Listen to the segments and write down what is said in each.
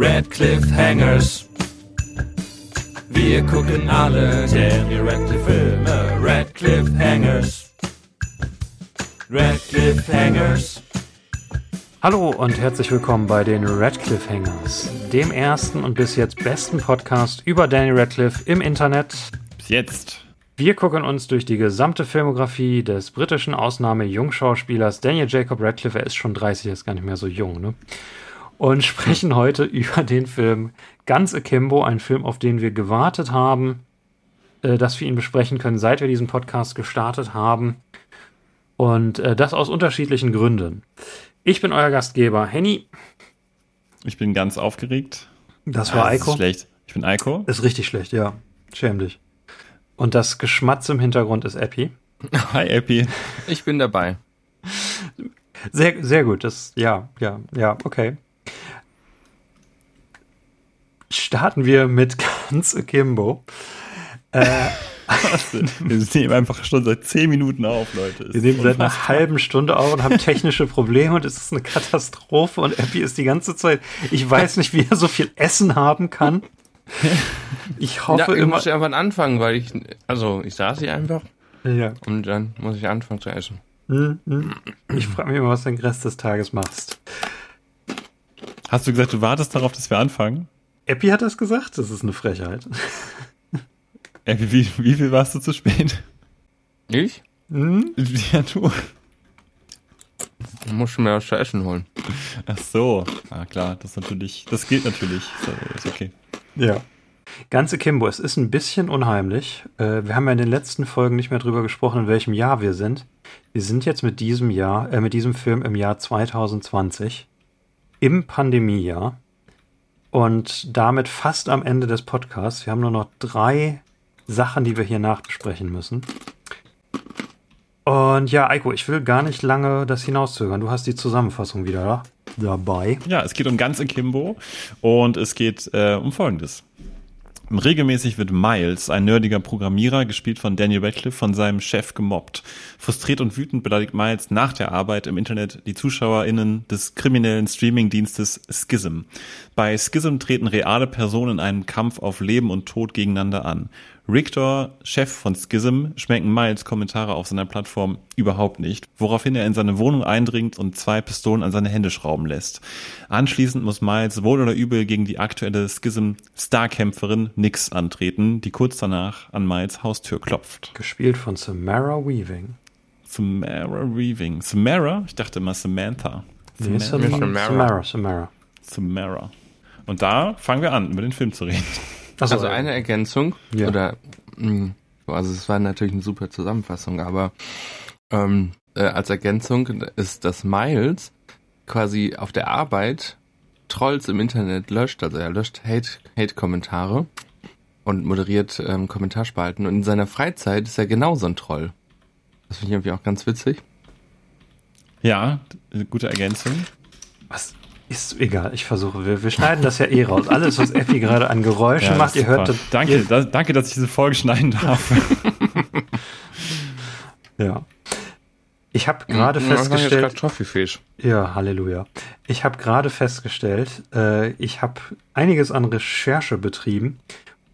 Red Cliffhangers. Wir gucken alle Daniel Radcliffe Filme. Red Cliffhangers. Red Cliffhangers. Hallo und herzlich willkommen bei den Radcliffe Hangers, dem ersten und bis jetzt besten Podcast über Daniel Radcliffe im Internet. Bis jetzt. Wir gucken uns durch die gesamte Filmografie des britischen Ausnahme-Jungschauspielers Daniel Jacob Radcliffe, er ist schon 30, er ist gar nicht mehr so jung, ne? Und sprechen heute über den Film Ganz Akimbo, ein Film, auf den wir gewartet haben, äh, dass wir ihn besprechen können, seit wir diesen Podcast gestartet haben. Und äh, das aus unterschiedlichen Gründen. Ich bin euer Gastgeber, Henny. Ich bin ganz aufgeregt. Das war Ah, Eiko. ist schlecht. Ich bin Eiko. Ist richtig schlecht, ja. Schäm dich. Und das Geschmatz im Hintergrund ist Epi. Hi, Epi. Ich bin dabei. Sehr, sehr gut. Das, ja, ja, ja, okay. Starten wir mit ganz Akimbo. Äh, Wir nehmen einfach schon seit 10 Minuten auf, Leute. Es wir nehmen seit einer halben Stunde auf und haben technische Probleme und es ist eine Katastrophe und Epi ist die ganze Zeit, ich weiß nicht, wie er so viel Essen haben kann. Ich hoffe Ja, ich immer. muss einfach anfangen, weil ich, also ich saß hier einfach Ja. und dann muss ich anfangen zu essen. Hm, hm. Ich frage mich immer, was du den Rest des Tages machst. Hast du gesagt, du wartest darauf, dass wir anfangen? Epi hat das gesagt? Das ist eine Frechheit. Epi, wie, wie viel warst du zu spät? Ich? Hm? Ja, du. Ich muss schon zu essen holen. Ach so. Ah, klar, das natürlich, das gilt natürlich. Ist okay. Ja. Ganze Kimbo, es ist ein bisschen unheimlich. Äh, wir haben ja in den letzten Folgen nicht mehr drüber gesprochen, in welchem Jahr wir sind. Wir sind jetzt mit diesem Jahr, äh, mit diesem Film im Jahr 2020, im Pandemiejahr und damit fast am Ende des Podcasts. Wir haben nur noch drei Sachen, die wir hier nachbesprechen müssen. Und ja, Eiko, ich will gar nicht lange das hinauszögern. Du hast die Zusammenfassung wieder dabei. Ja, es geht um ganz Akimbo und es geht äh, um Folgendes. Regelmäßig wird Miles, ein nerdiger Programmierer, gespielt von Daniel Radcliffe, von seinem Chef gemobbt. Frustriert und wütend beleidigt Miles nach der Arbeit im Internet die ZuschauerInnen des kriminellen Streamingdienstes Schism. Bei Schism treten reale Personen in einem Kampf auf Leben und Tod gegeneinander an. Rictor, Chef von Schism, schmecken Miles Kommentare auf seiner Plattform überhaupt nicht, woraufhin er in seine Wohnung eindringt und zwei Pistolen an seine Hände schrauben lässt. Anschließend muss Miles wohl oder übel gegen die aktuelle Schism-Starkämpferin Nix antreten, die kurz danach an Miles Haustür klopft. Gespielt von Samara Weaving. Samara Weaving. Samara? Ich dachte immer Samantha. Nee, Samara. Samara. Samara, Samara. Samara. Und da fangen wir an, über den Film zu reden. Achso, Also eine Ergänzung Ja. oder mh, also es war natürlich eine super Zusammenfassung, aber ähm, äh, als Ergänzung ist, dass Miles quasi auf der Arbeit Trolls im Internet löscht, also er löscht Hate Hate-Kommentare und moderiert ähm, Kommentarspalten und in seiner Freizeit ist er genauso ein Troll. Das finde ich irgendwie auch ganz witzig. Ja, gute Ergänzung. Was ist egal, ich versuche. Wir, wir schneiden das ja eh raus. Alles, was Effi gerade an Geräuschen Ja, macht, ihr super. hört das. Danke, Ihr, da, danke, dass ich diese Folge schneiden darf. ja. Ich habe gerade war jetzt festgestellt. Toffeefisch. Ja, Halleluja. Ich habe gerade festgestellt, äh, ich habe einiges an Recherche betrieben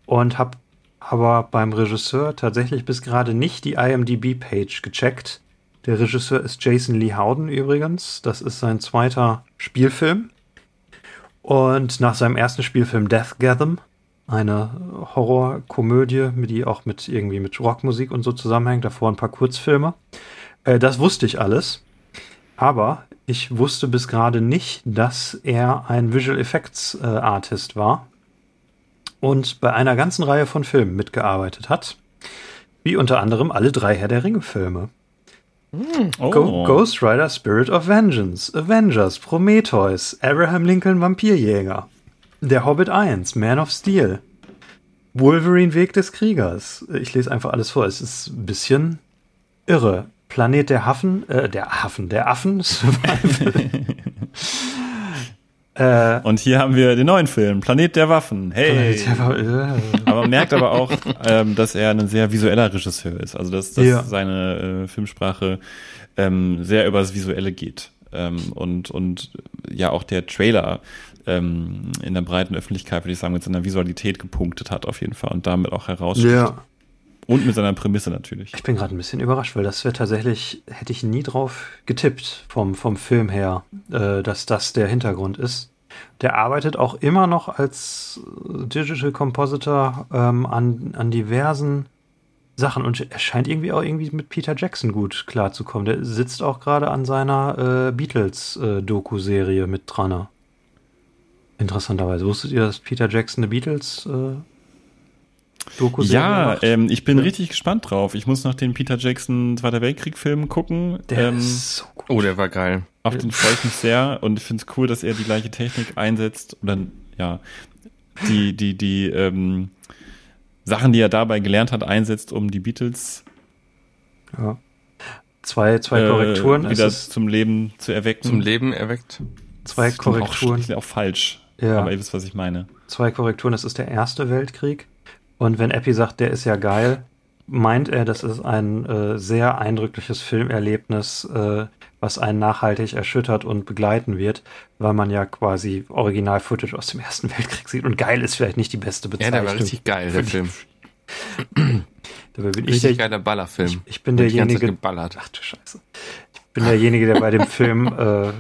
und habe aber beim Regisseur tatsächlich bis gerade nicht die IMDb-Page gecheckt. Der Regisseur ist Jason Lee Howden übrigens. Das ist sein zweiter Spielfilm. Und nach seinem ersten Spielfilm Deathgasm, eine Horrorkomödie, die auch mit irgendwie mit Rockmusik und so zusammenhängt, davor ein paar Kurzfilme. Äh, das wusste ich alles. Aber ich wusste bis gerade nicht, dass er ein Visual Effects äh, Artist war und bei einer ganzen Reihe von Filmen mitgearbeitet hat. Wie unter anderem alle drei Herr der Ringe Filme. Oh, Go Ghost Rider Spirit of Vengeance, Avengers, Prometheus, Abraham Lincoln Vampirjäger, Der Hobbit 1, Man of Steel, Wolverine Weg des Kriegers. Ich lese einfach alles vor. Es ist ein bisschen irre. Planet der Hafen, äh, der Hafen, der Affen, Survival. äh, Und hier haben wir den neuen Film, Planet der Waffen. Hey. Der, Aber man merkt aber auch, ähm, dass er ein sehr visueller Regisseur ist. Also dass, dass Ja. seine äh, Filmsprache ähm, sehr übers Visuelle geht. ähm, und, und ja auch der Trailer ähm, in der breiten Öffentlichkeit, würde ich sagen, mit seiner Visualität gepunktet hat auf jeden Fall und damit auch heraussticht. Ja. Und mit seiner Prämisse natürlich. Ich bin gerade ein bisschen überrascht, weil das wäre tatsächlich, hätte ich nie drauf getippt vom, vom Film her, äh, dass das der Hintergrund ist. Der arbeitet auch immer noch als Digital Compositor ähm, an, an diversen Sachen und er scheint irgendwie auch irgendwie mit Peter Jackson gut klarzukommen. Der sitzt auch gerade an seiner äh, Beatles-Doku-Serie mit dran. Interessanterweise. Wusstet ihr, dass Peter Jackson eine Beatles äh, Ja, ähm, ich bin Ja. richtig gespannt drauf. Ich muss noch den Peter Jackson Zweiter Weltkrieg-Film gucken. Der ähm, ist so gut. Oh, der war geil. Auf den freue ich mich sehr und ich finde es cool, dass er die gleiche Technik einsetzt oder ja, die, die, die ähm, Sachen, die er dabei gelernt hat, einsetzt, um die Beatles Ja. Zwei, zwei äh, Korrekturen. Wieder zum Leben zu erwecken. Zum Leben erweckt. zwei Das Korrekturen. Auch, auch falsch. Ja. Aber ihr wisst, was ich meine. zwei Korrekturen. Das ist der Erste Weltkrieg. Und wenn Epi sagt, der ist ja geil, meint er, das ist ein äh, sehr eindrückliches Filmerlebnis, äh, was einen nachhaltig erschüttert und begleiten wird, weil man ja quasi Original-Footage aus dem Ersten Weltkrieg sieht. Und geil ist vielleicht nicht die beste Ja, Bezeichnung. der war richtig geil, der Film. Dabei bin ich, Richtig der, geiler Ballerfilm. ich, ich bin derjenige, geballert. Ach du Scheiße. Ich bin derjenige, der bei dem Film äh,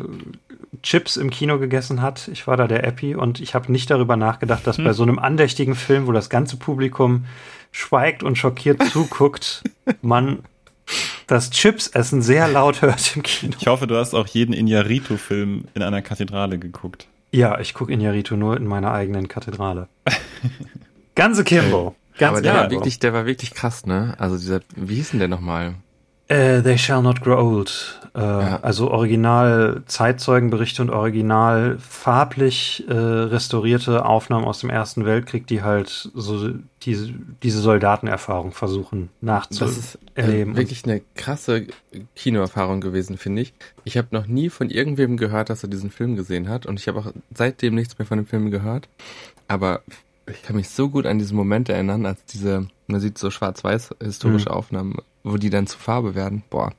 Chips im Kino gegessen hat. Ich war da der Epi und ich habe nicht darüber nachgedacht, dass bei so einem andächtigen Film, wo das ganze Publikum schweigt und schockiert zuguckt, man das Chips-Essen sehr laut hört im Kino. Ich hoffe, du hast auch jeden Iñárritu-Film in einer Kathedrale geguckt. Ja, ich gucke Iñárritu nur in meiner eigenen Kathedrale. Ganze Kimbo. Ganz Aber der ja, war wirklich, der war wirklich krass, ne? Also dieser, wie hieß denn der nochmal? Äh, They Shall Not Grow Old. Äh, Also original Zeitzeugenberichte und original farblich äh, restaurierte Aufnahmen aus dem Ersten Weltkrieg, die halt so diese, diese Soldatenerfahrung versuchen Das ist nachzuerleben. äh, wirklich eine krasse Kinoerfahrung gewesen, finde ich. Ich habe noch nie von irgendwem gehört, dass er diesen Film gesehen hat und ich habe auch seitdem nichts mehr von dem Film gehört. Aber ich kann mich so gut an diesen Moment erinnern, als diese, man sieht so schwarz-weiß historische Mhm. Aufnahmen, wo die dann zu Farbe werden. Boah.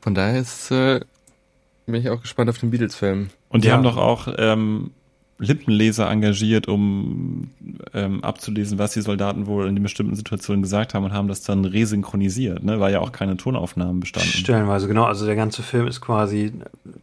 Von daher ist, äh, bin ich auch gespannt auf den Beatles-Film. Und die Ja. haben doch auch ähm, Lippenleser engagiert, um ähm, abzulesen, was die Soldaten wohl in den bestimmten Situationen gesagt haben und haben das dann resynchronisiert, ne? weil ja auch keine Tonaufnahmen bestanden. Stellenweise, genau. Also der ganze Film ist quasi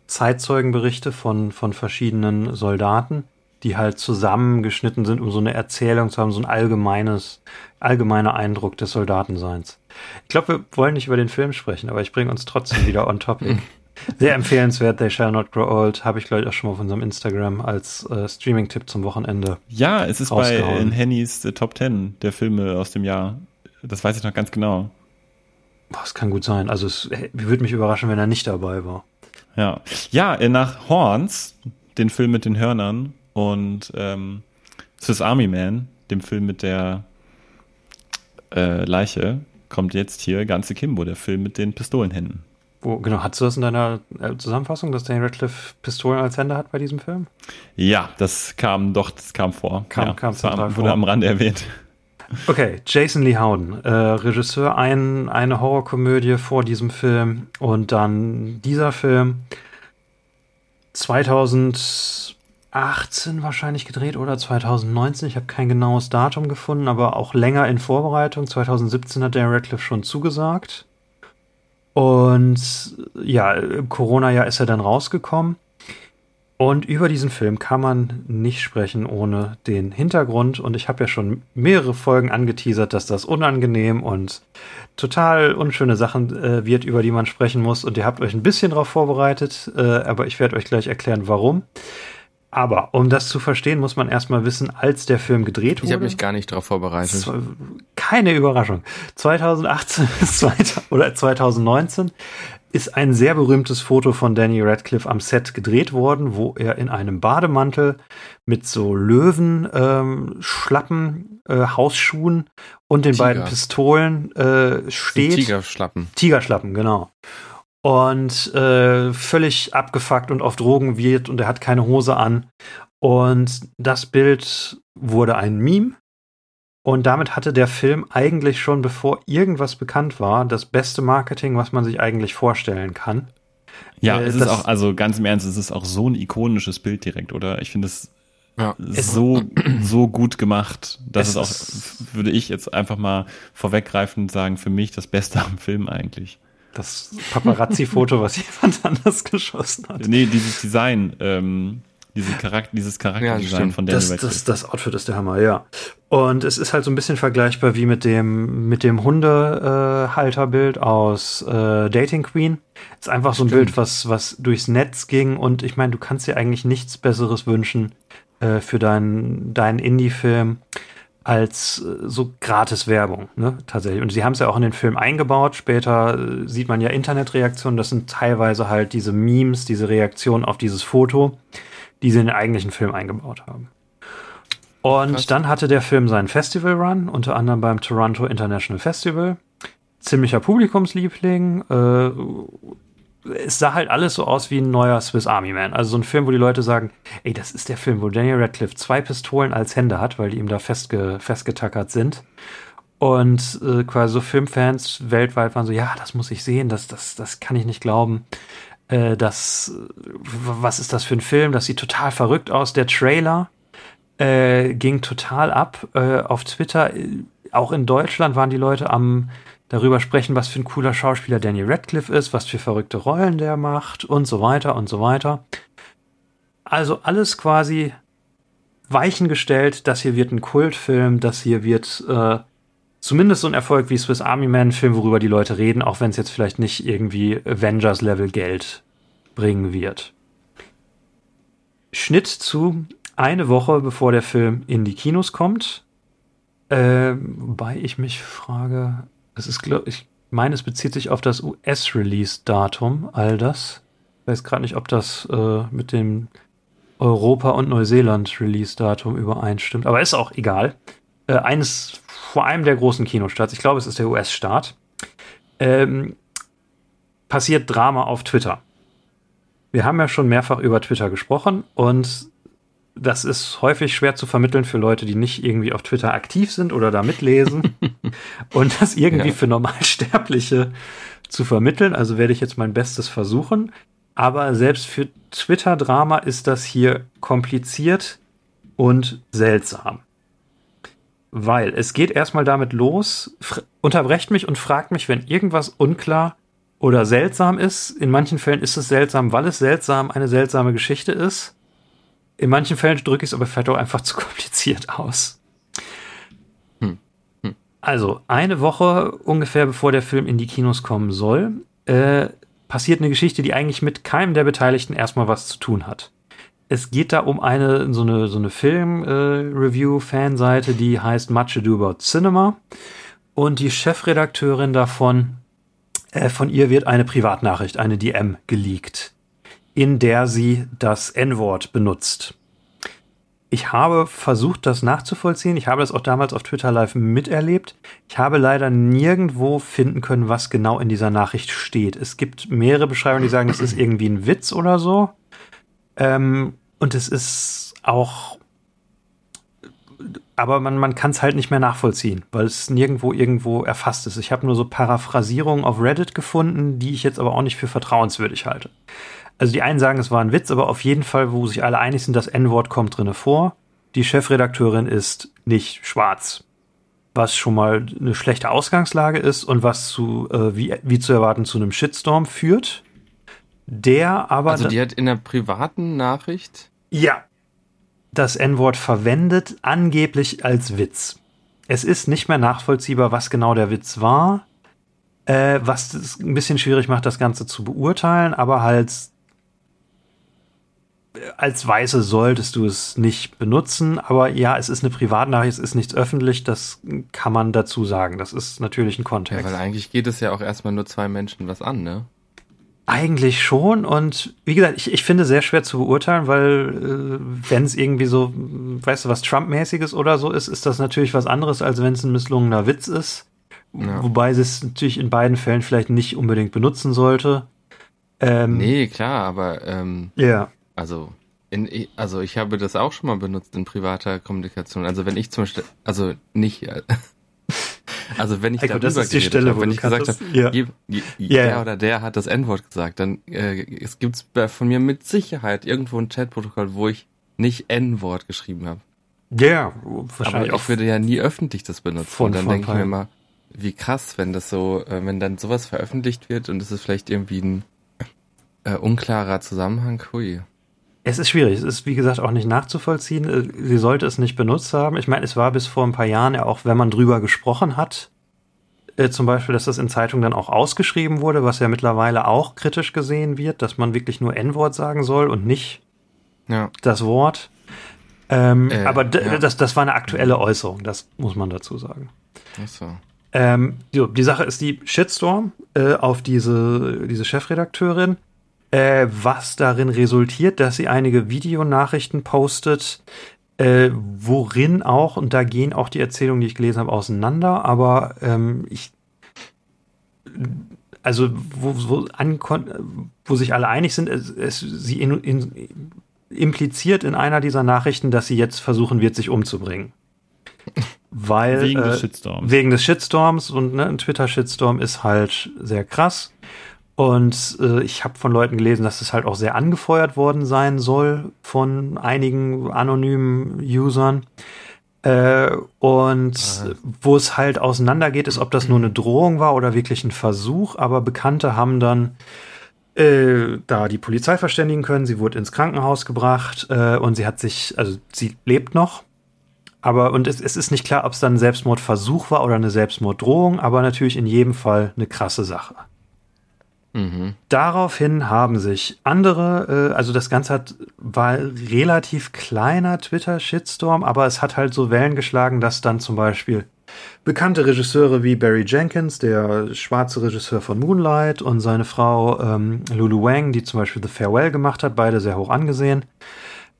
Zeitzeugenberichte von, von verschiedenen Soldaten, die halt zusammengeschnitten sind, um so eine Erzählung zu haben, so ein allgemeines, allgemeiner Eindruck des Soldatenseins. Ich glaube, wir wollen nicht über den Film sprechen, aber ich bringe uns trotzdem wieder on topic. Sehr empfehlenswert, They Shall Not Grow Old, habe ich glaube ich auch schon mal auf unserem Instagram als äh, Streaming-Tipp zum Wochenende. Ja, es ist bei in Hennys äh, Top 10 der Filme aus dem Jahr. Das weiß ich noch ganz genau. Boah, es kann gut sein. Also es würde mich überraschen, wenn er nicht dabei war. Ja, ja äh, nach Horns, den Film mit den Hörnern, und ähm, Swiss Army Man, dem Film mit der äh, Leiche, kommt jetzt hier ganze Kimbo, der Film mit den Pistolenhänden. Wo, genau, hast du das in deiner äh, Zusammenfassung, dass Daniel Radcliffe Pistolen als Hände hat bei diesem Film? Ja, das kam doch, das kam vor. Kam- ja, kam das war, wurde vor. am Rande erwähnt. Okay, Jason Lee Howden, äh, Regisseur ein, eine Horrorkomödie vor diesem Film und dann dieser Film 2018 wahrscheinlich gedreht oder 2019. Ich habe kein genaues Datum gefunden, aber auch länger in Vorbereitung. 2017 hat Daniel Radcliffe schon zugesagt. Und ja, im Corona-Jahr ist er dann rausgekommen. Und über diesen Film kann man nicht sprechen ohne den Hintergrund. Und ich habe ja schon mehrere Folgen angeteasert, dass das unangenehm und total unschöne Sachen äh, wird, über die man sprechen muss. Und ihr habt euch ein bisschen darauf vorbereitet, äh, aber ich werde euch gleich erklären, warum. Aber um das zu verstehen, muss man erstmal wissen, als der Film gedreht wurde. Ich habe mich gar nicht darauf vorbereitet. Keine Überraschung. 2018 bis 2000 oder 2019 ist ein sehr berühmtes Foto von Danny Radcliffe am Set gedreht worden, wo er in einem Bademantel mit so Löwen, ähm, Schlappen, äh, Hausschuhen und den Tiger. beiden Pistolen äh, steht. Tigerschlappen. Tigerschlappen, genau. Und äh, völlig abgefuckt und auf Drogen wird und er hat keine Hose an. Und das Bild wurde ein Meme. Und damit hatte der Film eigentlich schon, bevor irgendwas bekannt war, das beste Marketing, was man sich eigentlich vorstellen kann. Ja, Äh, es ist auch, also ganz im Ernst, es ist auch so ein ikonisches Bild direkt, oder? Ich finde es Ja. so, so gut gemacht. Das Es ist auch, ist- würde ich jetzt einfach mal vorweggreifend sagen, für mich das Beste am Film eigentlich. Das Paparazzi-Foto, was jemand anders geschossen hat. Nee, dieses Design, ähm, diese Charakter, dieses Charakterdesign stimmt. von Daniel Das, das, das Outfit ist der Hammer, ja. Und es ist halt so ein bisschen vergleichbar wie mit dem, mit dem Hundehalterbild aus äh, Dating Queen. ist einfach so ein Stimmt. Bild, was, was durchs Netz ging. Und ich meine, du kannst dir eigentlich nichts Besseres wünschen äh, für deinen, deinen Indie-Film als äh, so gratis Werbung, ne, tatsächlich. Und sie haben es ja auch in den Film eingebaut. Später äh, sieht man ja Internetreaktionen. Das sind teilweise halt diese Memes, diese Reaktionen auf dieses Foto, die sie in den eigentlichen Film eingebaut haben. Und Krass. dann hatte der Film seinen Festival-Run, unter anderem beim Toronto International Festival. Ziemlicher Publikumsliebling. Äh, es sah halt alles so aus wie ein neuer Swiss Army Man. Also so ein Film, wo die Leute sagen, ey, das ist der Film, wo Daniel Radcliffe zwei Pistolen als Hände hat, weil die ihm da festge festgetackert sind. Und äh, quasi so Filmfans weltweit waren so, ja, das muss ich sehen, das, das, das kann ich nicht glauben. Äh, das, was ist das für ein Film? Das sieht total verrückt aus. Der Trailer äh, ging total ab äh, auf Twitter. Äh, Auch in Deutschland waren die Leute am darüber sprechen, was für ein cooler Schauspieler Daniel Radcliffe ist, was für verrückte Rollen der macht und so weiter und so weiter. Also alles quasi Weichen gestellt. Das hier wird ein Kultfilm. Das hier wird äh, zumindest so ein Erfolg wie Swiss Army Man, Film, worüber die Leute reden, auch wenn es jetzt vielleicht nicht irgendwie Avengers-Level Geld bringen wird. Schnitt zu eine Woche, bevor der Film in die Kinos kommt. Äh, wobei ich mich frage, es ist, glaub, ich meine, es bezieht sich auf das US-Release-Datum, all das. Ich weiß gerade nicht, ob das äh, mit dem Europa- und Neuseeland-Release-Datum übereinstimmt, aber ist auch egal. Äh, eines, vor allem der großen Kinostarts, ich glaube, es ist der US-Start, ähm, passiert Drama auf Twitter. Wir haben ja schon mehrfach über Twitter gesprochen und das ist häufig schwer zu vermitteln für Leute, die nicht irgendwie auf Twitter aktiv sind oder da mitlesen und das irgendwie Ja. für Normalsterbliche zu vermitteln. Also werde ich jetzt mein Bestes versuchen. Aber selbst für Twitter-Drama ist das hier kompliziert und seltsam. Weil es geht erstmal damit los, unterbrecht mich und fragt mich, wenn irgendwas unklar oder seltsam ist. In manchen Fällen ist es seltsam, weil es seltsam eine seltsame Geschichte ist. In manchen Fällen drücke ich es aber vielleicht auch einfach zu kompliziert aus. Hm. Hm. Also, eine Woche ungefähr bevor der Film in die Kinos kommen soll, äh, passiert eine Geschichte, die eigentlich mit keinem der Beteiligten erstmal was zu tun hat. Es geht da um eine so eine so eine Film-Review-Fanseite, die heißt Much Ado About Cinema und die Chefredakteurin davon äh, von ihr wird eine Privatnachricht, eine DM geleakt, in der sie das N-Wort benutzt. Ich habe versucht, das nachzuvollziehen. Ich habe das auch damals auf Twitter Live miterlebt. Ich habe leider nirgendwo finden können, was genau in dieser Nachricht steht. Es gibt mehrere Beschreibungen, die sagen, das ist irgendwie ein Witz oder so. Ähm, und es ist auch. Aber man, man kann es halt nicht mehr nachvollziehen, weil es nirgendwo irgendwo erfasst ist. Ich habe nur so Paraphrasierungen auf Reddit gefunden, die ich jetzt aber auch nicht für vertrauenswürdig halte. Also die einen sagen, es war ein Witz, aber auf jeden Fall, wo sich alle einig sind, das N-Wort kommt drinne vor. Die Chefredakteurin ist nicht schwarz. Was schon mal eine schlechte Ausgangslage ist und was zu, äh, wie, wie zu erwarten, zu einem Shitstorm führt. Der aber. Also die hat in einer privaten Nachricht. Ja. Das N-Wort verwendet, angeblich als Witz. Es ist nicht mehr nachvollziehbar, was genau der Witz war. Äh, was es ein bisschen schwierig macht, das Ganze zu beurteilen, aber halt als Weiße solltest du es nicht benutzen. Aber ja, es ist eine Privatnachricht, es ist nichts öffentlich, das kann man dazu sagen. Das ist natürlich ein Ja, Kontext. weil eigentlich geht es ja auch erstmal nur zwei Menschen was an, ne? Eigentlich schon und wie gesagt, ich, ich finde sehr schwer zu beurteilen, weil äh, wenn es irgendwie so, weißt du, was Trump-mäßiges oder so ist, ist das natürlich was anderes, als wenn es ein misslungener Witz ist. Ja. Wobei sie es natürlich in beiden Fällen vielleicht nicht unbedingt benutzen sollte. Ähm, Nee, klar, aber ähm, Ja. Also in, also ich habe das auch schon mal benutzt in privater Kommunikation. Also wenn ich zum Beispiel, also nicht, äh, Also wenn ich Heiko, das ist die Stelle, habe, wo wenn ich gesagt habe, ja. je- je- Ja, der oder der hat das N-Wort gesagt, dann äh, es gibt's von mir mit Sicherheit irgendwo ein Chatprotokoll, wo ich nicht N-Wort geschrieben habe. Ja, Aber wahrscheinlich auch. ich würde ja nie öffentlich das benutzen. Von und dann denke ich mir immer, wie krass, wenn das so, äh, wenn dann sowas veröffentlicht wird und es ist vielleicht irgendwie ein äh, unklarer Zusammenhang. Hui. Es ist schwierig. Es ist, wie gesagt, auch nicht nachzuvollziehen. Äh, Sie sollte es nicht benutzt haben. Ich meine, es war bis vor ein paar Jahren ja auch, wenn man drüber gesprochen hat, äh, zum Beispiel, dass das in Zeitungen dann auch ausgeschrieben wurde, was ja mittlerweile auch kritisch gesehen wird, dass man wirklich nur N-Wort sagen soll und nicht Ja. das Wort. Ähm, Äh, aber ja. das, das war eine aktuelle Äußerung, das muss man dazu sagen. Achso. Ähm, so, die Sache ist die Shitstorm äh, auf diese, diese Chefredakteurin, äh, was darin resultiert, dass sie einige Videonachrichten postet, äh, worin auch, und da gehen auch die Erzählungen, die ich gelesen habe, auseinander, aber ähm, ich also wo, wo, wo sich alle einig sind, es, es, sie in, in, impliziert in einer dieser Nachrichten, dass sie jetzt versuchen wird, sich umzubringen. Weil, Wegen äh, des Shitstorms. Wegen des Shitstorms und ne, ein Twitter-Shitstorm ist halt sehr krass. Und äh, ich habe von Leuten gelesen, dass es halt auch sehr angefeuert worden sein soll von einigen anonymen Usern. Äh, und wo es halt auseinandergeht, ist, ob das nur eine Drohung war oder wirklich ein Versuch. Aber Bekannte haben dann äh, da die Polizei verständigen können. Sie wurde ins Krankenhaus gebracht äh, und sie hat sich, also sie lebt noch. Aber und es, es ist nicht klar, ob es dann ein Selbstmordversuch war oder eine Selbstmorddrohung, aber natürlich in jedem Fall eine krasse Sache. Mhm. Daraufhin haben sich andere, äh, also das Ganze hat, war relativ kleiner Twitter-Shitstorm, aber es hat halt so Wellen geschlagen, dass dann zum Beispiel bekannte Regisseure wie Barry Jenkins, der schwarze Regisseur von Moonlight, und seine Frau ähm, Lulu Wang, die zum Beispiel The Farewell gemacht hat, beide sehr hoch angesehen,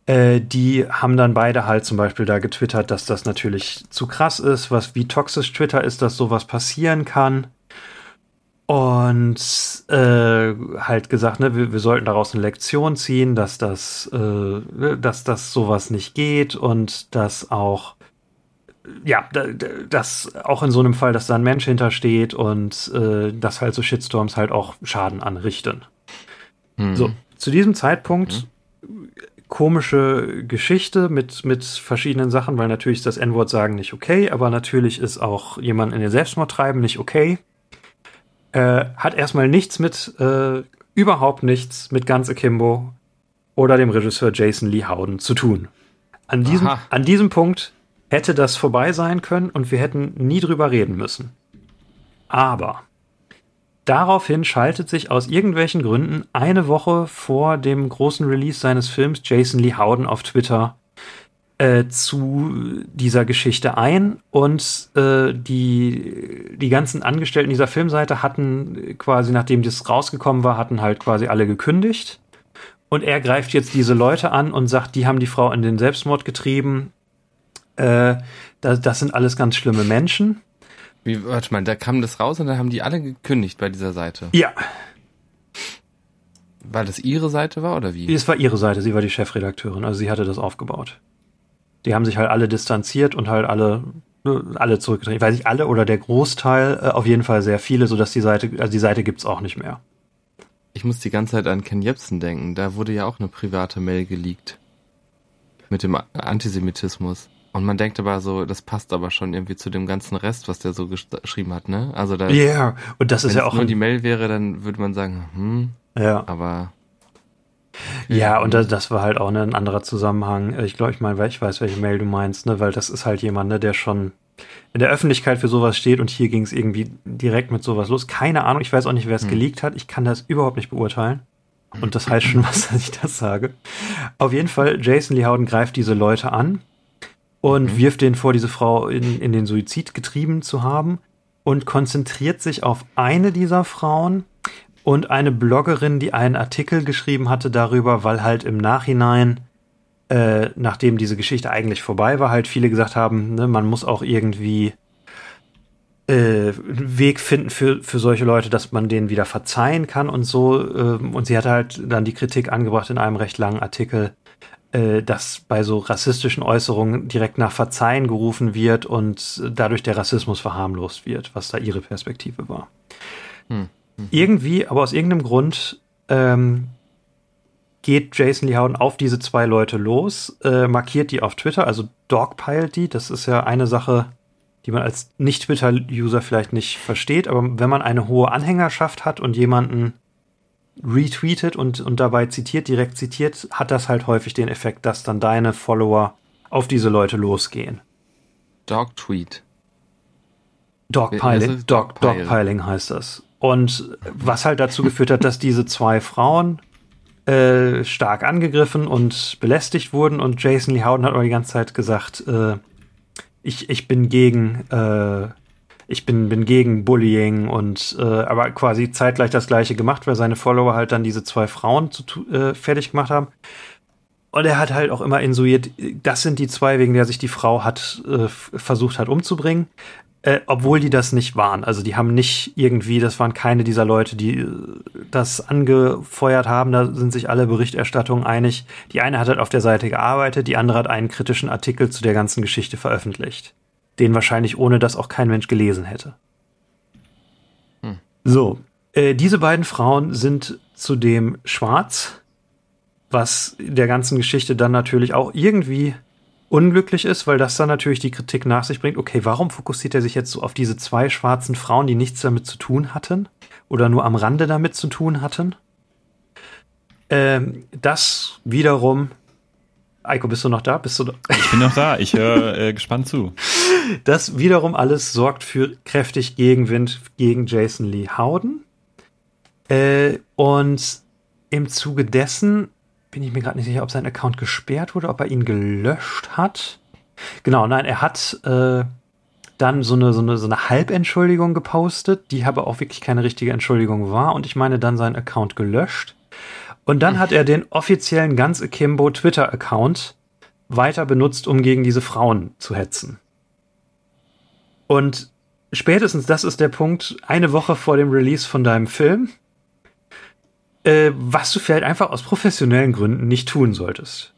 äh, die haben dann beide halt zum Beispiel da getwittert, dass das natürlich zu krass ist, was wie toxisch Twitter ist, dass sowas passieren kann. Und äh, halt gesagt, ne, wir, wir sollten daraus eine Lektion ziehen, dass das, äh, dass das sowas nicht geht und dass auch ja, da- da- dass auch in so einem Fall, dass da ein Mensch hintersteht und äh, dass halt so Shitstorms halt auch Schaden anrichten. Mhm. So, zu diesem Zeitpunkt komische Geschichte mit, mit verschiedenen Sachen, weil natürlich ist das N-Wort sagen nicht okay, aber natürlich ist auch jemand in den Selbstmord treiben nicht okay. Äh, hat erstmal nichts mit, äh, überhaupt nichts mit Ganz Akimbo oder dem Regisseur Jason Lee Howden zu tun. An diesem, Aha. an diesem Punkt hätte das vorbei sein können und wir hätten nie drüber reden müssen. Aber daraufhin schaltet sich aus irgendwelchen Gründen eine Woche vor dem großen Release seines Films Jason Lee Howden auf Twitter äh, zu dieser Geschichte ein und äh, die, die ganzen Angestellten dieser Filmseite hatten quasi, nachdem das rausgekommen war, hatten halt quasi alle gekündigt. Und er greift jetzt diese Leute an und sagt, die haben die Frau in den Selbstmord getrieben. Äh, das, das sind alles ganz schlimme Menschen. Wie, warte mal, da kam das raus und dann haben die alle gekündigt bei dieser Seite. Ja, Weil das ihre Seite war oder wie? es war ihre Seite, sie war die Chefredakteurin, also sie hatte das aufgebaut. Die haben sich halt alle distanziert und halt alle, ne, alle zurückgetreten. Ich weiß nicht, alle oder der Großteil, äh, auf jeden Fall sehr viele, sodass die Seite, also die Seite gibt's auch nicht mehr. Ich muss die ganze Zeit an Ken Jebsen denken. Da wurde ja auch eine private Mail geleakt. Mit dem Antisemitismus. Und man denkt aber so, das passt aber schon irgendwie zu dem ganzen Rest, was der so gesch- geschrieben hat, ne? Also da, Ja, yeah. und das wenn ist ja auch nur ein, die Mail wäre, dann würde man sagen, hm, ja. aber Ja, und das, das war halt auch ne, ein anderer Zusammenhang. Ich glaube, ich meine, ich weiß, welche Mail du meinst, ne, weil das ist halt jemand, ne, der schon in der Öffentlichkeit für sowas steht und hier ging es irgendwie direkt mit sowas los. Keine Ahnung, ich weiß auch nicht, wer es geleakt hat. Ich kann das überhaupt nicht beurteilen. Und das heißt schon was, dass ich das sage. Auf jeden Fall, Jason Lee Howden greift diese Leute an und wirft denen vor, diese Frau in, in den Suizid getrieben zu haben und konzentriert sich auf eine dieser Frauen und eine Bloggerin, die einen Artikel geschrieben hatte darüber, weil halt im Nachhinein, äh, nachdem diese Geschichte eigentlich vorbei war, halt viele gesagt haben, ne, man muss auch irgendwie äh, einen Weg finden für, für solche Leute, dass man denen wieder verzeihen kann und so. ähm, und sie hatte halt dann die Kritik angebracht in einem recht langen Artikel, äh, dass bei so rassistischen Äußerungen direkt nach Verzeihen gerufen wird und dadurch der Rassismus verharmlost wird, was da ihre Perspektive war. Hm. Mhm. Irgendwie, aber aus irgendeinem Grund ähm, geht Jason Lee Howden auf diese zwei Leute los, äh, markiert die auf Twitter, also dogpiled die. Das ist ja eine Sache, die man als Nicht-Twitter-User vielleicht nicht versteht, aber wenn man eine hohe Anhängerschaft hat und jemanden retweetet und, und dabei zitiert, direkt zitiert, hat das halt häufig den Effekt, dass dann deine Follower auf diese Leute losgehen. Dogtweet. Dogpiling, Dog, Dogpiling heißt das. Und was halt dazu geführt hat, dass diese zwei Frauen äh, stark angegriffen und belästigt wurden und Jason Lee Howden hat aber die ganze Zeit gesagt, äh, ich, ich bin gegen äh, ich bin, bin gegen Bullying und äh, aber quasi zeitgleich das gleiche gemacht, weil seine Follower halt dann diese zwei Frauen zu, äh, fertig gemacht haben. Und er hat halt auch immer insuiert, das sind die zwei, wegen der sich die Frau hat äh, versucht hat umzubringen. Äh, obwohl die das nicht waren. Also die haben nicht irgendwie, das waren keine dieser Leute, die äh, das angefeuert haben. Da sind sich alle Berichterstattungen einig. Die eine hat halt auf der Seite gearbeitet, die andere hat einen kritischen Artikel zu der ganzen Geschichte veröffentlicht. Den wahrscheinlich ohne das auch kein Mensch gelesen hätte. Hm. So, äh, diese beiden Frauen sind zudem schwarz, was der ganzen Geschichte dann natürlich auch irgendwie unglücklich ist, weil das dann natürlich die Kritik nach sich bringt, okay, warum fokussiert er sich jetzt so auf diese zwei schwarzen Frauen, die nichts damit zu tun hatten oder nur am Rande damit zu tun hatten? Ähm, das wiederum Eiko, bist du noch da? Bist du da? Ich bin noch da. Ich höre äh, gespannt zu. Das wiederum alles sorgt für kräftig Gegenwind gegen Jason Lee Howden. Äh, und im Zuge dessen bin ich mir gerade nicht sicher, ob sein Account gesperrt wurde, ob er ihn gelöscht hat. Genau, nein, er hat äh, dann so eine, so, eine, so eine Halbentschuldigung gepostet, die aber auch wirklich keine richtige Entschuldigung war und ich meine dann seinen Account gelöscht. Und dann hat er den offiziellen ganz Akimbo Twitter-Account weiter benutzt, um gegen diese Frauen zu hetzen. Und spätestens das ist der Punkt, eine Woche vor dem Release von deinem Film, äh, was du vielleicht einfach aus professionellen Gründen nicht tun solltest.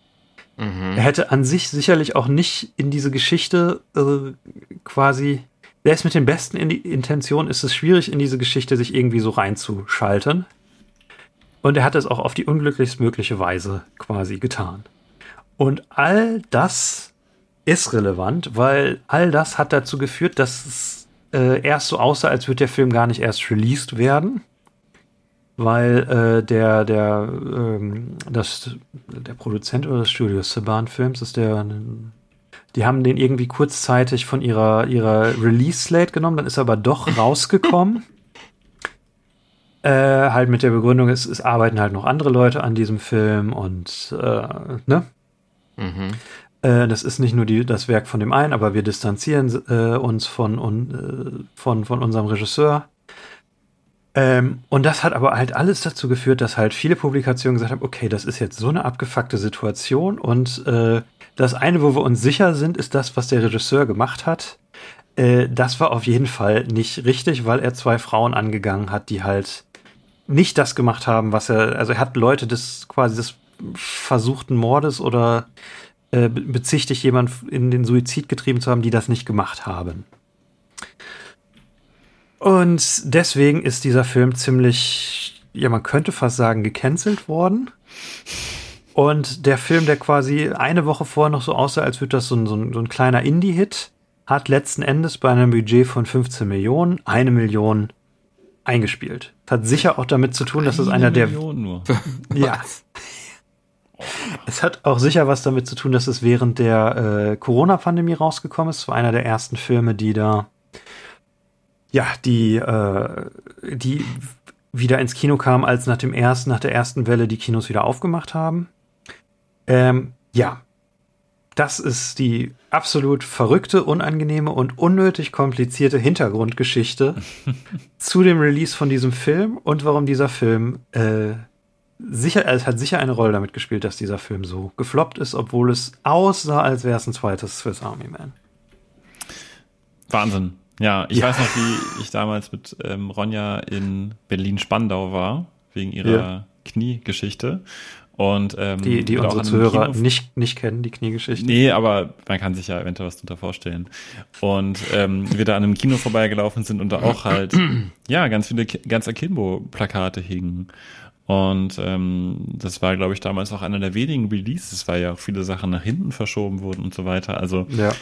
Mhm. Er hätte an sich sicherlich auch nicht in diese Geschichte äh, quasi, selbst mit den besten in Intentionen ist es schwierig, in diese Geschichte sich irgendwie so reinzuschalten. Und er hat es auch auf die unglücklichst mögliche Weise quasi getan. Und all das ist relevant, weil all das hat dazu geführt, dass es äh, erst so aussah, als würde der Film gar nicht erst released werden weil äh, der der ähm, das der Produzent oder das Studio Saban Films ist der die haben den irgendwie kurzzeitig von ihrer ihrer Release Slate genommen, dann ist er aber doch rausgekommen. äh, halt mit der Begründung, es, es arbeiten halt noch andere Leute an diesem Film und äh, ne? Mhm. Äh, das ist nicht nur die, das Werk von dem einen, aber wir distanzieren äh, uns von, un, äh, von, von unserem Regisseur ähm, und das hat aber halt alles dazu geführt, dass halt viele Publikationen gesagt haben, okay, das ist jetzt so eine abgefuckte Situation und äh, das eine, wo wir uns sicher sind, ist das, was der Regisseur gemacht hat. Äh, das war auf jeden Fall nicht richtig, weil er zwei Frauen angegangen hat, die halt nicht das gemacht haben, was er, also er hat Leute des quasi des versuchten Mordes oder äh, bezichtigt jemand in den Suizid getrieben zu haben, die das nicht gemacht haben. Und deswegen ist dieser Film ziemlich, ja, man könnte fast sagen, gecancelt worden. Und der Film, der quasi eine Woche vorher noch so aussah, als würde das so ein, so ein, so ein kleiner Indie-Hit, hat letzten Endes bei einem Budget von 15 Millionen eine Million eingespielt. Das hat sicher auch damit zu tun, dass es einer der. Million nur. ja. Es hat auch sicher was damit zu tun, dass es während der äh, Corona-Pandemie rausgekommen ist. Es war einer der ersten Filme, die da ja, die, äh, die wieder ins Kino kam, als nach dem ersten, nach der ersten Welle die Kinos wieder aufgemacht haben. Ähm, ja, das ist die absolut verrückte, unangenehme und unnötig komplizierte Hintergrundgeschichte zu dem Release von diesem Film und warum dieser Film äh, sicher, es hat sicher eine Rolle damit gespielt, dass dieser Film so gefloppt ist, obwohl es aussah, als wäre es ein zweites Swiss Army Man. Wahnsinn. Ja, ich ja. weiß noch, wie ich damals mit ähm, Ronja in Berlin-Spandau war, wegen ihrer ja. Kniegeschichte. Und, ähm, Die, die unsere Zuhörer Kino- nicht, nicht kennen, die Kniegeschichte. Nee, aber man kann sich ja eventuell was darunter vorstellen. Und ähm, wir da an einem Kino vorbeigelaufen sind und da auch halt, ja, ganz viele ganz Akimbo-Plakate hingen. Und ähm, das war, glaube ich, damals auch einer der wenigen Releases, weil ja auch viele Sachen nach hinten verschoben wurden und so weiter. Also Ja.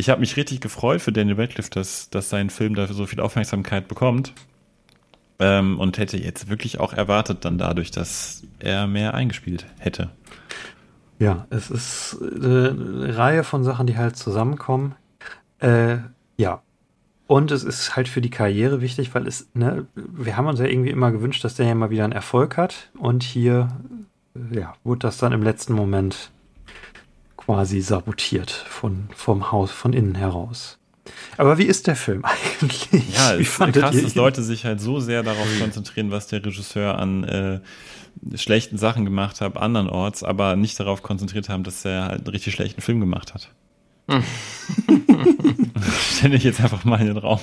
Ich habe mich richtig gefreut für Daniel Radcliffe, dass, dass sein Film dafür so viel Aufmerksamkeit bekommt. Ähm, und hätte jetzt wirklich auch erwartet dann dadurch, dass er mehr eingespielt hätte. Ja, es ist äh, eine Reihe von Sachen, die halt zusammenkommen. Äh, ja. Und es ist halt für die Karriere wichtig, weil es, ne, wir haben uns ja irgendwie immer gewünscht, dass der ja mal wieder einen Erfolg hat. Und hier, ja, wurde das dann im letzten Moment quasi sabotiert von, vom Haus, von innen heraus. Aber wie ist der Film eigentlich? Ja, es ist krass, dass? Leute sich halt so sehr darauf konzentrieren, was der Regisseur an äh, schlechten Sachen gemacht hat, andernorts, aber nicht darauf konzentriert haben, dass er halt einen richtig schlechten Film gemacht hat. Stelle ich jetzt einfach mal in den Raum.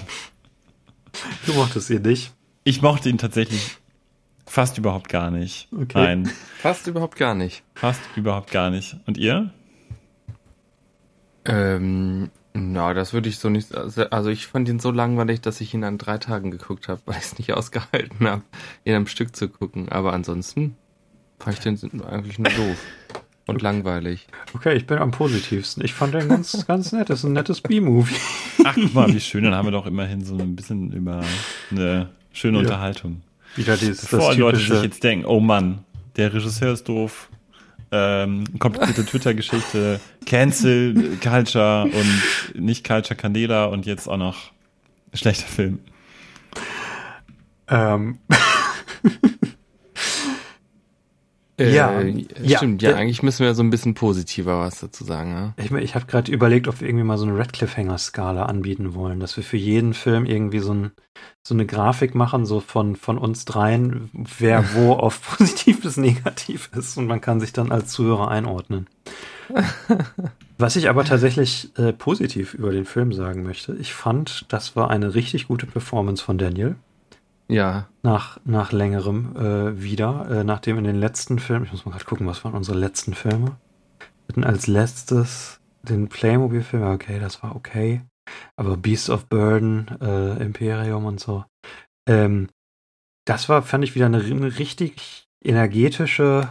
Du mochtest ihn nicht. Ich mochte ihn tatsächlich fast überhaupt gar nicht. Okay. Nein, Fast überhaupt gar nicht. fast überhaupt gar nicht. Und ihr? Ähm, na, das würde ich so nicht. Also ich fand ihn so langweilig, dass ich ihn an drei Tagen geguckt habe, weil ich es nicht ausgehalten habe, ihn am Stück zu gucken. Aber ansonsten fand ich den eigentlich nur doof und langweilig. Okay, ich bin am positivsten. Ich fand den ganz, ganz nett. Das ist ein nettes B-Movie. Ach, guck mal, wie schön. Dann haben wir doch immerhin so ein bisschen über eine schöne Ja. Unterhaltung. Wieder dieses Bevor das die Leute sich jetzt denken, oh Mann, der Regisseur ist doof, ähm, komplizierte Twitter-Geschichte, Cancel Culture und nicht Culture Candela und jetzt auch noch schlechter Film. ähm, Äh, Ja, ja. stimmt. Ja, eigentlich müssen wir so ein bisschen positiver was dazu sagen. Ja? ich, ich habe gerade überlegt, ob wir irgendwie mal so eine Red Cliffhanger-Skala anbieten wollen, dass wir für jeden Film irgendwie so, ein, so eine Grafik machen, so von, von uns dreien, wer wo auf positiv bis negativ ist und man kann sich dann als Zuhörer einordnen. Was ich aber tatsächlich äh, positiv über den Film sagen möchte, ich fand, das war eine richtig gute Performance von Daniel. Ja, nach, nach längerem äh, wieder, äh, nachdem in den letzten Filmen, ich muss mal gerade gucken, was waren unsere letzten Filme? Wir hatten als letztes den Playmobil-Film, ja, okay, das war okay. Aber Beast of Burden, äh, Imperium und so. Ähm, das war, fand ich, wieder eine, eine richtig energetische,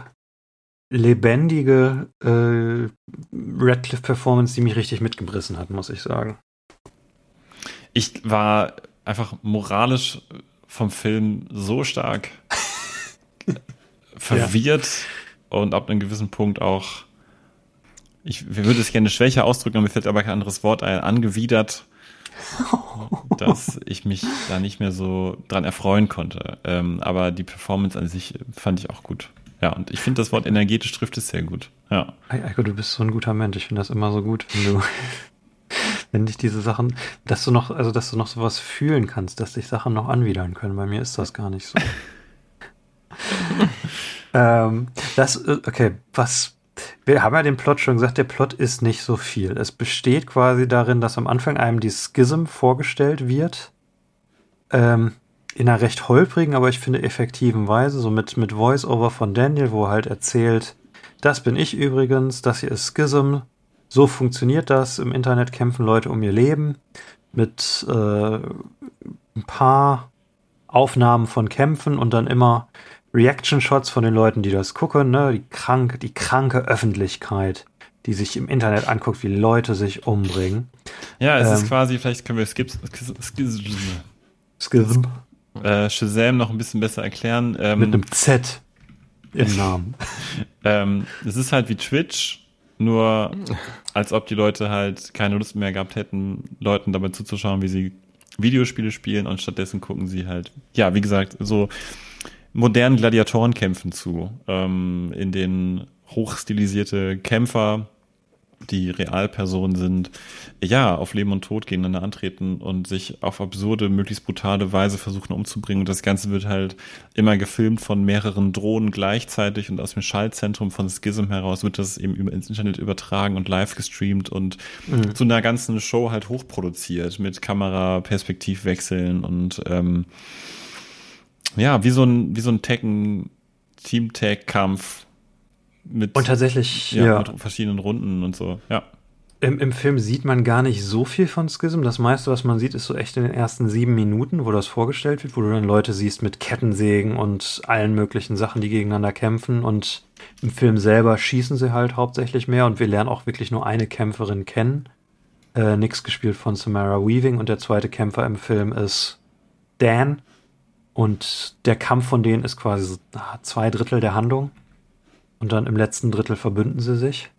lebendige äh, Radcliffe-Performance, die mich richtig mitgebrissen hat, muss ich sagen. Ich war einfach moralisch vom Film so stark verwirrt und ab einem gewissen Punkt auch, ich würde es gerne schwächer ausdrücken, aber mir fällt aber kein anderes Wort ein, angewidert, dass ich mich da nicht mehr so dran erfreuen konnte. Ähm, aber die Performance an sich fand ich auch gut. Ja, und ich finde das Wort energetisch trifft es sehr gut. Ja. Eiko, du bist so ein guter Mensch. Ich finde das immer so gut, wenn du, wenn dich diese Sachen, dass du noch, also dass du noch sowas fühlen kannst, dass dich Sachen noch anwidern können. Bei mir ist das gar nicht so. ähm, das, äh, okay, was, wir haben ja den Plot schon gesagt, der Plot ist nicht so viel. Es besteht quasi darin, dass am Anfang einem die Schism vorgestellt wird. Ähm, in einer recht holprigen, aber ich finde effektiven Weise, so mit, mit Voice-Over von Daniel, wo er halt erzählt, das bin ich übrigens, das hier ist Schism, so funktioniert das, im Internet kämpfen Leute um ihr Leben, mit äh, ein paar Aufnahmen von Kämpfen und dann immer Reaction-Shots von den Leuten, die das gucken, ne? die, krank, die kranke Öffentlichkeit, die sich im Internet anguckt, wie Leute sich umbringen. Ja, es Ähm. ist quasi, vielleicht können wir Skip, Skip, Skip, Schism äh, Shazam noch ein bisschen besser erklären. Ähm, mit einem Z im Namen. Ähm, es ist halt wie Twitch, nur als ob die Leute halt keine Lust mehr gehabt hätten, Leuten dabei zuzuschauen, wie sie Videospiele spielen und stattdessen gucken sie halt, ja, wie gesagt, so modernen Gladiatorenkämpfen zu, ähm, in denen hochstilisierte Kämpfer, die Realpersonen sind, ja, auf Leben und Tod gegeneinander antreten und sich auf absurde, möglichst brutale Weise versuchen umzubringen. Und das Ganze wird halt immer gefilmt von mehreren Drohnen gleichzeitig und aus dem Schaltzentrum von Schism heraus wird das eben über ins Internet übertragen und live gestreamt und Mhm. zu einer ganzen Show halt hochproduziert mit Kamera, Perspektivwechseln und ähm, ja, wie so ein, wie so ein Tekken Team-Tag-Kampf mit, Und tatsächlich, ja, ja, mit verschiedenen Runden und so. Ja. Im, Im Film sieht man gar nicht so viel von Schism. Das meiste, was man sieht, ist so echt in den ersten sieben Minuten, wo das vorgestellt wird, wo du dann Leute siehst mit Kettensägen und allen möglichen Sachen, die gegeneinander kämpfen. Und im Film selber schießen sie halt hauptsächlich mehr und wir lernen auch wirklich nur eine Kämpferin kennen. Äh, nix gespielt von Samara Weaving und der zweite Kämpfer im Film ist Dan. Und der Kampf von denen ist quasi so, ah, zwei Drittel der Handlung. Und dann im letzten Drittel verbünden sie sich.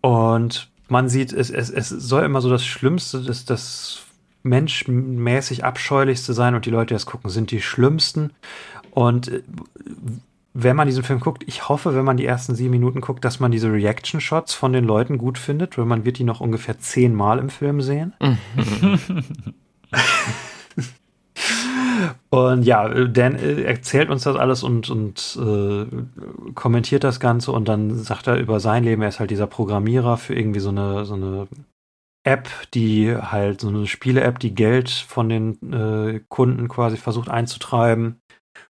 Und man sieht, es, es, es soll immer so das Schlimmste, das, das menschmäßig Abscheulichste sein und die Leute, die das gucken, sind die Schlimmsten. Und äh, wenn man diesen Film guckt, ich hoffe, wenn man die ersten sieben Minuten guckt, dass man diese Reaction-Shots von den Leuten gut findet, weil man wird die noch ungefähr zehnmal im Film sehen. Und ja, Dan äh, erzählt uns das alles und, und äh, kommentiert das Ganze und dann sagt er über sein Leben, er ist halt dieser Programmierer für irgendwie so eine, so eine App, die halt so eine Spiele-App, die Geld von den äh, Kunden quasi versucht einzutreiben.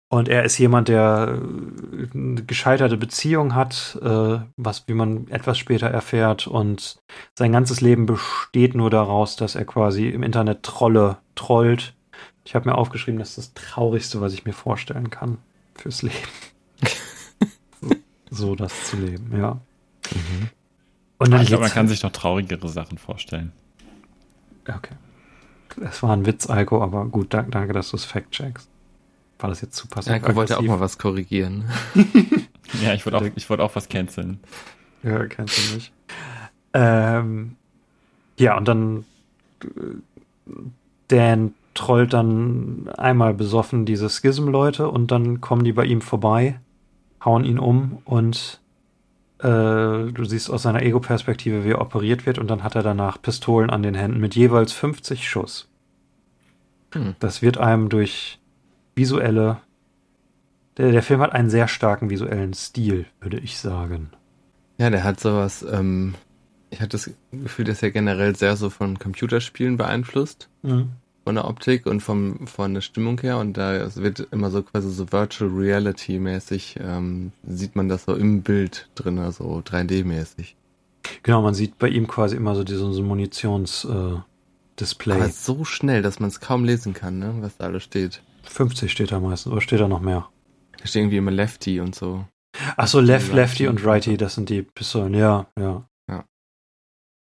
Und er ist jemand, der äh, eine gescheiterte Beziehung hat, äh, was wie man etwas später erfährt. Und sein ganzes Leben besteht nur daraus, dass er quasi im Internet Trolle trollt ich habe mir aufgeschrieben, das ist das Traurigste, was ich mir vorstellen kann fürs Leben. so, so, das zu leben, ja. Mhm. Und dann ich glaube, man kann sich noch traurigere Sachen vorstellen. Okay. Es war ein Witz, Alko, aber gut, danke, danke dass du es fact-checkst. War das jetzt zu passiv? Alko wollte auch mal was korrigieren. ja, ich wollte auch, ich wollte auch was canceln. Ja, cancel mich. Ähm, ja, und dann äh, Dan trollt dann einmal besoffen diese Schism-Leute und dann kommen die bei ihm vorbei, hauen ihn um und äh, du siehst aus seiner Ego-Perspektive, wie er operiert wird und dann hat er danach Pistolen an den Händen mit jeweils 50 Schuss. Hm. Das wird einem durch visuelle. Der, der Film hat einen sehr starken visuellen Stil, würde ich sagen. Ja, der hat sowas, ähm, ich hatte das Gefühl, dass er generell sehr so von Computerspielen beeinflusst. Mhm von der Optik und vom, von der Stimmung her und da wird immer so quasi so Virtual Reality mäßig, ähm, sieht man das so im Bild drin, also 3D-mäßig. Genau, man sieht bei ihm quasi immer so diesen so Munitionsdisplay. Äh, Aber so schnell, dass man es kaum lesen kann, ne, was da alles steht. 50 steht da meistens, oder steht da noch mehr? Da steht irgendwie immer Lefty und so. Ach so, Left, Lefty und Righty, das sind die Pistolen, ja, ja. Ja.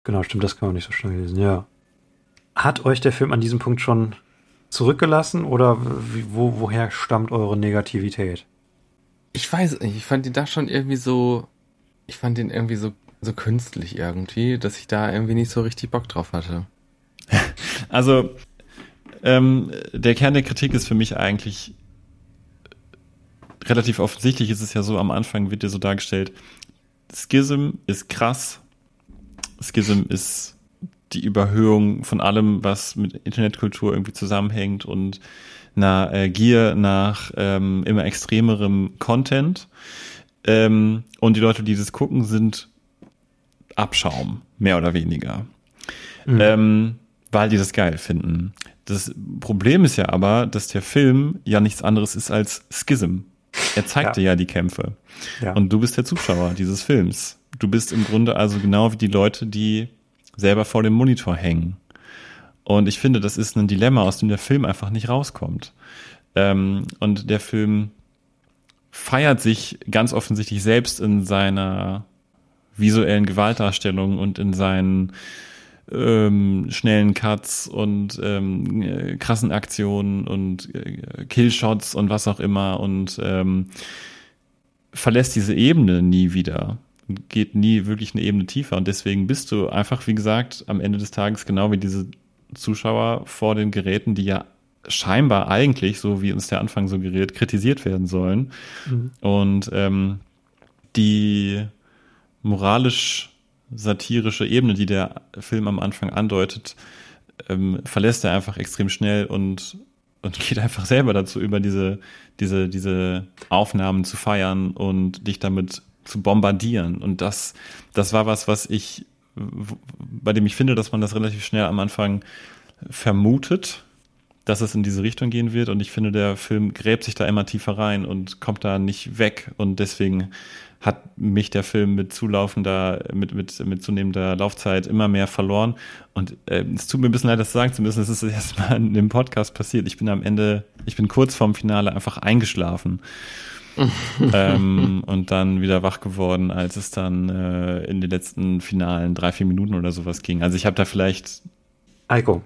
Genau, stimmt, das kann man nicht so schnell lesen, ja. Hat euch der Film an diesem Punkt schon zurückgelassen oder wo, woher stammt eure Negativität? Ich weiß nicht, ich fand ihn da schon irgendwie so, ich fand ihn irgendwie so, so künstlich irgendwie, dass ich da irgendwie nicht so richtig Bock drauf hatte. Also, ähm, der Kern der Kritik ist für mich eigentlich relativ offensichtlich. Ist es ja so, am Anfang wird dir so dargestellt, Schism ist krass, Schism ist die Überhöhung von allem, was mit Internetkultur irgendwie zusammenhängt und einer äh, Gier nach ähm, immer extremerem Content. Ähm, und die Leute, die das gucken, sind Abschaum, mehr oder weniger. Mhm. Ähm, weil die das geil finden. Das Problem ist ja aber, dass der Film ja nichts anderes ist als Schism. Er zeigte ja, ja die Kämpfe. Ja. Und du bist der Zuschauer dieses Films. Du bist im Grunde also genau wie die Leute, die selber vor dem Monitor hängen. Und ich finde, das ist ein Dilemma, aus dem der Film einfach nicht rauskommt. Ähm, und der Film feiert sich ganz offensichtlich selbst in seiner visuellen Gewaltdarstellung und in seinen ähm, schnellen Cuts und ähm, äh, krassen Aktionen und äh, Killshots und was auch immer und ähm, verlässt diese Ebene nie wieder geht nie wirklich eine Ebene tiefer. Und deswegen bist du einfach, wie gesagt, am Ende des Tages genau wie diese Zuschauer vor den Geräten, die ja scheinbar eigentlich, so wie uns der Anfang suggeriert, kritisiert werden sollen. Mhm. Und ähm, die moralisch-satirische Ebene, die der Film am Anfang andeutet, ähm, verlässt er einfach extrem schnell und, und geht einfach selber dazu über, diese, diese, diese Aufnahmen zu feiern und dich damit zu bombardieren. Und das, das war was, was ich, bei dem ich finde, dass man das relativ schnell am Anfang vermutet, dass es in diese Richtung gehen wird und ich finde, der Film gräbt sich da immer tiefer rein und kommt da nicht weg und deswegen hat mich der Film mit zulaufender, mit, mit, mit zunehmender Laufzeit immer mehr verloren. Und äh, es tut mir ein bisschen leid, das sagen zu müssen. Es ist erst mal in dem Podcast passiert. Ich bin am Ende, ich bin kurz vorm Finale einfach eingeschlafen. ähm, und dann wieder wach geworden, als es dann äh, in den letzten finalen drei, vier Minuten oder sowas ging. Also ich habe da vielleicht. Eiko.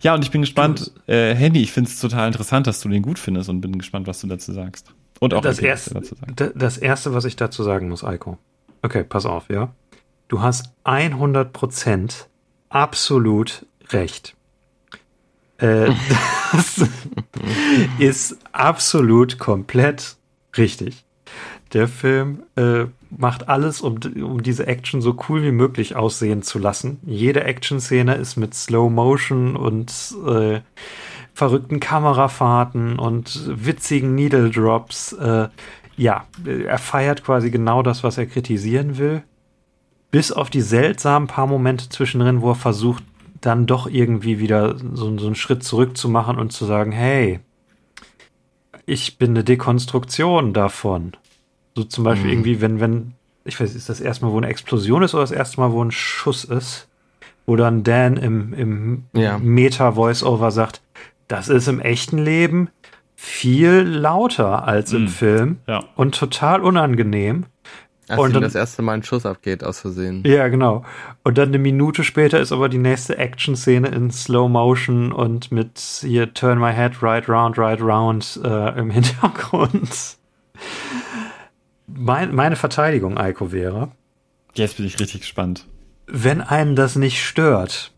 Ja, und ich bin gespannt, äh, Handy, ich finde es total interessant, dass du den gut findest und bin gespannt, was du dazu sagst. Und auch das, erste, dazu sagst. da- das erste, was ich dazu sagen muss, Eiko. Okay, pass auf, ja. Du hast 100% absolut recht. Äh, das ist absolut komplett richtig. Der Film äh, macht alles, um, um diese Action so cool wie möglich aussehen zu lassen. Jede Action-Szene ist mit Slow Motion und äh, verrückten Kamerafahrten und witzigen Needle Drops. Äh, ja, er feiert quasi genau das, was er kritisieren will. Bis auf die seltsamen paar Momente zwischendrin, wo er versucht, dann doch irgendwie wieder so, so einen Schritt zurück zu machen und zu sagen, hey, ich bin eine Dekonstruktion davon. So zum Beispiel Mhm. irgendwie, wenn, wenn, ich weiß, ist das erste Mal, wo eine Explosion ist oder das erste Mal, wo ein Schuss ist, wo dann Dan im, im Ja. Meta-Voice-Over sagt, das ist im echten Leben viel lauter als im Mhm. Film Ja. und total unangenehm. Als Und ihm dann- das erste Mal ein Schuss abgeht aus Versehen. Ja, genau. Und dann eine Minute später ist aber die nächste Action-Szene in Slow Motion und mit hier Turn My Head Right Round, Right Round äh, im Hintergrund. Mein, meine Verteidigung, Eiko, wäre, Jetzt bin ich richtig gespannt. wenn einen das nicht stört,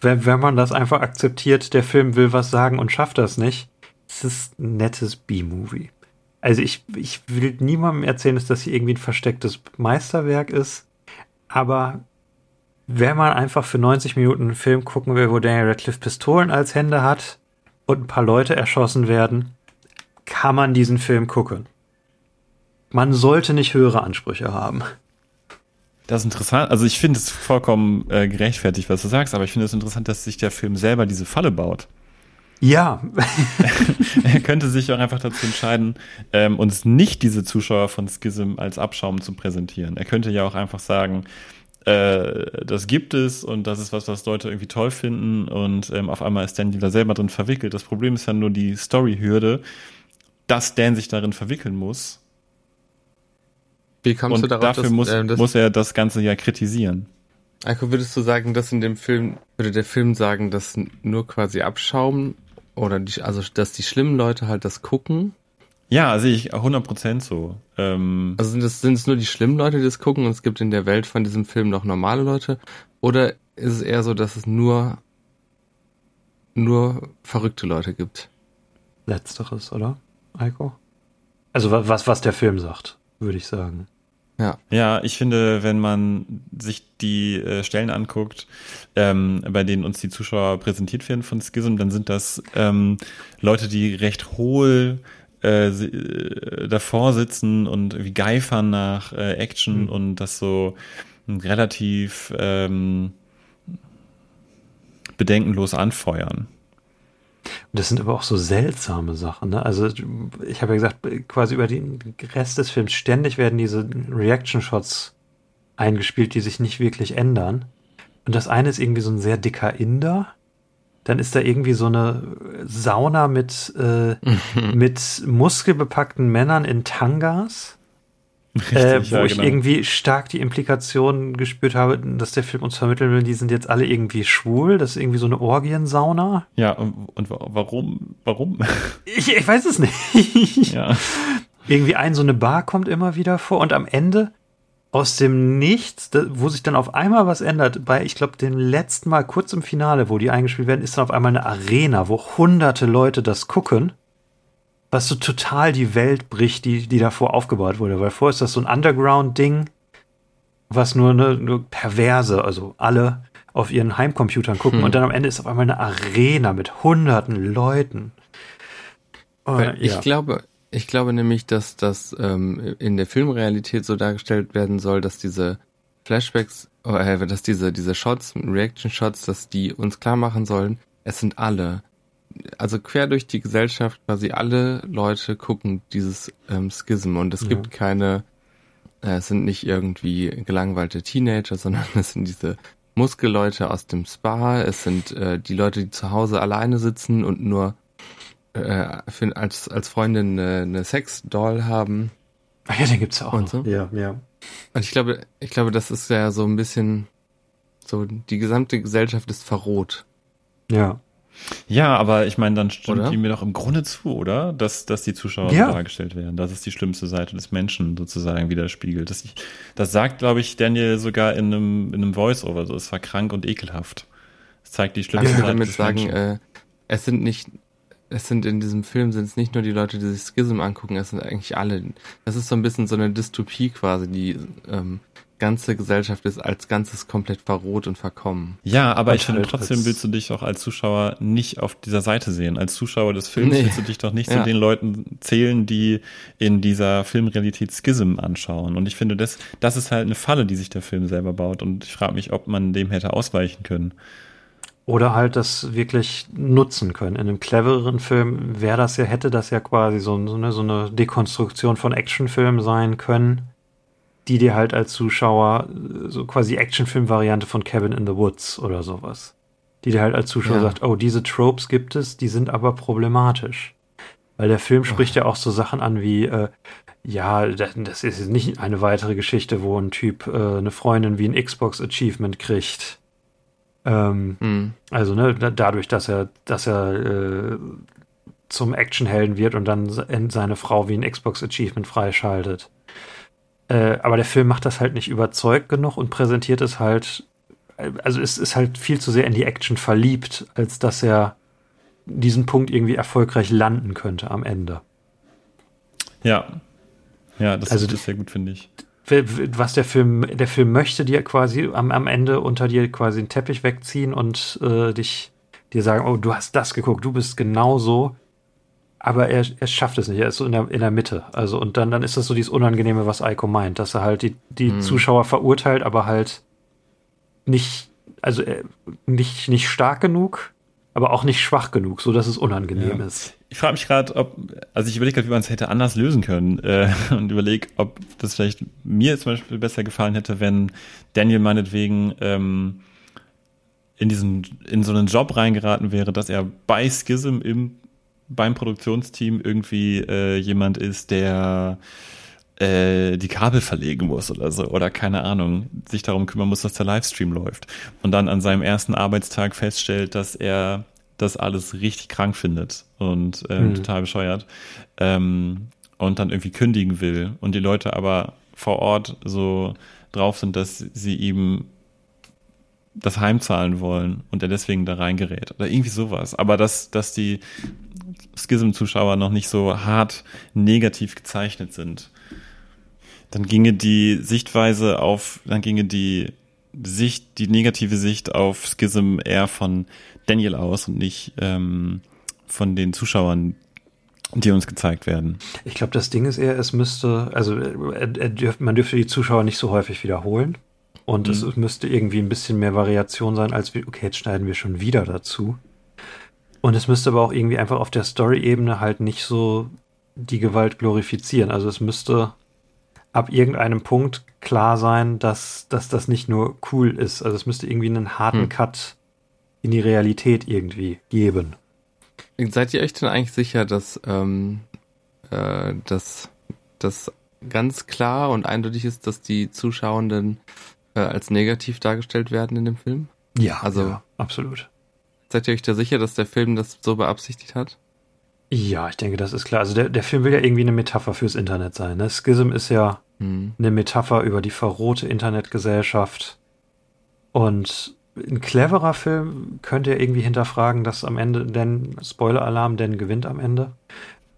wenn, wenn man das einfach akzeptiert, der Film will was sagen und schafft das nicht, es ist ein nettes B-Movie. Also ich, ich will niemandem erzählen, dass das hier irgendwie ein verstecktes Meisterwerk ist, aber wenn man einfach für 90 Minuten einen Film gucken will, wo Daniel Radcliffe Pistolen als Hände hat und ein paar Leute erschossen werden, kann man diesen Film gucken. Man sollte nicht höhere Ansprüche haben. Das ist interessant. Also ich finde es vollkommen äh, gerechtfertigt, was du sagst, aber ich finde es interessant, dass sich der Film selber diese Falle baut. Ja, er könnte sich auch einfach dazu entscheiden, ähm, uns nicht diese Zuschauer von Schism als Abschaum zu präsentieren. Er könnte ja auch einfach sagen, äh, das gibt es und das ist was, was Leute irgendwie toll finden und ähm, auf einmal ist Dan da selber drin verwickelt. Das Problem ist ja nur die Story-Hürde, dass Dan sich darin verwickeln muss Wie kommst du und darauf, dafür dass, muss, dass, muss er das Ganze ja kritisieren. Eiko, würdest du sagen, dass in dem Film, würde der Film sagen, dass nur quasi Abschaum oder die, also dass die schlimmen Leute halt das gucken? Ja, sehe ich 100% so. Ähm, Also sind es, sind es nur die schlimmen Leute, die das gucken und es gibt in der Welt von diesem Film noch normale Leute? Oder ist es eher so, dass es nur, nur verrückte Leute gibt? letzteres, oder, Eiko? Also wa- was, was der Film sagt, würde ich sagen. Ja. Ja, ich finde, wenn man sich die äh, Stellen anguckt, ähm, bei denen uns die Zuschauer präsentiert werden von Schism, dann sind das ähm, Leute, die recht hohl äh, äh, davor sitzen und wie geifern nach äh, Action Mhm. und das so relativ ähm, bedenkenlos anfeuern. Und das sind aber auch so seltsame Sachen. Ne? Also ich habe ja gesagt, quasi über den Rest des Films ständig werden diese Reaction-Shots eingespielt, die sich nicht wirklich ändern. Und das eine ist irgendwie so ein sehr dicker Inder. Dann ist da irgendwie so eine Sauna mit, äh, mit muskelbepackten Männern in Tangas. Äh, Richtig, wo ja, ich genau. irgendwie stark die Implikation gespürt habe, dass der Film uns vermitteln will, die sind jetzt alle irgendwie schwul. Das ist irgendwie so eine Orgiensauna. Ja, und, und wa- warum? Warum? Ich, ich weiß es nicht. ja. Irgendwie ein so eine Bar kommt immer wieder vor und am Ende aus dem Nichts, wo sich dann auf einmal was ändert, bei, ich glaube, dem letzten Mal kurz im Finale, wo die eingespielt werden, ist dann auf einmal eine Arena, wo hunderte Leute das gucken, was so total die Welt bricht, die, die davor aufgebaut wurde. Weil vorher ist das so ein Underground-Ding, was nur, ne, nur perverse, also alle auf ihren Heimcomputern gucken Hm. und dann am Ende ist auf einmal eine Arena mit hunderten Leuten. Oh, Weil ich ja. glaube, ich glaube nämlich, dass das ähm, in der Filmrealität so dargestellt werden soll, dass diese Flashbacks, äh, dass diese diese Shots, Reaction Shots, dass die uns klar machen sollen, es sind alle also quer durch die Gesellschaft quasi alle Leute gucken dieses ähm, Schism und es Ja. gibt keine, äh, es sind nicht irgendwie gelangweilte Teenager, sondern es sind diese Muskelleute aus dem Spa, es sind äh, die Leute, die zu Hause alleine sitzen und nur äh, für, als, als Freundin eine, eine Sex-Doll haben. Ach ja, den gibt's ja auch. Und so? Ja, ja. Und ich glaube, ich glaube, das ist ja so ein bisschen so, die gesamte Gesellschaft ist verroht. Ja. Ja, aber ich meine, dann stimmt Oder? die mir doch im Grunde zu, oder? Dass, dass die Zuschauer Ja. so dargestellt werden. Das ist die schlimmste Seite des Menschen sozusagen widerspiegelt. Das, ich, das sagt, glaube ich, Daniel sogar in einem, in einem Voice-Over. So, es war krank und ekelhaft. Es zeigt die schlimmste will Seite damit des sagen, Menschen. äh, es sind nicht, es sind in diesem Film sind es nicht nur die Leute, die sich Schism angucken, es sind eigentlich alle. Das ist so ein bisschen so eine Dystopie quasi. Die ähm, ganze Gesellschaft ist als Ganzes komplett verroht und verkommen. Ja, aber Und ich finde halt trotzdem willst du dich auch als Zuschauer nicht auf dieser Seite sehen. Als Zuschauer des Films Nee. willst du dich doch nicht Ja. zu den Leuten zählen, die in dieser Filmrealität Schism anschauen. Und ich finde, das, das ist halt eine Falle, die sich der Film selber baut. Und ich frage mich, ob man dem hätte ausweichen können. Oder halt das wirklich nutzen können. In einem clevereren Film wäre das ja, hätte das ja quasi so, so, eine, so eine Dekonstruktion von Actionfilmen sein können, die dir halt als Zuschauer äh, so quasi Actionfilm-Variante von Cabin in the Woods oder sowas. Die dir halt als Zuschauer Ja. sagt, oh, diese Tropes gibt es, die sind aber problematisch. Weil der Film spricht ja auch so Sachen an wie, äh, ja, das ist nicht eine weitere Geschichte, wo ein Typ äh, eine Freundin wie ein Xbox-Achievement kriegt. Ähm, Hm. also ne, da- dadurch, dass er, dass er äh, zum Actionhelden wird und dann se- seine Frau wie ein Xbox Achievement freischaltet. Äh, aber der Film macht das halt nicht überzeugt genug und präsentiert es halt, also es ist halt viel zu sehr in die Action verliebt, als dass er diesen Punkt irgendwie erfolgreich landen könnte am Ende. Ja. Ja, das Also ist sehr gut, finde ich. Was der Film, der Film möchte dir quasi am, am Ende unter dir quasi einen Teppich wegziehen und äh, dich dir sagen, oh, du hast das geguckt, du bist genauso. Aber er, er schafft es nicht, er ist so in der, in der Mitte. Also, und dann, dann ist das so dieses Unangenehme, was Eiko meint, dass er halt die, die Mhm. Zuschauer verurteilt, aber halt nicht, also äh, nicht, nicht stark genug, aber auch nicht schwach genug, so dass es unangenehm Ja. ist. Ich frage mich gerade, ob, also ich überlege gerade, wie man es hätte anders lösen können äh, und überlege, ob das vielleicht mir zum Beispiel besser gefallen hätte, wenn Daniel meinetwegen ähm, in diesen, in so einen Job reingeraten wäre, dass er bei Schism im, beim Produktionsteam irgendwie äh, jemand ist, der äh, die Kabel verlegen muss oder so oder keine Ahnung, sich darum kümmern muss, dass der Livestream läuft und dann an seinem ersten Arbeitstag feststellt, dass er das alles richtig krank findet und ähm, Mhm. total bescheuert ähm, und dann irgendwie kündigen will und die Leute aber vor Ort so drauf sind, dass sie ihm das heimzahlen wollen und er deswegen da reingerät oder irgendwie sowas. Aber dass, dass die Schism-Zuschauer noch nicht so hart negativ gezeichnet sind. Dann ginge die Sichtweise auf, dann ginge die Sicht, die negative Sicht auf Schism eher von Daniel aus und nicht ähm, von den Zuschauern, die uns gezeigt werden. Ich glaube, das Ding ist eher, es müsste, also äh, er dürf, man dürfte die Zuschauer nicht so häufig wiederholen. Und es Mhm. müsste irgendwie ein bisschen mehr Variation sein, als wir, okay, jetzt schneiden wir schon wieder dazu. Und es müsste aber auch irgendwie einfach auf der Story-Ebene halt nicht so die Gewalt glorifizieren. Also es müsste ab irgendeinem Punkt klar sein, dass, dass das nicht nur cool ist. Also es müsste irgendwie einen harten Hm. Cut in die Realität irgendwie geben. Seid ihr euch denn eigentlich sicher, dass, ähm, äh, dass das ganz klar und eindeutig ist, dass die Zuschauenden äh, als negativ dargestellt werden in dem Film? Ja, Also- ja, absolut. Seid ihr euch da sicher, dass der Film das so beabsichtigt hat? Ja, ich denke, das ist klar. Also der, der Film will ja irgendwie eine Metapher fürs Internet sein. Ne? Schism ist ja Hm. eine Metapher über die verrohte Internetgesellschaft. Und ein cleverer Film könnte ja irgendwie hinterfragen, dass am Ende, denn Spoiler-Alarm, denn gewinnt am Ende,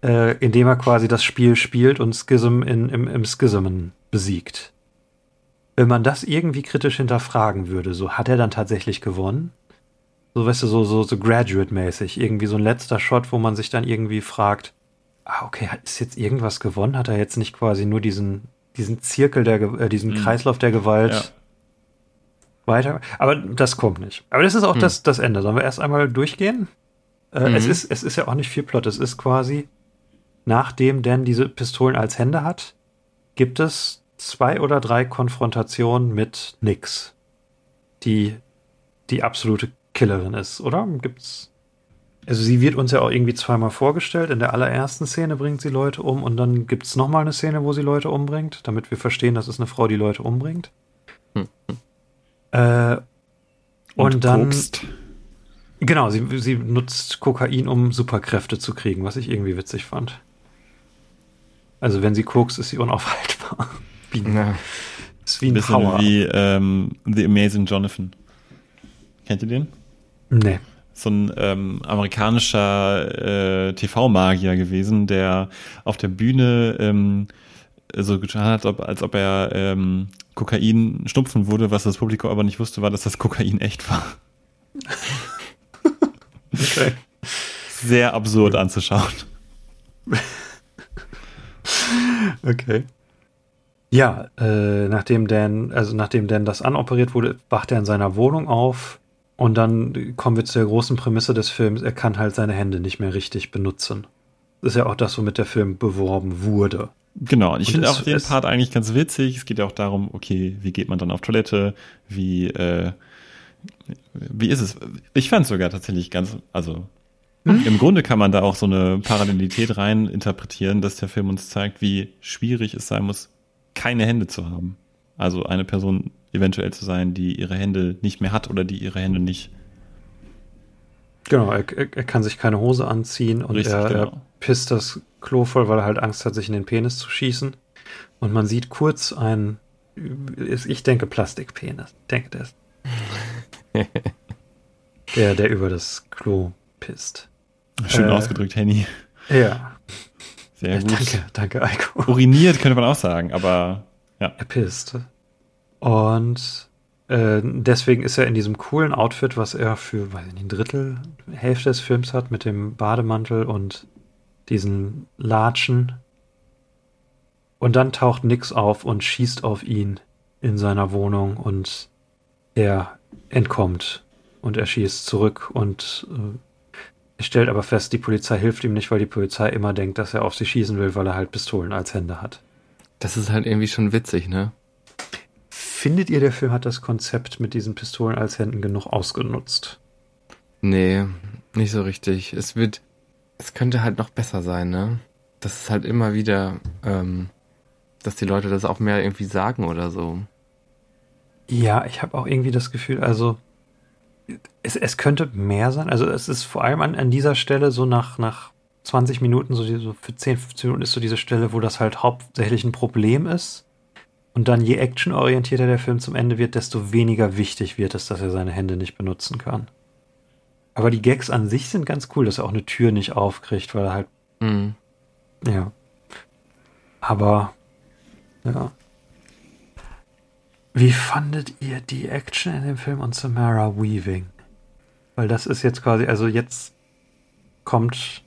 äh, indem er quasi das Spiel spielt und Schism in, im, im Schismen besiegt. Wenn man das irgendwie kritisch hinterfragen würde, so hat er dann tatsächlich gewonnen? So, weißt du, so, so, so Graduate-mäßig. Irgendwie so ein letzter Shot, wo man sich dann irgendwie fragt, ah, okay, hat- ist jetzt irgendwas gewonnen? Hat er jetzt nicht quasi nur diesen, diesen Zirkel der, äh, diesen Mhm. Kreislauf der Gewalt Ja. weiter? Aber das kommt nicht. Aber das ist auch Hm. das, das Ende. Sollen wir erst einmal durchgehen? Äh, Mhm. es, ist, es ist ja auch nicht viel Plot. Es ist quasi, nachdem Dan diese Pistolen als Hände hat, gibt es zwei oder drei Konfrontationen mit Nix, die die absolute Killerin ist, oder? Gibt's. Also sie wird uns ja auch irgendwie zweimal vorgestellt. In der allerersten Szene bringt sie Leute um und dann gibt es nochmal eine Szene, wo sie Leute umbringt, damit wir verstehen, das ist eine Frau, die Leute umbringt. Hm. Äh, und, dann. kokst. Genau, sie, sie nutzt Kokain, um Superkräfte zu kriegen, was ich irgendwie witzig fand. Also wenn sie kokst, ist sie unaufhaltbar. Wie, Ja. ist wie Ein ein bisschen Power. wie ähm, The Amazing Jonathan. Kennt ihr den? Nee. so ein ähm, amerikanischer äh, TV-Magier gewesen, der auf der Bühne ähm, so getan hat, ob, als ob er ähm, Kokain schnupfen wurde, was das Publikum aber nicht wusste, war, dass das Kokain echt war. Okay. Sehr absurd anzuschauen. Okay. Ja, äh, nachdem Dan, also nachdem Dan das anoperiert wurde, wacht er in seiner Wohnung auf und dann kommen wir zu der großen Prämisse des Films, er kann halt seine Hände nicht mehr richtig benutzen. Das ist ja auch das, womit der Film beworben wurde. Genau, und ich finde auch den Part eigentlich ganz witzig. Es geht ja auch darum, okay, wie geht man dann auf Toilette, wie, äh, wie ist es? Ich fand es sogar tatsächlich ganz, also im Grunde kann man da auch so eine Parallelität rein interpretieren, dass der Film uns zeigt, wie schwierig es sein muss, keine Hände zu haben. Also eine Person eventuell zu sein, die ihre Hände nicht mehr hat oder die ihre Hände nicht. Genau, er, er, er kann sich keine Hose anziehen und Richtig, er, er genau. pisst das Klo voll, weil er halt Angst hat, sich in den Penis zu schießen. Und man sieht kurz ein, ich denke Plastikpenis. Ich denke, der ist der, der über das Klo pisst. Schön Äh, ausgedrückt, Henny. Ja, Sehr gut. danke, danke, Eiko. Uriniert könnte man auch sagen, aber ja. Er pisst. Und äh, deswegen ist er in diesem coolen Outfit, was er für, weiß ich nicht, ein Drittel, Hälfte des Films hat, mit dem Bademantel und diesen Latschen. Und dann taucht Nix auf und schießt auf ihn in seiner Wohnung und er entkommt und er schießt zurück und äh, stellt aber fest, die Polizei hilft ihm nicht, weil die Polizei immer denkt, dass er auf sie schießen will, weil er halt Pistolen als Hände hat. Das ist halt irgendwie schon witzig, ne? Findet ihr, der Film hat das Konzept mit diesen Pistolen als Händen genug ausgenutzt? Nee, nicht so richtig. Es wird, es könnte halt noch besser sein, ne? Das ist halt immer wieder, ähm, dass die Leute das auch mehr irgendwie sagen oder so. Ja, ich habe auch irgendwie das Gefühl, also es, es könnte mehr sein. Also es ist vor allem an, an dieser Stelle so nach, nach 20 Minuten, so, die, so für 10, 15 Minuten ist so diese Stelle, wo das halt hauptsächlich ein Problem ist. Und dann je actionorientierter der Film zum Ende wird, desto weniger wichtig wird es, dass er seine Hände nicht benutzen kann. Aber die Gags an sich sind ganz cool, dass er auch eine Tür nicht aufkriegt, weil er halt Hm. Ja. Aber, ja. Wie fandet ihr die Action in dem Film und Samara Weaving? Weil das ist jetzt quasi, also jetzt kommt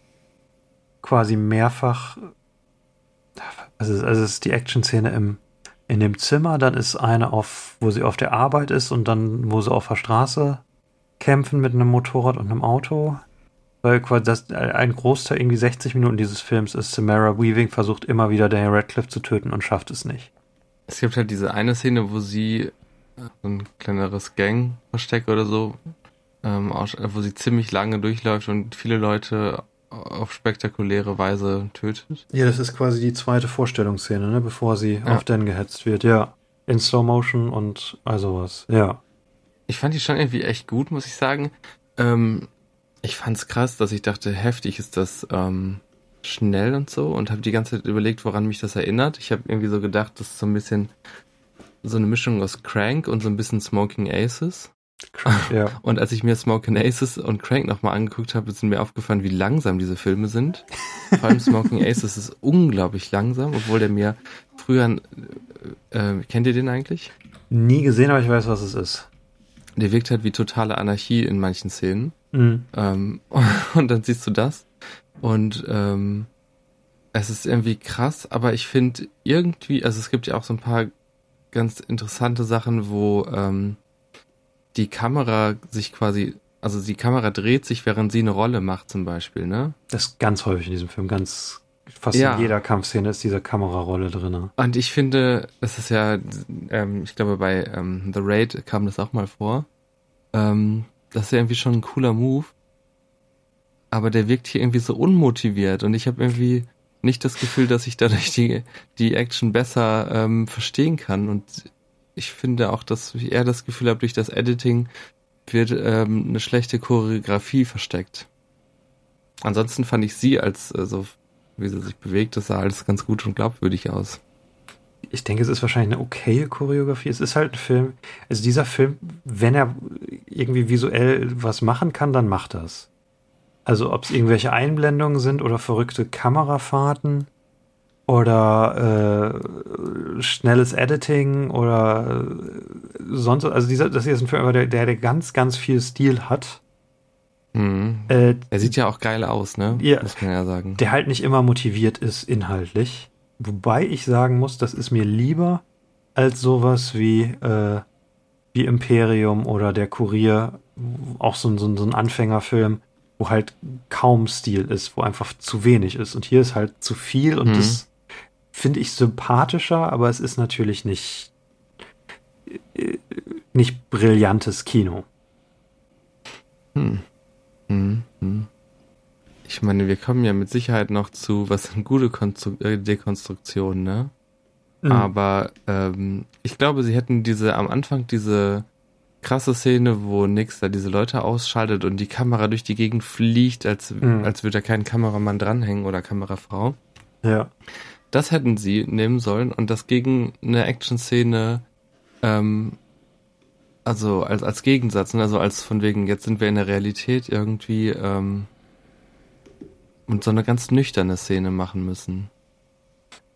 quasi mehrfach, also, also es ist die Action-Szene im, in dem Zimmer, dann ist eine auf, wo sie auf der Arbeit ist und dann, wo sie auf der Straße kämpfen mit einem Motorrad und einem Auto. Weil quasi das, ein Großteil, irgendwie 60 Minuten dieses Films ist Samara Weaving versucht immer wieder Daniel Radcliffe zu töten und schafft es nicht. Es gibt halt diese eine Szene, wo sie äh, ein kleineres Gang-Versteck oder so, ähm, äh, wo sie ziemlich lange durchläuft und viele Leute auf spektakuläre Weise tötet. Ja, das ist quasi die zweite Vorstellungsszene, ne, bevor sie Ja. auf Dan gehetzt wird. Ja, in Slow Motion und also was. Ja. Ich fand die schon irgendwie echt gut, muss ich sagen. Ähm, ich fand's krass, dass ich dachte, heftig ist das ähm, schnell und so und habe die ganze Zeit überlegt, woran mich das erinnert. Ich habe irgendwie so gedacht, das ist so ein bisschen so eine Mischung aus Crank und so ein bisschen Smoking Aces. Ja. Und als ich mir Smoking Aces und Crank nochmal angeguckt habe, sind mir aufgefallen, wie langsam diese Filme sind. Vor allem Smoking Aces ist unglaublich langsam, obwohl der mir früher, äh, äh, kennt ihr den eigentlich? Nie gesehen, aber ich weiß, was es ist. Der wirkt halt wie totale Anarchie in manchen Szenen. Mhm. Ähm, und dann siehst du das. Und ähm, es ist irgendwie krass, aber ich finde irgendwie, also es gibt ja auch so ein paar ganz interessante Sachen, wo ähm, die Kamera sich quasi also die Kamera dreht sich, während sie eine Rolle macht zum Beispiel, ne? Das ist ganz häufig in diesem Film, ganz fast Ja. in jeder Kampfszene ist diese Kamerarolle drin. Und ich finde, es ist ja, ähm, ich glaube bei ähm, The Raid kam das auch mal vor. Ähm, das ist ja irgendwie schon ein cooler Move. Aber der wirkt hier irgendwie so unmotiviert und ich habe irgendwie nicht das Gefühl, dass ich dadurch die, die Action besser ähm, verstehen kann. Und ich finde auch, dass ich eher das Gefühl habe, durch das Editing wird ähm, eine schlechte Choreografie versteckt. Ansonsten fand ich sie als, also, wie sie sich bewegt, das sah alles ganz gut und glaubwürdig aus. Ich denke, es ist wahrscheinlich eine okaye Choreografie. Es ist halt ein Film. Also dieser Film, wenn er irgendwie visuell was machen kann, dann macht das. Also ob es irgendwelche Einblendungen sind oder verrückte Kamerafahrten oder äh, schnelles Editing oder äh, sonst. Also dieser, das hier ist ein Film, der, der, der ganz, ganz viel Stil hat. Mhm. Äh, Er sieht ja auch geil aus, ne? Ja. Muss man ja sagen. der halt nicht immer motiviert ist inhaltlich. Wobei ich sagen muss, das ist mir lieber als sowas wie, äh, wie Imperium oder der Kurier, auch so, ein- so, ein- so ein Anfängerfilm, wo halt kaum Stil ist, wo einfach zu wenig ist. Und hier ist halt zu viel und Mhm. das finde ich sympathischer, aber es ist natürlich nicht, äh, nicht brillantes Kino. Hm. Hm. Hm. Ich meine, wir kommen ja mit Sicherheit noch zu, was sind gute Konstru äh, Dekonstruktionen, ne? Mhm. Aber ähm, ich glaube, sie hätten diese am Anfang diese krasse Szene, wo Nix da diese Leute ausschaltet und die Kamera durch die Gegend fliegt, als, Mhm. als würde da kein Kameramann dranhängen oder Kamerafrau. Ja. Das hätten sie nehmen sollen und das gegen eine Action-Szene, ähm, also als, als Gegensatz, ne? also als von wegen, jetzt sind wir in der Realität irgendwie ähm, und so eine ganz nüchterne Szene machen müssen.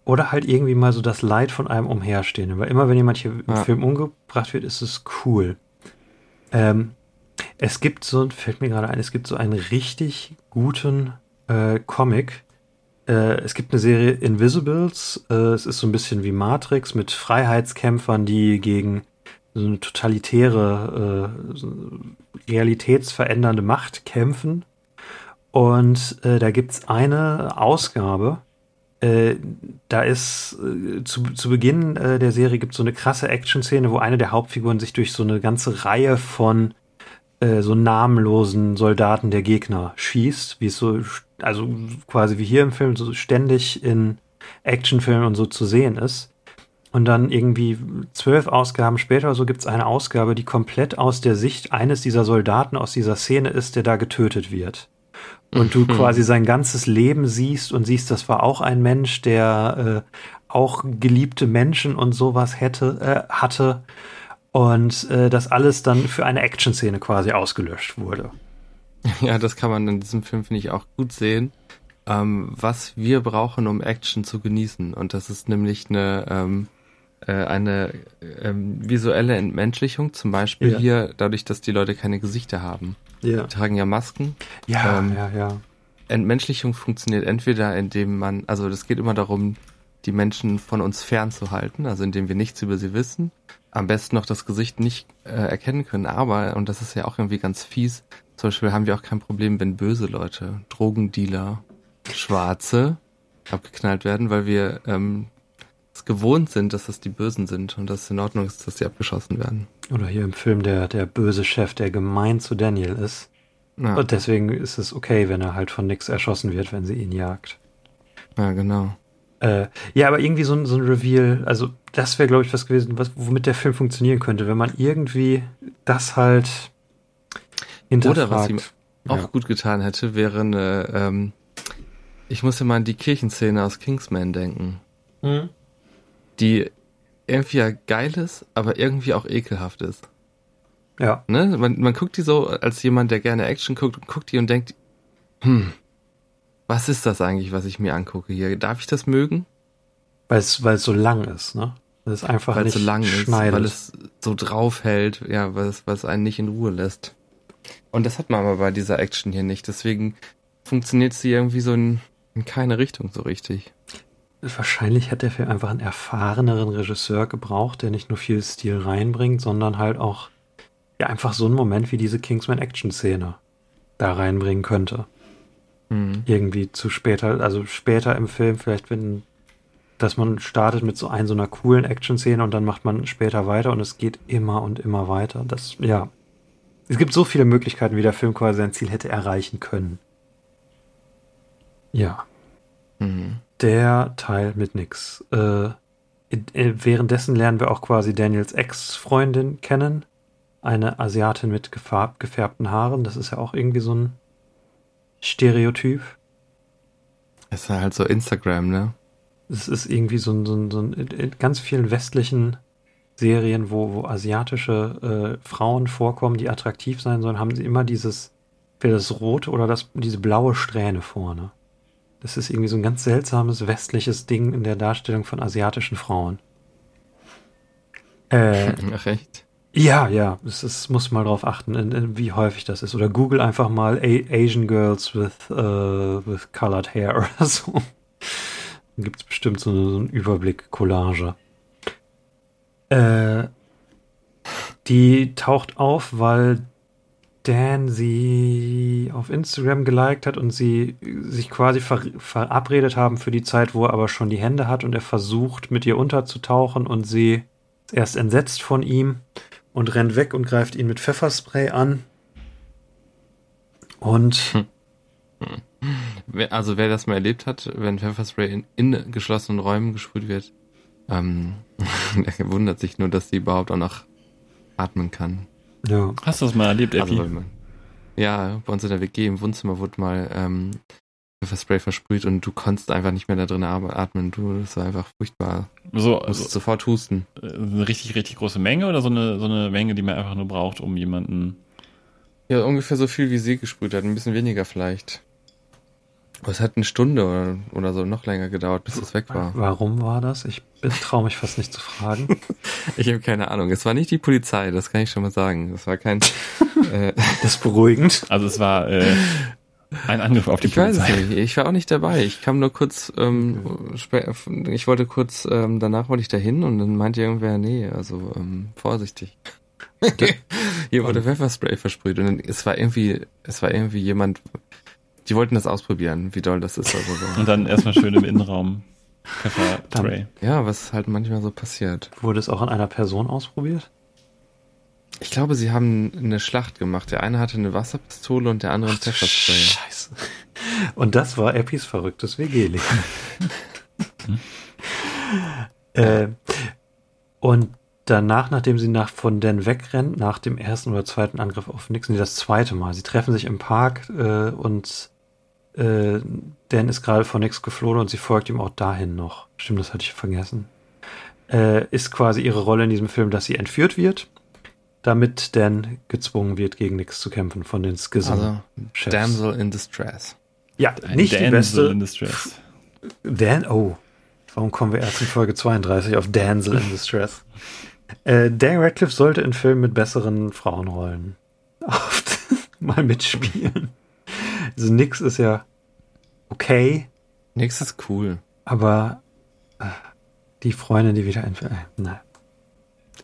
Oder halt irgendwie mal so das Leid von einem Umherstehen. Weil immer, wenn jemand hier im Ja. Film umgebracht wird, ist es cool. Ähm, es gibt so, fällt mir gerade ein, es gibt so einen richtig guten äh, Comic. Äh, es gibt eine Serie Invisibles. Äh, es ist so ein bisschen wie Matrix mit Freiheitskämpfern, die gegen so eine totalitäre, äh, so realitätsverändernde Macht kämpfen. Und äh, da gibt's eine Ausgabe, äh, da ist zu, zu Beginn der Serie gibt so eine krasse Action-Szene, wo eine der Hauptfiguren sich durch so eine ganze Reihe von so namenlosen Soldaten der Gegner schießt, wie es so, also quasi wie hier im Film so ständig in Actionfilmen und so zu sehen ist. Und dann irgendwie zwölf Ausgaben später oder so gibt's eine Ausgabe, die komplett aus der Sicht eines dieser Soldaten aus dieser Szene ist, der da getötet wird und du quasi sein ganzes Leben siehst und siehst, das war auch ein Mensch, der äh, auch geliebte Menschen und sowas hätte, äh, hatte und äh, das alles dann für eine Action-Szene quasi ausgelöscht wurde. Ja, das kann man in diesem Film, finde ich, auch gut sehen. Ähm, was wir brauchen, um Action zu genießen. Und das ist nämlich eine, ähm, äh, eine ähm, visuelle Entmenschlichung. Zum Beispiel Ja. hier, dadurch, dass die Leute keine Gesichter haben. Ja, Die tragen ja Masken. ja, Ähm, ja, ja. Entmenschlichung funktioniert entweder, indem man, also das geht immer darum, die Menschen von uns fernzuhalten, also indem wir nichts über sie wissen, am besten noch das Gesicht nicht äh, erkennen können, aber, und das ist ja auch irgendwie ganz fies, zum Beispiel haben wir auch kein Problem, wenn böse Leute, Drogendealer, Schwarze abgeknallt werden, weil wir ähm, es gewohnt sind, dass das die Bösen sind und dass es in Ordnung ist, dass sie abgeschossen werden. Oder hier im Film der, der böse Chef, der gemein zu Daniel ist. Ja, Und deswegen ist es okay, wenn er halt von nix erschossen wird, wenn sie ihn jagt. ja genau. Äh, ja, aber irgendwie so ein, so ein Reveal, also das wäre, glaube ich, was gewesen, was, womit der Film funktionieren könnte, wenn man irgendwie das halt hinterfragt. Oder was ihm auch Ja. gut getan hätte, wäre eine, ähm, ich muss ja mal an die Kirchenszene aus Kingsman denken, Mhm. die irgendwie ja geil ist, aber irgendwie auch ekelhaft ist. Ja, Ne? Man, man guckt die so als jemand, der gerne Action guckt, und guckt die und denkt, hm, was ist das eigentlich, was ich mir angucke hier? Darf ich das mögen? weil es weil es so lang ist, ne? Das ist einfach Weil es nicht so lang ist, schneidet. weil es so draufhält, ja, weil es, weil es einen nicht in Ruhe lässt. Und das hat man aber bei dieser Action hier nicht. Deswegen funktioniert sie irgendwie so in, in keine Richtung so richtig. Wahrscheinlich hätte der Film einfach einen erfahreneren Regisseur gebraucht, der nicht nur viel Stil reinbringt, sondern halt auch ja einfach so einen Moment wie diese Kingsman-Action-Szene da reinbringen könnte. Mhm. Irgendwie zu später, also später im Film, vielleicht wenn, dass man startet mit so ein, so einer coolen Action-Szene und dann macht man später weiter und es geht immer und immer weiter. Das, ja. Es gibt so viele Möglichkeiten, wie der Film quasi sein Ziel hätte erreichen können. Ja. Mhm. Der Teil mit nix. Äh, äh, währenddessen lernen wir auch quasi Daniels Ex-Freundin kennen. Eine Asiatin mit gefarb, gefärbten Haaren. Das ist ja auch irgendwie so ein Stereotyp. Es ist halt so Instagram, ne? Es ist irgendwie so ein, so ein, so ein in ganz vielen westlichen Serien, wo, wo asiatische äh, Frauen vorkommen, die attraktiv sein sollen, haben sie immer dieses, für das rote oder das, diese blaue Strähne vorne. Das ist irgendwie so ein ganz seltsames westliches Ding in der Darstellung von asiatischen Frauen. Äh, Ach echt? ja, ja, es ist, muss mal drauf achten, in, in, wie häufig das ist. Oder google einfach mal A Asian Girls with, uh, with colored hair oder so. Dann gibt es bestimmt so, so einen Überblick, Collage. Äh, die taucht auf, weil Dan sie auf Instagram geliked hat und sie sich quasi ver verabredet haben für die Zeit, wo er aber schon die Hände hat und er versucht, mit ihr unterzutauchen und sie ist erst entsetzt von ihm und rennt weg und greift ihn mit Pfefferspray an. Und Wer- Also wer das mal erlebt hat, wenn Pfefferspray in, in geschlossenen Räumen gesprüht wird, ähm, der wundert sich nur, dass sie überhaupt auch noch atmen kann. ja, Hast du das mal erlebt, Also, Epi? man, ja, bei uns in der WG im Wohnzimmer wurde mal ähm, Pfefferspray versprüht und du konntest einfach nicht mehr da drin atmen. Du, das war einfach furchtbar. so, Du musst also, sofort husten. äh, eine richtig, richtig große Menge oder so eine, so eine Menge, die man einfach nur braucht, um jemanden. Ja, ungefähr so viel wie sie gesprüht hat, ein bisschen weniger vielleicht. Es hat eine Stunde oder, oder so noch länger gedauert, bis es weg war. warum war das? Ich traue mich fast nicht zu fragen. Ich habe keine Ahnung. Es war nicht die Polizei, das kann ich schon mal sagen. Es war kein. äh, Das ist beruhigend. Also es war äh, ein Angriff auf die ich weiß Polizei. es nicht. Ich war auch nicht dabei. Ich kam nur kurz. Ähm, ich wollte kurz. Ähm, danach wollte ich dahin und dann meinte irgendwer, nee, also ähm, vorsichtig. Hier wurde Pfefferspray versprüht und dann, es war irgendwie, es war irgendwie jemand. Die wollten das ausprobieren, wie doll das ist. Also so. Und dann erstmal schön im Innenraum Pfefferspray. Ja, was halt manchmal so passiert. Wurde es auch an einer Person ausprobiert? Ich glaube, sie haben eine Schlacht gemacht. Der eine hatte eine Wasserpistole und der andere ein Pfefferspray. Scheiße. Und das war Eppis verrücktes WG-Leben. äh, und danach, nachdem sie nach von Dan wegrennt, nach dem ersten oder zweiten Angriff auf Nixon, das zweite Mal, sie treffen sich im Park äh, und äh, Dan ist gerade vor Nix geflohen und sie folgt ihm auch dahin noch. Stimmt, das hatte ich vergessen. Äh, ist quasi ihre Rolle in diesem Film, dass sie entführt wird, damit Dan gezwungen wird, gegen Nix zu kämpfen von den Schism. Also, Chefs. Damsel in Distress. ja, Ein nicht die Damsel beste. in Distress. Dan, oh, warum kommen wir erst in Folge 32 auf Damsel in Distress? Äh, Dan Radcliffe sollte in Filmen mit besseren Frauenrollen oft mal mitspielen. Also nix ist ja okay, Nix ist cool. aber äh, die Freundin, die wieder in äh, na,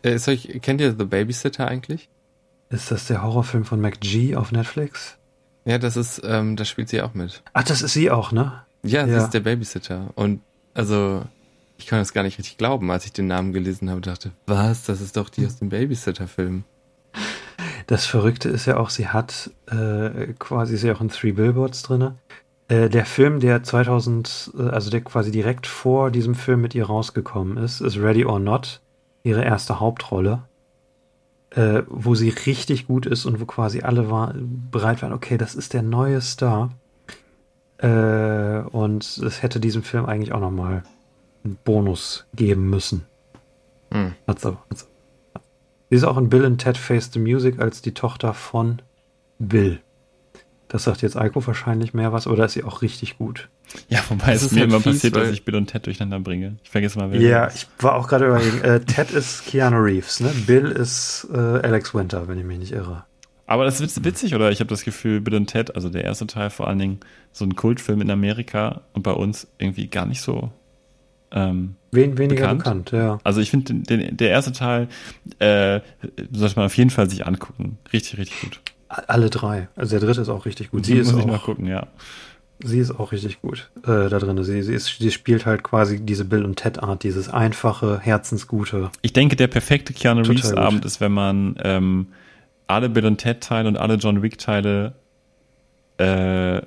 Äh, ist euch, kennt ihr The Babysitter eigentlich? ist das der Horrorfilm von McG auf Netflix? Ja, das ist, ähm, da spielt sie auch mit. Ach, das ist sie auch, ne? Ja, sie Ja. ist der Babysitter. Und also, ich kann das gar nicht richtig glauben, als ich den Namen gelesen habe, dachte, was, das ist doch die aus dem Babysitter-Film. Das Verrückte ist ja auch, sie hat äh, quasi, ist ja auch in Three Billboards drinne. Äh, der Film, der 2000, äh, also der quasi direkt vor diesem Film mit ihr rausgekommen ist, ist Ready or Not, ihre erste Hauptrolle, äh, wo sie richtig gut ist und wo quasi alle war, bereit waren, okay, das ist der neue Star. Äh, und es hätte diesem Film eigentlich auch nochmal einen Bonus geben müssen. Hm. Hat's aber. Hat's. Sie ist auch in Bill and Ted Face the Music als die Tochter von Bill. Das sagt jetzt Eiko wahrscheinlich mehr was, oder ist sie auch richtig gut? Ja, wobei es mir halt immer fies, passiert, dass ich Bill und Ted durcheinander bringe. Ich vergesse mal, wer Ja, ich war auch gerade überlegen. Äh, Ted ist Keanu Reeves, ne? Bill ist äh, Alex Winter, wenn ich mich nicht irre. Aber das ist witz- witzig, oder? Ich habe das Gefühl, Bill und Ted, also der erste Teil vor allen Dingen, so ein Kultfilm in Amerika und bei uns irgendwie gar nicht so Ähm, Wen, weniger Bekannt. bekannt, ja. also ich finde, den- der erste Teil äh, sollte man auf jeden Fall sich angucken. Richtig, richtig gut. Alle drei. Also der dritte ist auch richtig gut. Sie Muss ist ich mal auch, gucken, ja. sie ist auch richtig gut äh, da drin. Sie, sie, ist, sie spielt halt quasi diese Bill und Ted Art, dieses einfache, herzensgute. Ich denke, der perfekte Keanu Reeves. Abend ist, wenn man ähm, alle Bill und Ted Teile und alle John Wick Teile äh,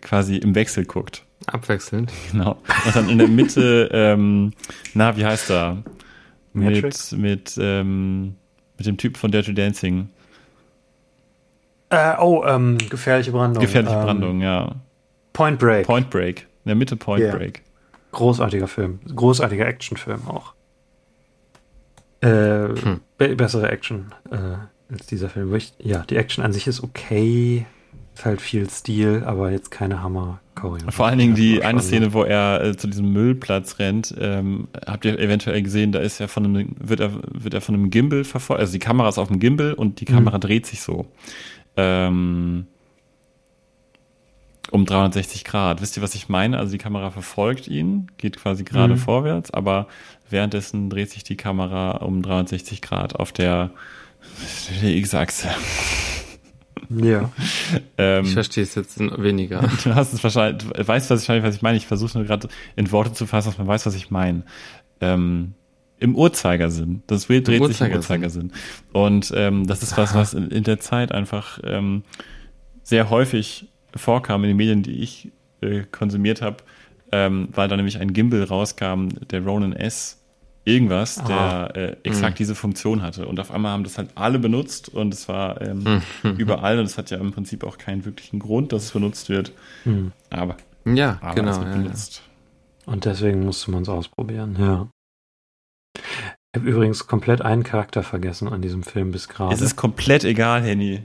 quasi im Wechsel guckt. Abwechselnd. Genau. Und dann in der Mitte, ähm, na, wie heißt er? Mit, Matrix? mit, ähm, mit dem Typ von Dirty Dancing. Äh, oh, ähm, gefährliche Brandung. Gefährliche ähm, Brandung, ja. Point Break. Point Break. In der Mitte Point Ja. Break. Großartiger Film. Großartiger Actionfilm auch. Äh, be bessere Action äh, als dieser Film. Ich, ja, die Action an sich ist okay. Ist halt viel Stil, aber jetzt keine hammer choreografie Vor allen Dingen die eine Szene, wo er äh, zu diesem Müllplatz rennt, ähm, habt ihr eventuell gesehen, da ist er von einem, wird er, wird er von einem Gimbal verfolgt, also die Kamera ist auf dem Gimbal und die Kamera dreht sich so. Ähm, um 360 Grad. Wisst ihr, was ich meine? Also die Kamera verfolgt ihn, geht quasi gerade Mhm. vorwärts, aber währenddessen dreht sich die Kamera um 360 Grad auf der, der X-Achse. Ja. Ähm, Ich verstehe es jetzt weniger. Du hast es wahrscheinlich, du weißt was ich, was ich meine. Ich versuche nur gerade in Worte zu fassen, dass man weiß, was ich meine. Ähm, Im Uhrzeigersinn. Das Wheel dreht sich im Uhrzeigersinn. Uhrzeigersinn. Und ähm, das ist was, was in, in der Zeit einfach ähm, sehr häufig vorkam in den Medien, die ich äh, konsumiert habe, ähm, weil da nämlich ein Gimbal rauskam, der Ronin S irgendwas, Ah. der äh, exakt diese Funktion hatte. Und auf einmal haben das halt alle benutzt und es war ähm, überall und es hat ja im Prinzip auch keinen wirklichen Grund, dass es benutzt wird. Hm. Aber, Ja, aber genau. es wird Ja, ja. benutzt. Und deswegen musste man es ausprobieren, ja. Ich habe übrigens komplett einen Charakter vergessen an diesem Film bis gerade. Es ist komplett egal, Henny.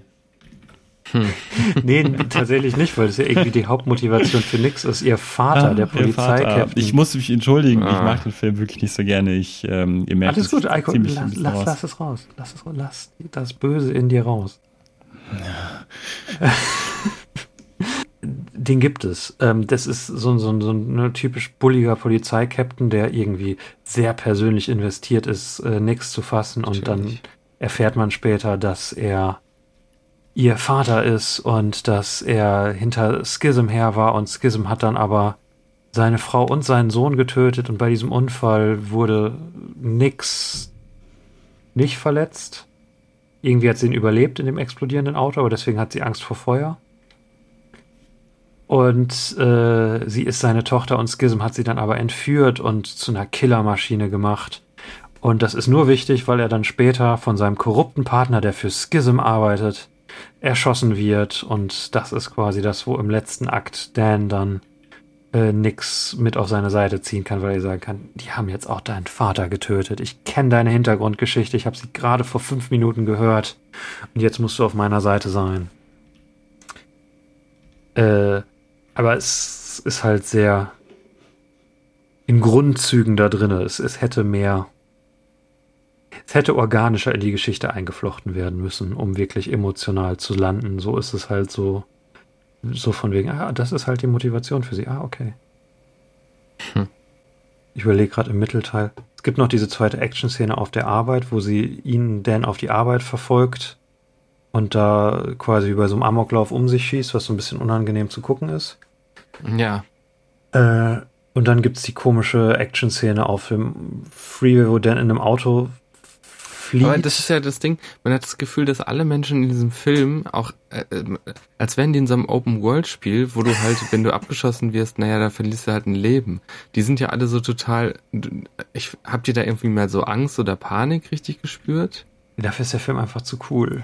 Nee, tatsächlich nicht, weil es ja irgendwie die Hauptmotivation für nix ist. Ihr Vater, der Ah, Vater. Polizeikapitän. Ich muss mich entschuldigen, ich Ah. mag den Film wirklich nicht so gerne. Ich, ähm, ihr merkt, Alles es gut, Eiko, lass, lass, lass es raus. Lass es. Lass das Böse in dir raus. Den gibt es. Ähm, das ist so, ein- so, ein- so ein ne, typisch bulliger Polizeikapitän, der irgendwie sehr persönlich investiert ist, äh, nichts zu fassen. Und dann Natürlich. erfährt man später, dass er ihr Vater ist und dass er hinter Schism her war. Und Schism hat dann aber seine Frau und seinen Sohn getötet. Und bei diesem Unfall wurde nix nicht verletzt. Irgendwie hat sie ihn überlebt in dem explodierenden Auto, aber deswegen hat sie Angst vor Feuer. Und äh, sie ist seine Tochter und Schism hat sie dann aber entführt und zu einer Killermaschine gemacht. Und das ist nur wichtig, weil er dann später von seinem korrupten Partner, der für Schism arbeitet, erschossen wird. Und das ist quasi das, wo im letzten Akt Dan dann äh, nix mit auf seine Seite ziehen kann, weil er sagen kann, die haben jetzt auch deinen Vater getötet. Ich kenne deine Hintergrundgeschichte, ich habe sie gerade vor fünf Minuten gehört und jetzt musst du auf meiner Seite sein. Äh, aber es ist halt sehr in Grundzügen da drinne. Es, es hätte mehr, es hätte organischer in die Geschichte eingeflochten werden müssen, um wirklich emotional zu landen. So ist es halt so, so von wegen, ah, das ist halt die Motivation für sie. Ah, okay. Hm. Ich überlege gerade im Mittelteil. Es gibt noch diese zweite Action-Szene auf der Arbeit, wo sie ihn Dan auf die Arbeit verfolgt und da quasi wie bei so einem Amoklauf um sich schießt, was so ein bisschen unangenehm zu gucken ist. Ja, Äh, und dann gibt's die komische Action-Szene auf dem Freeway, wo Dan in einem Auto flieht. aber das ist ja das Ding, man hat das Gefühl, dass alle Menschen in diesem Film auch, äh, äh, als wären die in so einem Open-World-Spiel, wo du halt, wenn du abgeschossen wirst, naja, da verlierst du halt ein Leben. Die sind ja alle so total, ich, habt ihr da irgendwie mal so Angst oder Panik richtig gespürt? Dafür ist der Film einfach zu cool.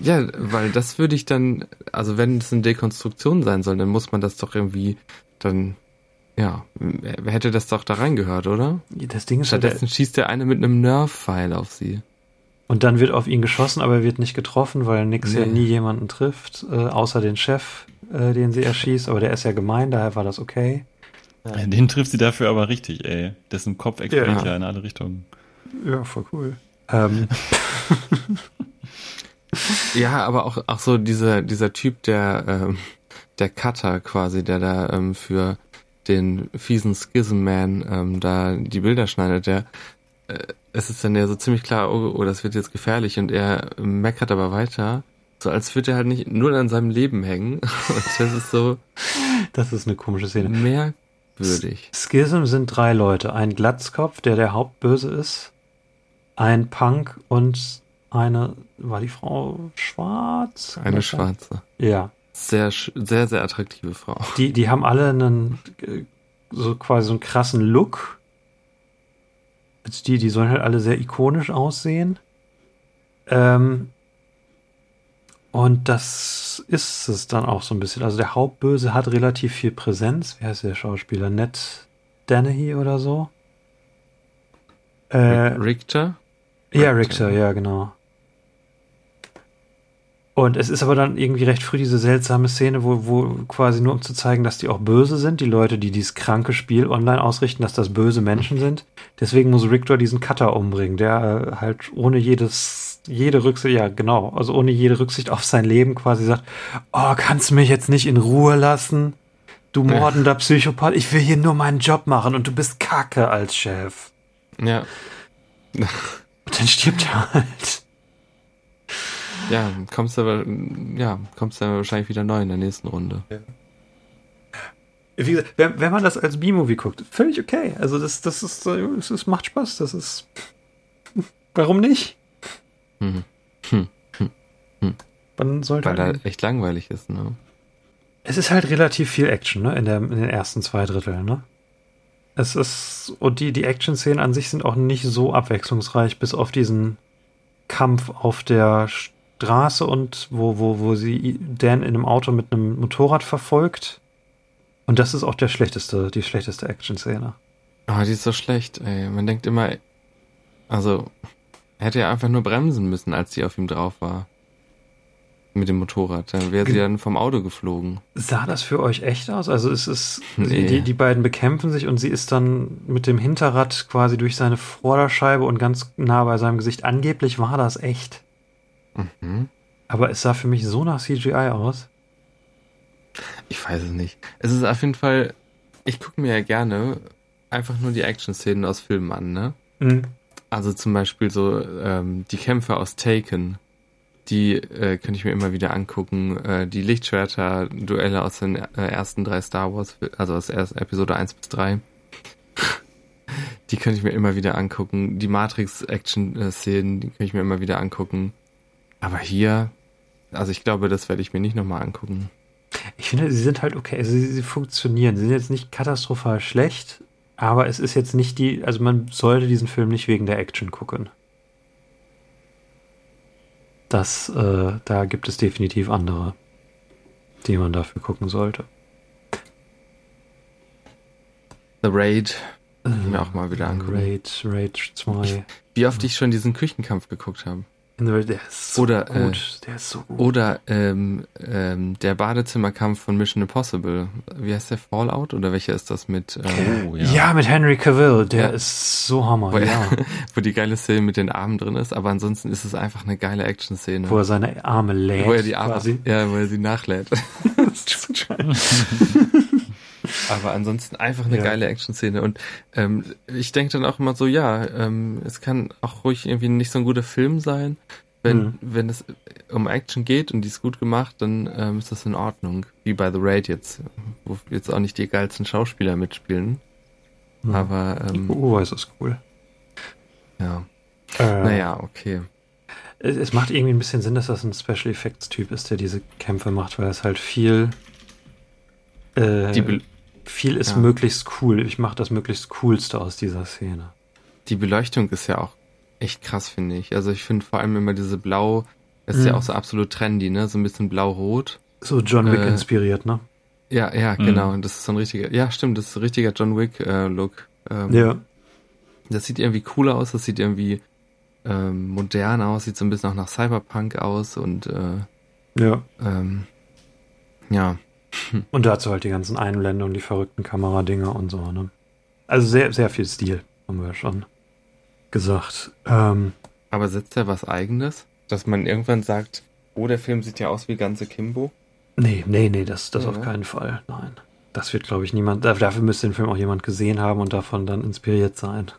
Ja, weil das würde ich dann, also wenn es eine Dekonstruktion sein soll, dann muss man das doch irgendwie dann, ja, wer hätte das doch da reingehört, oder? Das Ding ist halt, Stattdessen schießt der eine mit einem Nerf-Pfeil auf sie. und dann wird auf ihn geschossen, aber er wird nicht getroffen, weil Nix ja Nee. nie jemanden trifft, äh, außer den Chef, äh, den sie erschießt. Aber der ist ja gemein, daher war das okay. Den trifft sie dafür aber richtig, ey. Dessen Kopf explodiert Ja. ja in alle Richtungen. Ja, voll cool. Ähm, Ja, aber auch, auch so dieser, dieser Typ, der, ähm, der Cutter quasi, der da ähm, für den fiesen Schism-Man ähm, da die Bilder schneidet, der äh, es ist dann ja so ziemlich klar, oh, oh, das wird jetzt gefährlich und er meckert aber weiter, so als würde er halt nicht nur an seinem Leben hängen. Und das ist so Das ist eine komische Szene. merkwürdig. Schism sind drei Leute. Ein Glatzkopf, der der Hauptböse ist. Ein Punk und eine, war die Frau schwarz? Eine schwarze. Ja. Sehr, sehr, sehr attraktive Frau. Die, die haben alle einen, äh, so quasi so einen krassen Look. Also die, die sollen halt alle sehr ikonisch aussehen. Ähm, und das ist es dann auch so ein bisschen. Also der Hauptböse hat relativ viel Präsenz. Wie heißt der Schauspieler? Ned Dennehy oder so? Äh, Richter? ja. Richter, ja, genau. Und es ist aber dann irgendwie recht früh diese seltsame Szene, wo, wo quasi nur um zu zeigen, dass die auch böse sind, die Leute, die dieses kranke Spiel online ausrichten, dass das böse Menschen sind. Deswegen muss Richter diesen Cutter umbringen, der äh, halt ohne jedes, jede Rücksicht, ja genau, also ohne jede Rücksicht auf sein Leben quasi sagt, oh, kannst du mich jetzt nicht in Ruhe lassen? Du mordender Psychopath, ich will hier nur meinen Job machen und du bist Kacke als Chef. Ja. Und dann stirbt er halt. Ja, kommst du aber, ja, kommst du aber wahrscheinlich wieder neu in der nächsten Runde. Wie gesagt, wenn, wenn man das als B-Movie guckt, völlig okay. Also das, das ist, es macht Spaß. Das ist. Warum nicht? Mhm. Man sollte. Weil er echt langweilig ist, ne? es ist halt relativ viel Action, ne? In, der, in den ersten zwei Dritteln, ne? Es ist. Und die, die Action-Szenen an sich sind auch nicht so abwechslungsreich, bis auf diesen Kampf auf der Straße und wo, wo, wo sie Dan in einem Auto mit einem Motorrad verfolgt. Und das ist auch der schlechteste, die schlechteste Action-Szene. Ah, die ist so schlecht, ey. Man denkt immer, also, er hätte ja einfach nur bremsen müssen, als die auf ihm drauf war. Mit dem Motorrad. Dann wäre sie dann vom Auto geflogen. Sah das für euch echt aus? Also es ist, Nee. die, die beiden bekämpfen sich und sie ist dann mit dem Hinterrad quasi durch seine Vorderscheibe und ganz nah bei seinem Gesicht. Angeblich war das echt. Mhm. Aber es sah für mich so nach CGI aus. Ich weiß es nicht. Es ist auf jeden Fall, ich gucke mir ja gerne einfach nur die Action-Szenen aus Filmen an, ne? Mhm. Also zum Beispiel so ähm, die Kämpfe aus Taken, die äh, könnte ich mir immer wieder angucken. Äh, die Lichtschwerter-Duelle aus den äh, ersten drei Star Wars, also aus erst Episode 1 bis 3. Die könnte ich mir immer wieder angucken. Die Matrix-Action-Szenen, die könnte ich mir immer wieder angucken. Aber hier, also ich glaube, das werde ich mir nicht nochmal angucken. Ich finde, sie sind halt okay. Also sie, sie funktionieren. Sie sind jetzt nicht katastrophal schlecht, aber es ist jetzt nicht die, also man sollte diesen Film nicht wegen der Action gucken. Das, äh, da gibt es definitiv andere, die man dafür gucken sollte. The Raid, ich mir auch mal wieder angucken. Raid, Raid 2. Wie oft ich schon diesen Küchenkampf geguckt habe. In the Raid, der ist so Oder, äh, gut. der ist so gut. Oder ähm, ähm, der Badezimmerkampf von Mission Impossible. Wie heißt der? Fallout? Oder welcher ist das mit, äh, Oh, ja. mit Henry Cavill, der Ja. ist so hammer, wo, ja. wo die geile Szene mit den Armen drin ist? Aber ansonsten ist es einfach eine geile Action-Szene. Wo er seine Arme lädt. Wo er die Arme, quasi. ja, wo er sie nachlädt. Das ist so geil. Aber ansonsten einfach eine Ja. geile Action-Szene. Und ähm, ich denke dann auch immer so, ja, ähm, es kann auch ruhig irgendwie nicht so ein guter Film sein. Wenn, Mhm. wenn es um Action geht und die ist gut gemacht, dann ähm, ist das in Ordnung. Wie bei The Raid jetzt, wo jetzt auch nicht die geilsten Schauspieler mitspielen. Mhm. Aber ähm, Oh, es ist cool. ja, Äh, naja, okay. Es, es macht irgendwie ein bisschen Sinn, dass das ein Special Effects Typ ist, der diese Kämpfe macht, weil es halt viel. Äh, Die, Be viel ist ja. möglichst cool. Ich mache das möglichst coolste aus dieser Szene. die Beleuchtung ist ja auch echt krass, finde ich. Also ich finde vor allem immer diese Blau, das ist ja Mhm. auch so absolut trendy, ne? So ein bisschen blau-rot. So John Wick Äh, inspiriert, ne? Ja, ja, Mhm. genau. Und das ist so ein richtiger, ja, stimmt, das ist ein richtiger John Wick-Look. ähm, Ja. Das sieht irgendwie cooler aus, das sieht irgendwie ähm, modern aus, sieht so ein bisschen auch nach Cyberpunk aus und äh, Ja. ähm, ja, Und dazu halt die ganzen Einblendungen, die verrückten Kameradinger und so, ne? Also sehr, sehr viel Stil, haben wir ja schon gesagt. Ähm, aber setzt er was eigenes? Dass man irgendwann sagt, oh, der Film sieht ja aus wie ganze Kimbo. nee, nee, nee, das, das Ja. auf keinen Fall. Nein. das wird, glaube ich, niemand. Dafür müsste den Film auch jemand gesehen haben und davon dann inspiriert sein.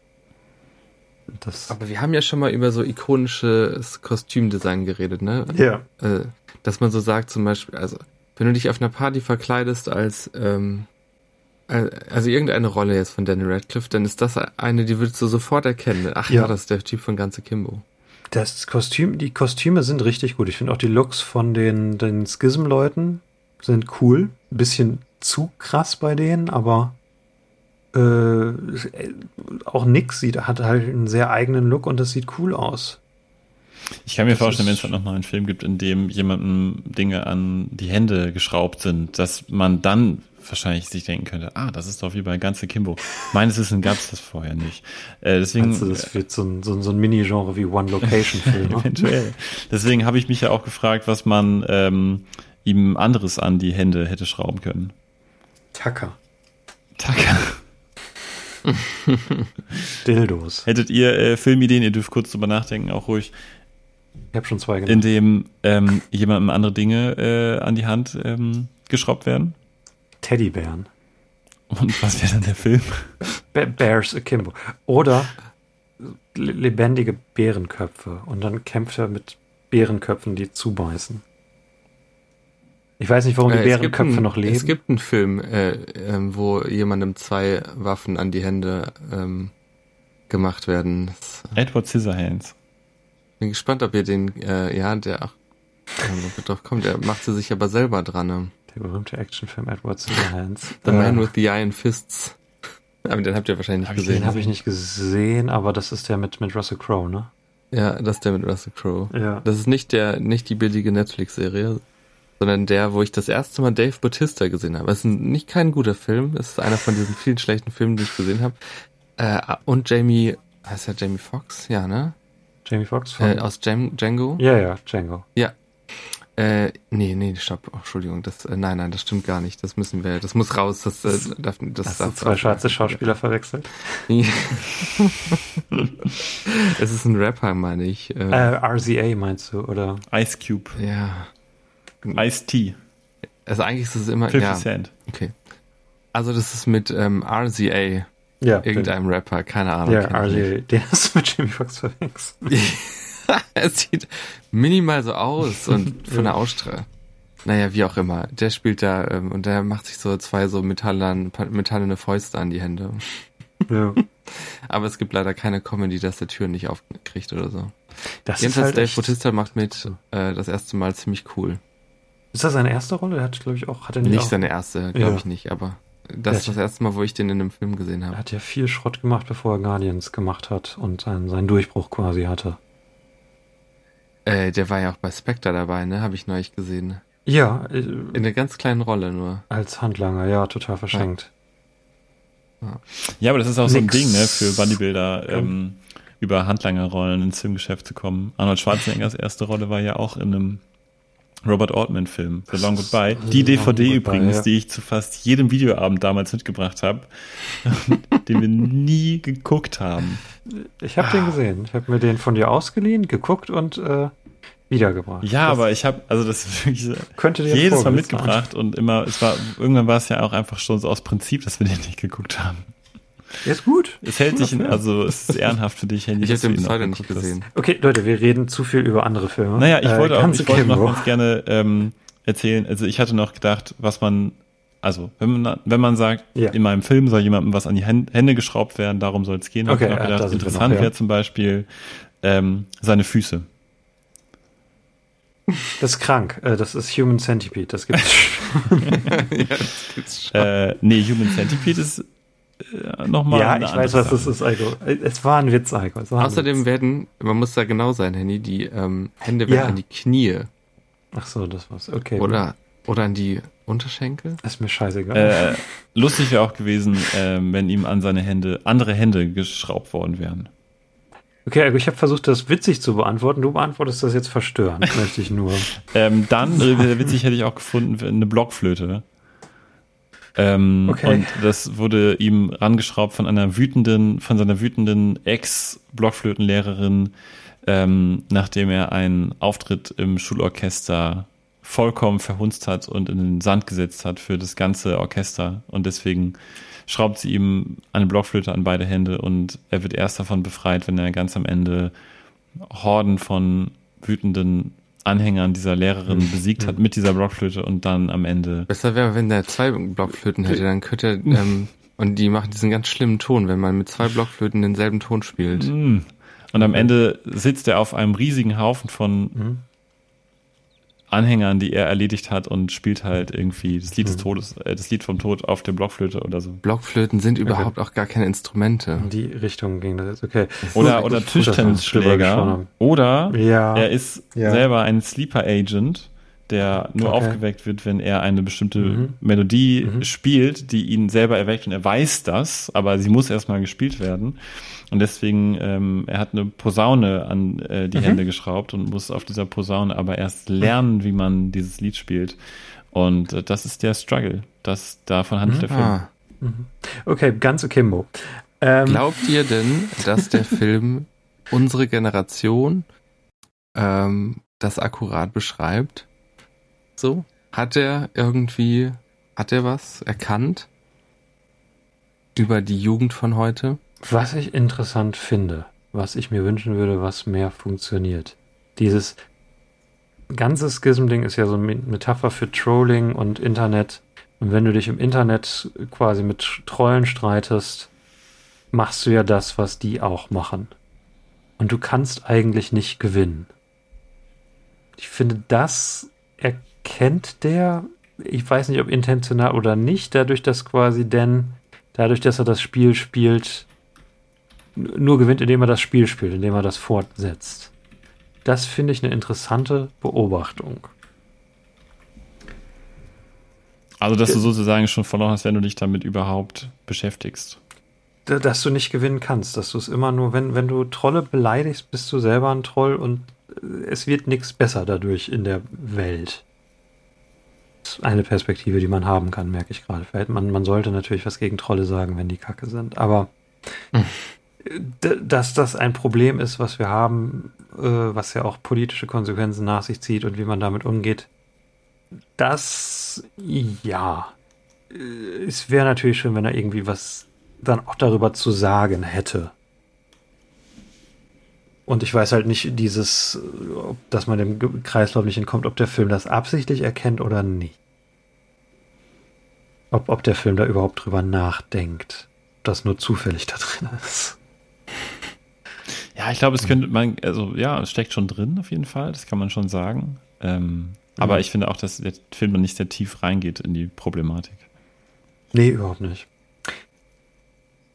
Das Aber wir haben ja schon mal über so ikonisches Kostümdesign geredet, ne? Ja. Äh, dass man so sagt, zum Beispiel, also, wenn du dich auf einer Party verkleidest als, ähm, also irgendeine Rolle jetzt von Danny Radcliffe, dann ist das eine, die würdest du sofort erkennen. Ach ja, ja das ist der Typ von Ganze Kimbo. Das Kostüm, die Kostüme sind richtig gut. Ich finde auch die Looks von den, den Schism-Leuten sind cool. Ein bisschen zu krass bei denen, aber äh, auch Nick sieht, hat halt einen sehr eigenen Look und das sieht cool aus. Ich kann mir das vorstellen, wenn es halt nochmal einen Film gibt, in dem jemandem Dinge an die Hände geschraubt sind, dass man dann wahrscheinlich sich denken könnte, ah, das ist doch wie bei ganze Kimbo. Meines Wissens gab es das vorher nicht. Äh, deswegen, Meinst du, das wird so ein, so, so ein Mini-Genre wie One-Location-Film? Ne? Eventuell. Deswegen habe ich mich ja auch gefragt, was man ähm, ihm anderes an die Hände hätte schrauben können. Tacker. Tacker. Dildos. Hättet ihr äh, Filmideen, ihr dürft kurz drüber nachdenken, auch ruhig. Ich habe schon zwei genannt. In dem ähm, jemandem andere Dinge äh, an die Hand ähm, geschraubt werden? Teddybären. Und was wäre dann der Film? Bears Akimbo. Oder lebendige Bärenköpfe. Und dann kämpft er mit Bärenköpfen, die zubeißen. Ich weiß nicht, warum die äh, Bärenköpfe ein, noch leben. Es gibt einen Film, äh, äh, wo jemandem zwei Waffen an die Hände ähm, gemacht werden. Das, Edward Scissorhands. Bin gespannt, ob ihr den, äh, ja, der, ach, doch, kommt, der macht sie sich aber selber dran. Ne? Der berühmte Actionfilm Edward Scissorhands. The Man with the Iron Fists. Aber den habt ihr wahrscheinlich nicht gesehen. Den habe ich nicht gesehen, aber das ist der mit, mit Russell Crowe, ne? Ja, das ist der mit Russell Crowe. Ja. Das ist nicht der, nicht die billige Netflix-Serie, sondern der, wo ich das erste Mal Dave Bautista gesehen habe. Es ist nicht kein guter Film, es ist einer von diesen vielen schlechten Filmen, die ich gesehen habe. Äh, und Jamie, heißt er Jamie Foxx? Ja, ne? Jamie Foxx von? Äh, aus Jam Django? Ja, ja, Django. Ja. Äh, nee, nee, stopp, oh, Entschuldigung, das, äh, nein, nein, das stimmt gar nicht. Das müssen wir, das muss raus. Das, äh, darf, das Hast darf, du zwei schwarze Schauspieler verwechselt? es ist ein Rapper, meine ich. Äh, RZA meinst du, oder? Ice Cube. Ja. Ice Tea. Also eigentlich ist es immer 50 ja, Cent. Okay. Also das ist mit ähm, RZA. Ja. Irgendeinem den, Rapper, keine Ahnung. Ja, RZA. Der ist mit Jimmy Fox verwechselt. er sieht minimal so aus und von der Ausstrahlung. Naja, wie auch immer. Der spielt da ähm, und der macht sich so zwei so metallern, metallene Fäuste an die Hände. Ja. Aber es gibt leider keine Comedy, dass der Tür nicht aufkriegt oder so. Das Jedenfalls halt Dave Bautista macht mit äh, das erste Mal ziemlich cool. Ist das seine erste Rolle? Er hat, glaube ich, auch. Hat er nicht, nicht auch? seine erste, glaube ja. ich nicht, aber das ist das erste Mal, wo ich den in einem Film gesehen habe. Er hat ja viel Schrott gemacht, bevor er Guardians gemacht hat und seinen, seinen Durchbruch quasi hatte. Äh, der war ja auch bei Spectre dabei, ne? Habe ich neulich gesehen. Ja. Äh, in einer ganz kleinen Rolle nur. Als Handlanger, ja, total verschenkt. Ja, ja aber das ist auch Nix. so ein Ding, ne, für Bodybuilder, ähm, über Handlangerrollen ins Filmgeschäft zu kommen. Arnold Schwarzeneggers erste Rolle war ja auch in einem Robert Ortman-Film, The Long Goodbye. Die DVD Goodbye, übrigens, ja. die ich zu fast jedem Videoabend damals mitgebracht habe, den wir nie geguckt haben. Ich habe den gesehen. Ich habe mir den von dir ausgeliehen, geguckt und äh, wiedergebracht. Ja, das aber ich habe, also das ist wirklich könnte dir jedes Mal mitgebracht und immer, es war, irgendwann war es ja auch einfach schon so aus Prinzip, dass wir den nicht geguckt haben. Ist gut. Es hält sich, in, also es ist ehrenhaft für dich, Handy. Ich habe den bis heute nicht gesehen. Hast. Okay, Leute, wir reden zu viel über andere Filme. Naja, ich wollte, äh, auch, ich wollte noch ganz gerne ähm, erzählen, also ich hatte noch gedacht, was man, also wenn man, wenn man sagt, ja. in meinem Film soll jemandem was an die Hände geschraubt werden, darum soll es gehen. Okay, ich ja, gedacht, interessant ja. wäre zum Beispiel ähm, seine Füße. Das ist krank. Äh, das ist Human Centipede. Das gibt's schon. ja, das gibt's schon. Äh, nee, Human Centipede ist äh, nochmal. Ja, ich weiß, was das ist, Eiko. Es war ein Witz, Eiko. Außerdem Witz. werden, man muss da genau sein, Henny, die ähm, Hände werden ja. an die Knie. Ach so, das war's. Okay. Oder, oder an die Unterschenkel? Das ist mir scheißegal. Äh, lustig wäre auch gewesen, äh, wenn ihm an seine Hände andere Hände geschraubt worden wären. Okay, also ich habe versucht, das witzig zu beantworten. Du beantwortest das jetzt verstörend, möchte ich nur. ähm, dann, äh, witzig hätte ich auch gefunden, eine Blockflöte. Ähm, okay. Und das wurde ihm rangeschraubt von einer wütenden, von seiner wütenden Ex-Blockflötenlehrerin, ähm, nachdem er einen Auftritt im Schulorchester vollkommen verhunzt hat und in den Sand gesetzt hat für das ganze Orchester. Und deswegen schraubt sie ihm eine Blockflöte an beide Hände und er wird erst davon befreit, wenn er ganz am Ende Horden von wütenden Anhängern dieser Lehrerin Mhm. besiegt hat mit dieser Blockflöte und dann am Ende. Besser wäre, wenn der zwei Blockflöten hätte, dann könnte er, ähm, und die machen diesen ganz schlimmen Ton, wenn man mit zwei Blockflöten denselben Ton spielt. Mm. Und am Ende sitzt er auf einem riesigen Haufen von Mhm. Anhängern, die er erledigt hat und spielt halt irgendwie das Lied des Mhm. Todes, äh, das Lied vom Tod auf der Blockflöte oder so. Blockflöten sind überhaupt auch gar keine Instrumente. In die Richtung ging das jetzt. Okay. Oder, oder Tischtennisschläger. Oder. Ja. er ist Ja. selber ein Sleeper Agent, der nur Okay. aufgeweckt wird, wenn er eine bestimmte Mhm. Melodie Mhm. spielt, die ihn selber erweckt und er weiß das, aber sie muss erstmal gespielt werden. Und deswegen, ähm, er hat eine Posaune an äh, die Mhm. Hände geschraubt und muss auf dieser Posaune aber erst lernen, wie man dieses Lied spielt. Und äh, das ist der Struggle. Das, davon handelt der Film. Ah. Okay, ganz akimbo. Ähm, Glaubt ihr denn, dass der Film unsere Generation ähm, das akkurat beschreibt? So? Hat er irgendwie, hat er was erkannt über die Jugend von heute? Was ich interessant finde, was ich mir wünschen würde, was mehr funktioniert. Dieses ganze Schism-Ding ist ja so eine Metapher für Trolling und Internet. Und wenn du dich im Internet quasi mit Trollen streitest, machst du ja das, was die auch machen. Und du kannst eigentlich nicht gewinnen. Ich finde, das erkennt der, ich weiß nicht, ob intentional oder nicht, dadurch, dass quasi Dan, dadurch, dass er das Spiel spielt, nur gewinnt, indem er das Spiel spielt, indem er das fortsetzt. Das finde ich eine interessante Beobachtung. Also, dass du sozusagen schon verloren hast, wenn du dich damit überhaupt beschäftigst. Da- Dass du nicht gewinnen kannst, dass du es immer nur, wenn, wenn du Trolle beleidigst, bist du selber ein Troll und äh, es wird nichts besser dadurch in der Welt. Ist eine Perspektive, die man haben kann, merke ich gerade. Vielleicht man, man sollte natürlich was gegen Trolle sagen, wenn die Kacke sind, aber d- dass das ein Problem ist, was wir haben, äh, was ja auch politische Konsequenzen nach sich zieht und wie man damit umgeht, das ja. Äh, Es wäre natürlich schön, wenn er irgendwie was dann auch darüber zu sagen hätte. Und ich weiß halt nicht, dieses, ob, dass man dem Kreislauf nicht entkommt, ob der Film das absichtlich erkennt oder nicht. Ob, ob der Film da überhaupt drüber nachdenkt. Ob das nur zufällig da drin ist. Ja, ich glaube, es könnte man, also ja, es steckt schon drin auf jeden Fall, das kann man schon sagen. Ähm, Aber ich finde auch, dass der Film nicht sehr tief reingeht in die Problematik. Nee, überhaupt nicht.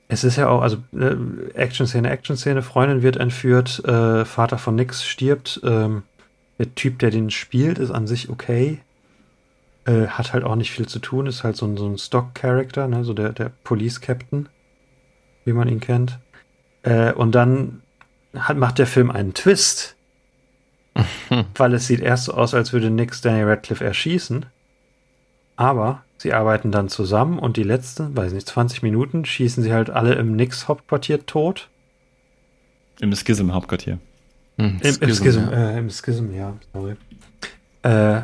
Es ist ja auch, also äh, Action-Szene, Action-Szene, Freundin wird entführt, äh, Vater von Nix stirbt. Ähm, der Typ, der den spielt, ist an sich okay. Äh, hat halt auch nicht viel zu tun, ist halt so ein, so ein Stock-Character, ne? so der, der Police-Captain, wie man ihn kennt. Äh, und dann hat, macht der Film einen Twist, weil es sieht erst so aus, als würde Nix Daniel Radcliffe erschießen. Aber sie arbeiten dann zusammen und die letzten, weiß nicht, 20 Minuten schießen sie halt alle im Nix-Hauptquartier tot. Im Schism-Hauptquartier. Hm, Im, im Schism, Schism, ja. äh, im Schism, ja, sorry. Äh,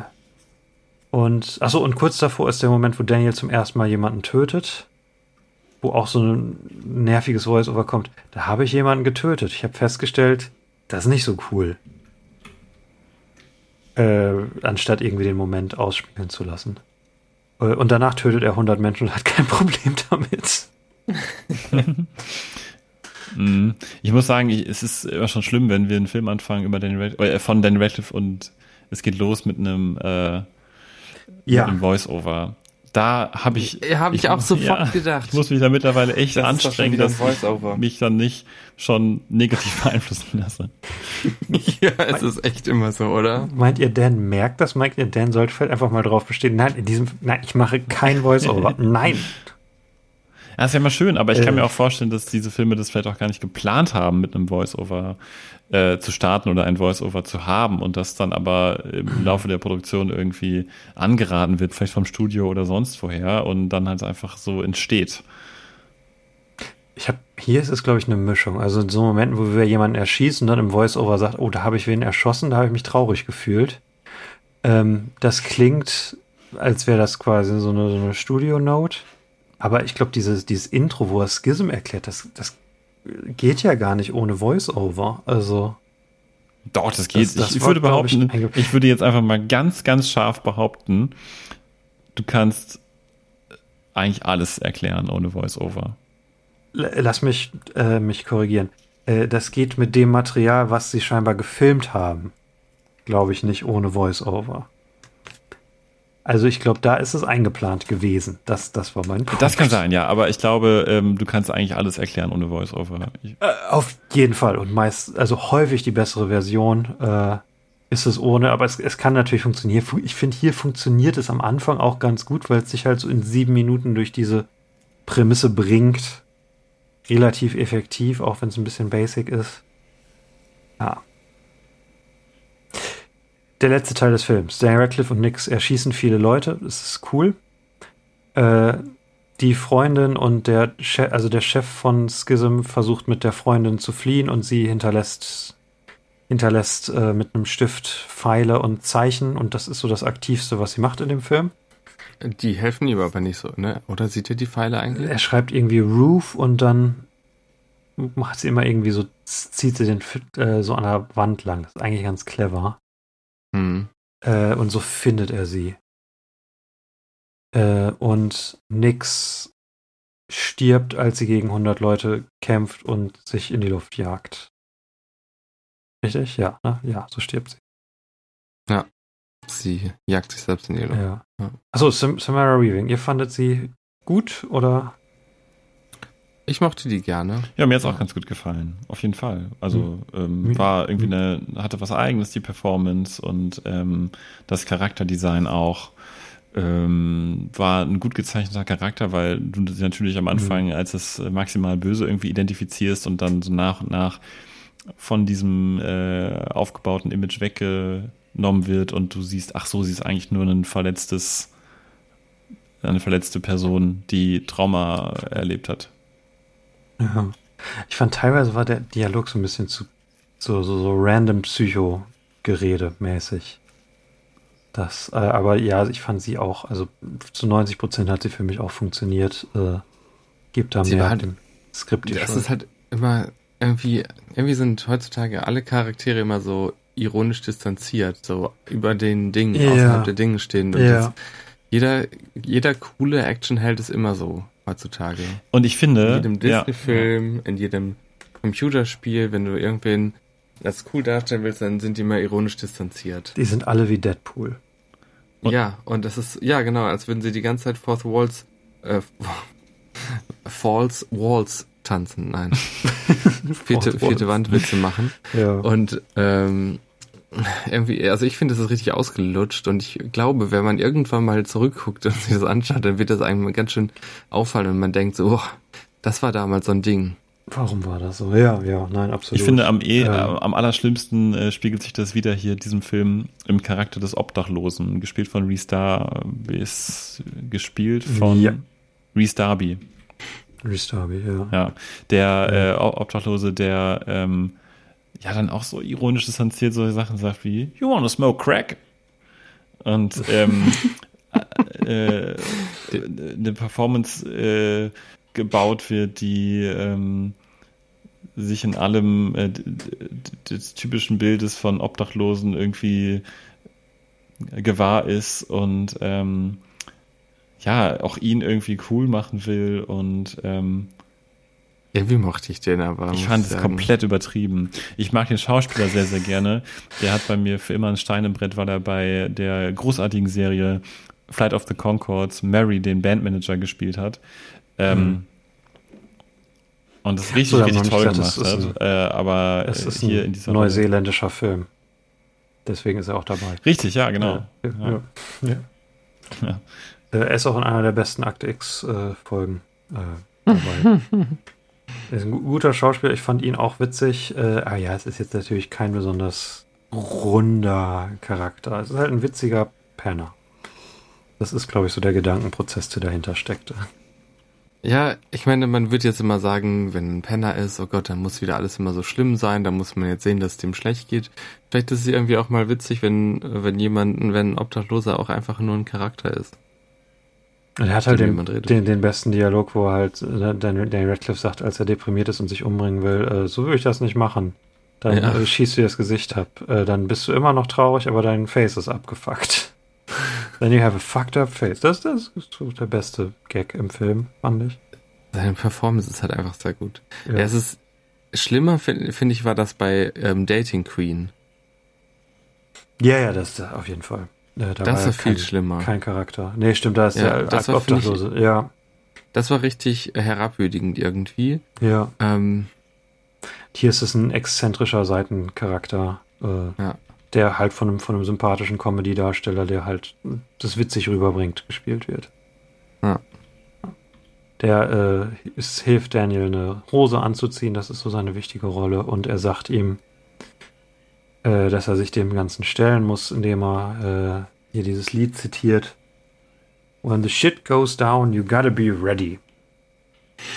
und, achso, und kurz davor ist der Moment, wo Daniel zum ersten Mal jemanden tötet, wo auch so ein nerviges Voice-Over kommt. Da habe ich jemanden getötet. Ich habe festgestellt, das ist nicht so cool. Äh, anstatt irgendwie den Moment ausspielen zu lassen. Äh, Und danach tötet er 100 Menschen und hat kein Problem damit. Mhm. Ich muss sagen, ich, es ist immer schon schlimm, wenn wir einen Film anfangen über Danny Radcliffe, äh, von Danny Radcliffe und es geht los mit einem, äh, mit einem Voice-Over. Da habe ich. Ja, hab ich auch sofort gedacht. Ich muss mich da mittlerweile echt Das anstrengen, dass ich mich dann nicht schon negativ beeinflussen lasse. ja, es ist echt immer so, oder? Meint ihr, Dan merkt das? Meint ihr, Dan sollte vielleicht einfach mal drauf bestehen? Nein, in diesem, nein, ich mache kein Voice-Over. Nein. Ja, ist ja immer schön, aber ich kann Äh. mir auch vorstellen, dass diese Filme das vielleicht auch gar nicht geplant haben, mit einem Voice-Over äh, zu starten oder ein Voice-Over zu haben und das dann aber im Laufe der Produktion irgendwie angeraten wird, vielleicht vom Studio oder sonst woher und dann halt einfach so entsteht. Ich habe hier ist es, glaube ich, eine Mischung. Also in so Momenten, wo wir jemanden erschießen und dann im Voice-Over sagt, oh, da habe ich wen erschossen, da habe ich mich traurig gefühlt. Ähm, das klingt, als wäre das quasi so eine, so eine Studio-Note. Aber ich glaube, dieses, dieses Intro, wo er Schism erklärt, das, das geht ja gar nicht ohne Voice-Over. Also. Doch, das geht. Das- das ich, ich war, würde ich, behaupten, ich, einge- würde jetzt einfach mal ganz, ganz scharf behaupten, du kannst eigentlich alles erklären ohne Voice-Over. Lass mich, äh, mich korrigieren. Äh, das geht mit dem Material, was sie scheinbar gefilmt haben. Glaube ich nicht ohne Voice-Over. Also ich glaube, da ist es eingeplant gewesen. Das, das war mein Punkt. Das kann sein, ja, aber ich glaube, ähm, du kannst eigentlich alles erklären ohne Voice-Over. Äh, auf jeden Fall. Und meist, also häufig die bessere Version äh, ist es ohne, aber es, es kann natürlich funktionieren. Fu- Ich finde, hier funktioniert es am Anfang auch ganz gut, weil es sich halt so in sieben Minuten durch diese Prämisse bringt. Relativ effektiv, auch wenn es ein bisschen basic ist. Ja. Der letzte Teil des Films. Daniel Radcliffe und Nix erschießen viele Leute. Das ist cool. Äh, die Freundin und der Chef, also der Chef von Schism versucht mit der Freundin zu fliehen und sie hinterlässt hinterlässt äh, mit einem Stift Pfeile und Zeichen und das ist so das aktivste, was sie macht in dem Film. Die helfen ihm aber nicht so, ne? Oder sieht er die Pfeile eigentlich? Er schreibt irgendwie Roof und dann macht sie immer irgendwie so zieht sie den äh, so an der Wand lang. Das ist eigentlich ganz clever. Hm. Äh, und so findet er sie. Äh, und Nix stirbt, als sie gegen 100 Leute kämpft und sich in die Luft jagt. Richtig? Ja, ne? Ja, so stirbt sie. Sie jagt sich selbst in die Luft. Ja. Ja. Achso, Sam Samara Weaving. Ihr fandet sie gut oder? Ich mochte die gerne. Ja, mir hat's auch ganz gut gefallen. Auf jeden Fall. Also ähm, Mhm. war irgendwie eine, hatte was eigenes, die Performance und ähm, das Charakterdesign auch. Ähm, war ein gut gezeichneter Charakter, weil du natürlich am Anfang als das äh, maximal Böse irgendwie identifizierst und dann so nach und nach von diesem äh, aufgebauten Image weggenommen wird und du siehst, ach so, sie ist eigentlich nur ein verletztes, eine verletzte Person, die Trauma erlebt hat. Ja. Ich fand teilweise war der Dialog so ein bisschen zu so, so, so random Psycho-Gerede mäßig. Das, äh, aber ja, ich fand sie auch, also zu 90 Prozent hat sie für mich auch funktioniert. Äh, gibt da Sie mehr halt- dem Skript die Das Schuld. ist halt immer irgendwie, irgendwie sind heutzutage alle Charaktere immer so ironisch distanziert, so über den Dingen, Ja. außerhalb der Dinge stehen. Ja. das, jeder, jeder coole Actionheld ist immer so heutzutage. Und ich finde, In jedem ja, Disney-Film, in jedem Computerspiel, wenn du irgendwen als cool darstellen willst, dann sind die immer ironisch distanziert. Die sind alle wie Deadpool. Und- ja, und das ist, ja genau, als würden sie die ganze Zeit Fourth Walls, äh, False Walls tanzen, nein. vierte, vierte. Wandwitze machen. Ja. Und ähm, irgendwie, also ich finde, das ist richtig ausgelutscht und ich glaube, wenn man irgendwann mal zurückguckt und sich das anschaut, dann wird das einem ganz schön auffallen und man denkt so, oh, das war damals so ein Ding. Warum war das so? Ja, ja, nein, absolut. Ich finde, am, eh, Ähm. äh, am allerschlimmsten äh, spiegelt sich das wieder hier in diesem Film im Charakter des Obdachlosen, gespielt von Reese Darby, ist gespielt von Ja. Reese Darby, Reese Darby, ja. ja, der äh, Obdachlose, der ähm, ja dann auch so ironisch distanziert solche Sachen sagt wie You wanna smoke crack? Und ähm, äh, eine Performance äh, gebaut wird, die ähm, sich in allem äh, des typischen Bildes von Obdachlosen irgendwie gewahr ist und ähm, ja, auch ihn irgendwie cool machen will und ähm, Irgendwie mochte ich den aber. ich fand es komplett übertrieben. Ich mag den Schauspieler sehr, sehr gerne. Der hat bei mir für immer ein Stein im Brett, weil er bei der großartigen Serie Flight of the Concords Mary den Bandmanager gespielt hat. Ähm, Und das richtig, So, richtig toll gemacht gesagt, das hat. Äh, aber Es äh, ist hier ein in dieser neuseeländischer Film. Deswegen ist er auch dabei. Richtig, ja, genau. Ja. Ja. Ja. Ja. Äh, Er ist auch in einer der besten Akte X-Folgen äh, dabei. er ist ein gu- guter Schauspieler. Ich fand ihn auch witzig. Äh, ah ja, es ist jetzt natürlich kein besonders runder Charakter. Es ist halt ein witziger Penner. Das ist, glaube ich, so der Gedankenprozess, der dahinter steckte. Ja, ich meine, man wird jetzt immer sagen, wenn ein Penner ist, oh Gott, dann muss wieder alles immer so schlimm sein, dann muss man jetzt sehen, dass es dem schlecht geht. Vielleicht ist es irgendwie auch mal witzig, wenn, wenn jemand, wenn ein Obdachloser auch einfach nur ein Charakter ist. Und er hat halt den, den, den besten Dialog, wo er halt äh, Daniel Daniel Radcliffe sagt, als er deprimiert ist und sich umbringen will, äh, so würde ich das nicht machen. Dann Ja. äh, schießt du dir das Gesicht ab. Dann bist du immer noch traurig, aber dein Face ist abgefuckt. Then you have a fucked up face. Das, das ist der beste Gag im Film, fand ich. Seine Performance ist halt einfach sehr gut. Ja. Es ist schlimmer, finde find ich, war das bei ähm, Dating Queen. Ja, ja, das auf jeden Fall. Äh, da Das war ja viel kein, schlimmer. Kein Charakter. Nee, stimmt, da ist Ja, der das war, finde ich- Obdachlose. Ja, Das war richtig herabwürdigend irgendwie. ja. Ähm, Hier ist es ein exzentrischer Seitencharakter, äh, Ja. der halt von einem, von einem sympathischen Comedy-Darsteller, der halt das witzig rüberbringt, gespielt wird. Ja. Der äh, es hilft Daniel eine Hose anzuziehen, das ist so seine wichtige Rolle, und er sagt ihm, äh, dass er sich dem Ganzen stellen muss, indem er äh, hier dieses Lied zitiert. When the shit goes down, you gotta be ready.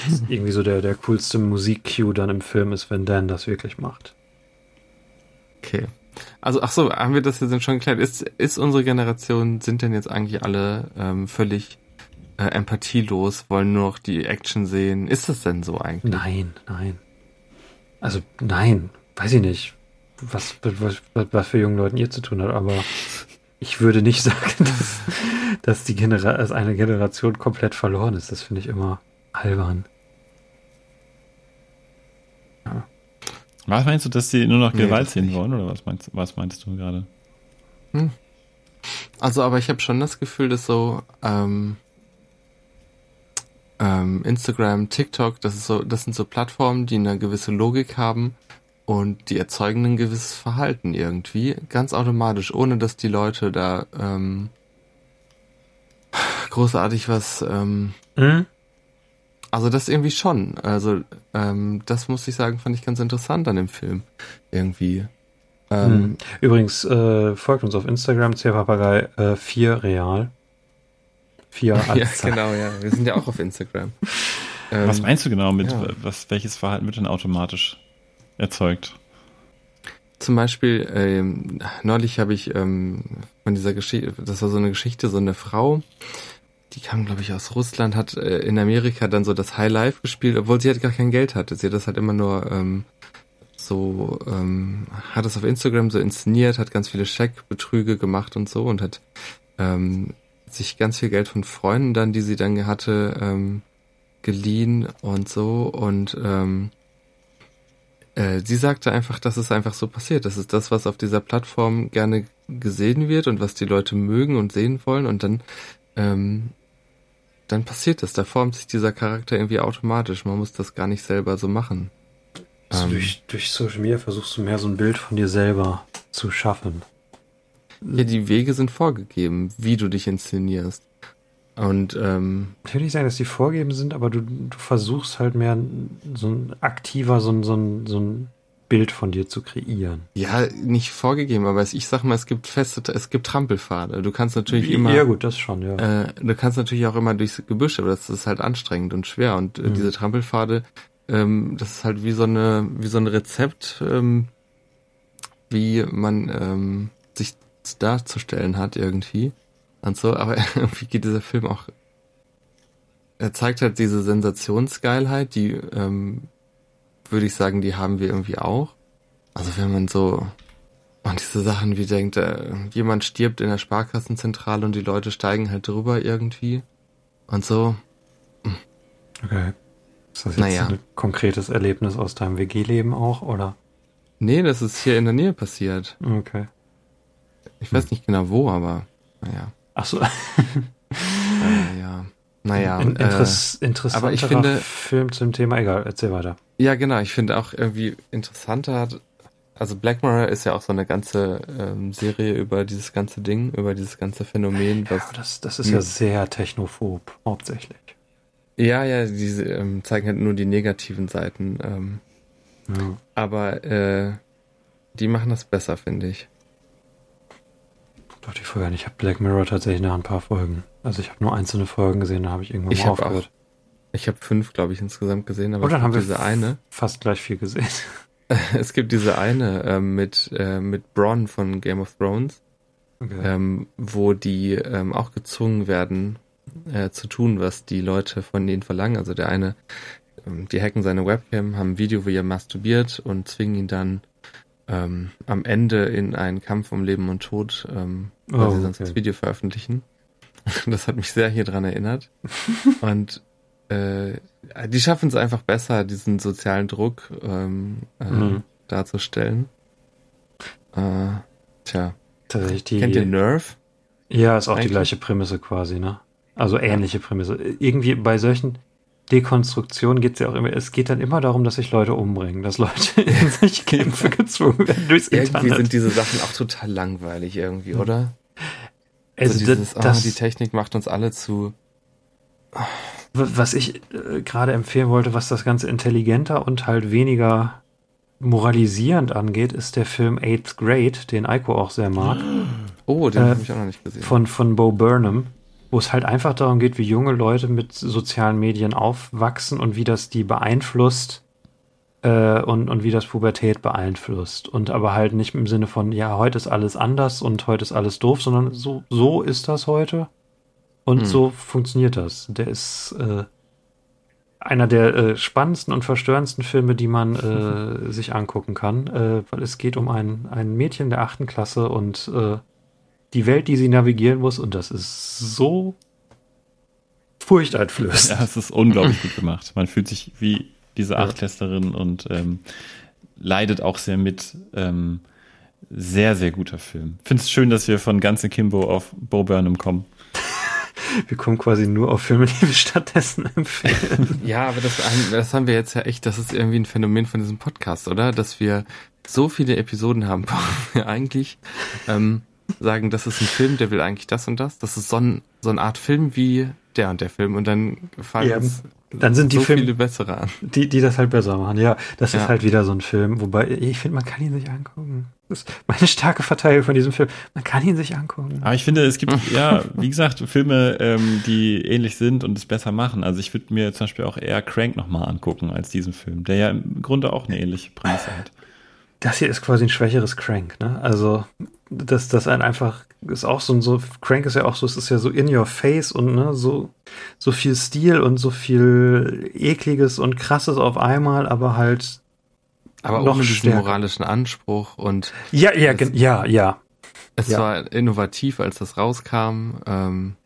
Das ist irgendwie so der, der coolste Musik-Cue dann im Film ist, wenn Dan das wirklich macht. okay. Also, ach so, haben wir das jetzt schon geklärt? Ist, ist unsere Generation, sind denn jetzt eigentlich alle ähm, völlig äh, empathielos, wollen nur noch die Action sehen? Ist das denn so eigentlich? Nein, nein. Also, nein, weiß ich nicht, was, was, was, für jungen Leuten ihr zu tun hat, aber ich würde nicht sagen, dass, dass, die Genera dass eine Generation komplett verloren ist. Das finde ich immer albern. Was meinst du, dass sie nur noch Nee, Gewalt das sehen nicht. wollen oder was meinst, was meinst du gerade? Also, aber ich habe schon das Gefühl, dass so ähm, ähm, Instagram, TikTok, das ist so, das sind so Plattformen, die eine gewisse Logik haben und die erzeugen ein gewisses Verhalten irgendwie, ganz automatisch, ohne dass die Leute da ähm, großartig was ähm, Hm? also das irgendwie schon. Also ähm, das muss ich sagen, fand ich ganz interessant an dem Film. Irgendwie. Ähm, Hm. Übrigens, äh, folgt uns auf Instagram, Papagei äh, 4 Real. 4 Ja, als Zahl. genau, ja. Wir sind ja auch auf Instagram. Ähm, was meinst du genau mit, ja. was, welches Verhalten wird denn automatisch erzeugt? Zum Beispiel, ähm, neulich habe ich ähm, von dieser Geschichte, das war so eine Geschichte, so eine Frau, die kam, glaube ich, aus Russland, hat äh, in Amerika dann so das High Life gespielt, obwohl sie halt gar kein Geld hatte. Sie hat das halt immer nur ähm, so, ähm, hat das auf Instagram so inszeniert, hat ganz viele Scheckbetrüge gemacht und so und hat ähm, sich ganz viel Geld von Freunden dann, die sie dann hatte, ähm, geliehen und so und ähm, äh, sie sagte einfach, dass es einfach so passiert. Das ist das, was auf dieser Plattform gerne gesehen wird und was die Leute mögen und sehen wollen und dann ähm, dann passiert das. Da formt sich dieser Charakter irgendwie automatisch. Man muss das gar nicht selber so machen. Also Ähm, durch, durch Social Media versuchst du mehr so ein Bild von dir selber zu schaffen. ja, die Wege sind vorgegeben, wie du dich inszenierst. Und ähm, Ich will nicht sagen, dass die vorgeben sind, aber du, du versuchst halt mehr so ein aktiver, so ein, so, ein, so ein Bild von dir zu kreieren. ja, nicht vorgegeben, aber ich sag mal, es gibt feste, es gibt Trampelpfade. Du kannst natürlich immer ja, gut, das schon, ja. Äh, du kannst natürlich auch immer durchs Gebüsch, aber das ist halt anstrengend und schwer. Und äh, Mhm. diese Trampelpfade, ähm, das ist halt wie so eine, wie so ein Rezept, ähm, wie man ähm, sich darzustellen hat irgendwie. Und so, aber irgendwie geht dieser Film auch. Er zeigt halt diese Sensationsgeilheit, die ähm, würde ich sagen, die haben wir irgendwie auch. Also wenn man so und diese Sachen wie denkt, äh, jemand stirbt in der Sparkassenzentrale und die Leute steigen halt drüber irgendwie. Und so, Okay. Ist das jetzt Naja. ein konkretes Erlebnis aus deinem WG-Leben auch, oder? nee, das ist hier in der Nähe passiert. Okay. Ich weiß nicht genau wo, aber naja. Ach so. Äh, ja. Naja. In, äh, interess, interessanter aber ich finde- Film zum Thema. Egal, erzähl weiter. ja, genau. Ich finde auch irgendwie interessanter. Also Black Mirror ist ja auch so eine ganze ähm, Serie über dieses ganze Ding, über dieses ganze Phänomen, Ja, was aber das, das ist ja Hm. sehr technophob, hauptsächlich. ja, ja, diese ähm, zeigen halt nur die negativen Seiten. Ähm, Ja. aber äh, die machen das besser, finde ich. Doch, die Folge nicht. Ich habe Black Mirror tatsächlich nach ein paar Folgen. Also ich habe nur einzelne Folgen gesehen, da habe ich irgendwann Ich mal hab auch- aufgehört. Ich habe fünf, glaube ich, insgesamt gesehen, aber Und dann haben wir diese eine. fast gleich viel gesehen. Es gibt diese eine ähm, mit, äh, mit Bronn von Game of Thrones, Okay. ähm, wo die ähm, auch gezwungen werden äh, zu tun, was die Leute von denen verlangen. Also der eine, ähm, die hacken seine Webcam, haben ein Video, wie er masturbiert und zwingen ihn dann ähm, am Ende in einen Kampf um Leben und Tod, ähm, weil Oh, sie sonst okay. das Video veröffentlichen. Das hat mich sehr hier dran erinnert. und äh, die schaffen es einfach besser, diesen sozialen Druck ähm, äh, Mhm. darzustellen. Äh, tja, Tatsächlich die. kennt ihr Nerve? Ja, ist auch die Eigentlich? gleiche Prämisse quasi, ne? Also ähnliche Prämisse. Irgendwie bei solchen Dekonstruktionen geht es ja auch immer, es geht dann immer darum, dass sich Leute umbringen, dass Leute in solche Kämpfe gezwungen werden durchs Irgendwie Internet. sind diese Sachen auch total langweilig irgendwie, oder? also so dieses, das, ah, das, die Technik macht uns alle zu. was ich äh, gerade empfehlen wollte, was das Ganze intelligenter und halt weniger moralisierend angeht, ist der Film Eighth Grade, den Eiko auch sehr mag. Oh, den Äh, habe ich auch noch nicht gesehen. von, von Bo Burnham, wo es halt einfach darum geht, wie junge Leute mit sozialen Medien aufwachsen und wie das die beeinflusst äh, und, und wie das Pubertät beeinflusst. Und aber halt nicht im Sinne von, ja, heute ist alles anders und heute ist alles doof, sondern so, so ist das heute und Hm. so funktioniert das. Der ist äh, einer der äh, spannendsten und verstörendsten Filme, die man äh, sich angucken kann, äh, weil es geht um ein, ein Mädchen der achten Klasse und äh, die Welt, die sie navigieren muss, und das ist so furchteinflößend. Ja, es ist unglaublich gut gemacht. Man fühlt sich wie diese Ja. Achtklässlerin und ähm, leidet auch sehr mit. Ähm, sehr, sehr guter Film. Finde es schön, dass wir von ganze Kimbo auf Bo Burnham kommen. Wir kommen quasi nur auf Filme, die wir stattdessen empfehlen. Ja, aber das, haben- das haben wir jetzt ja echt, das ist irgendwie ein Phänomen von diesem Podcast, oder? Dass wir so viele Episoden haben, wo wir eigentlich ähm, sagen, das ist ein Film, der will eigentlich das und das. Das ist so, ein, so eine Art Film wie der und der Film und dann fallen Ja, uns dann sind die so Filme- viele bessere an. Die, die das halt besser machen. Ja, das ist Ja. halt wieder so ein Film, wobei ich finde, man kann ihn sich angucken. Das ist meine starke Verteidigung von diesem Film. Man kann ihn sich angucken. Aber ich finde, es gibt, ja, wie gesagt, Filme, ähm, die ähnlich sind und es besser machen. Also ich würde mir zum Beispiel auch eher Crank nochmal angucken als diesen Film, der ja im Grunde auch eine ähnliche Prämisse hat. Das hier ist quasi ein schwächeres Crank, ne? Also, das, das ein einfach, ist auch so ein, so, Crank ist ja auch so, es ist ja so in your face und, ne, so, so viel Stil und so viel ekliges und krasses auf einmal, aber halt, Aber Noch ohne diesen moralischen Anspruch und ja, ja, gen- ja, ja. es Ja. war innovativ, als das rauskam. Ähm,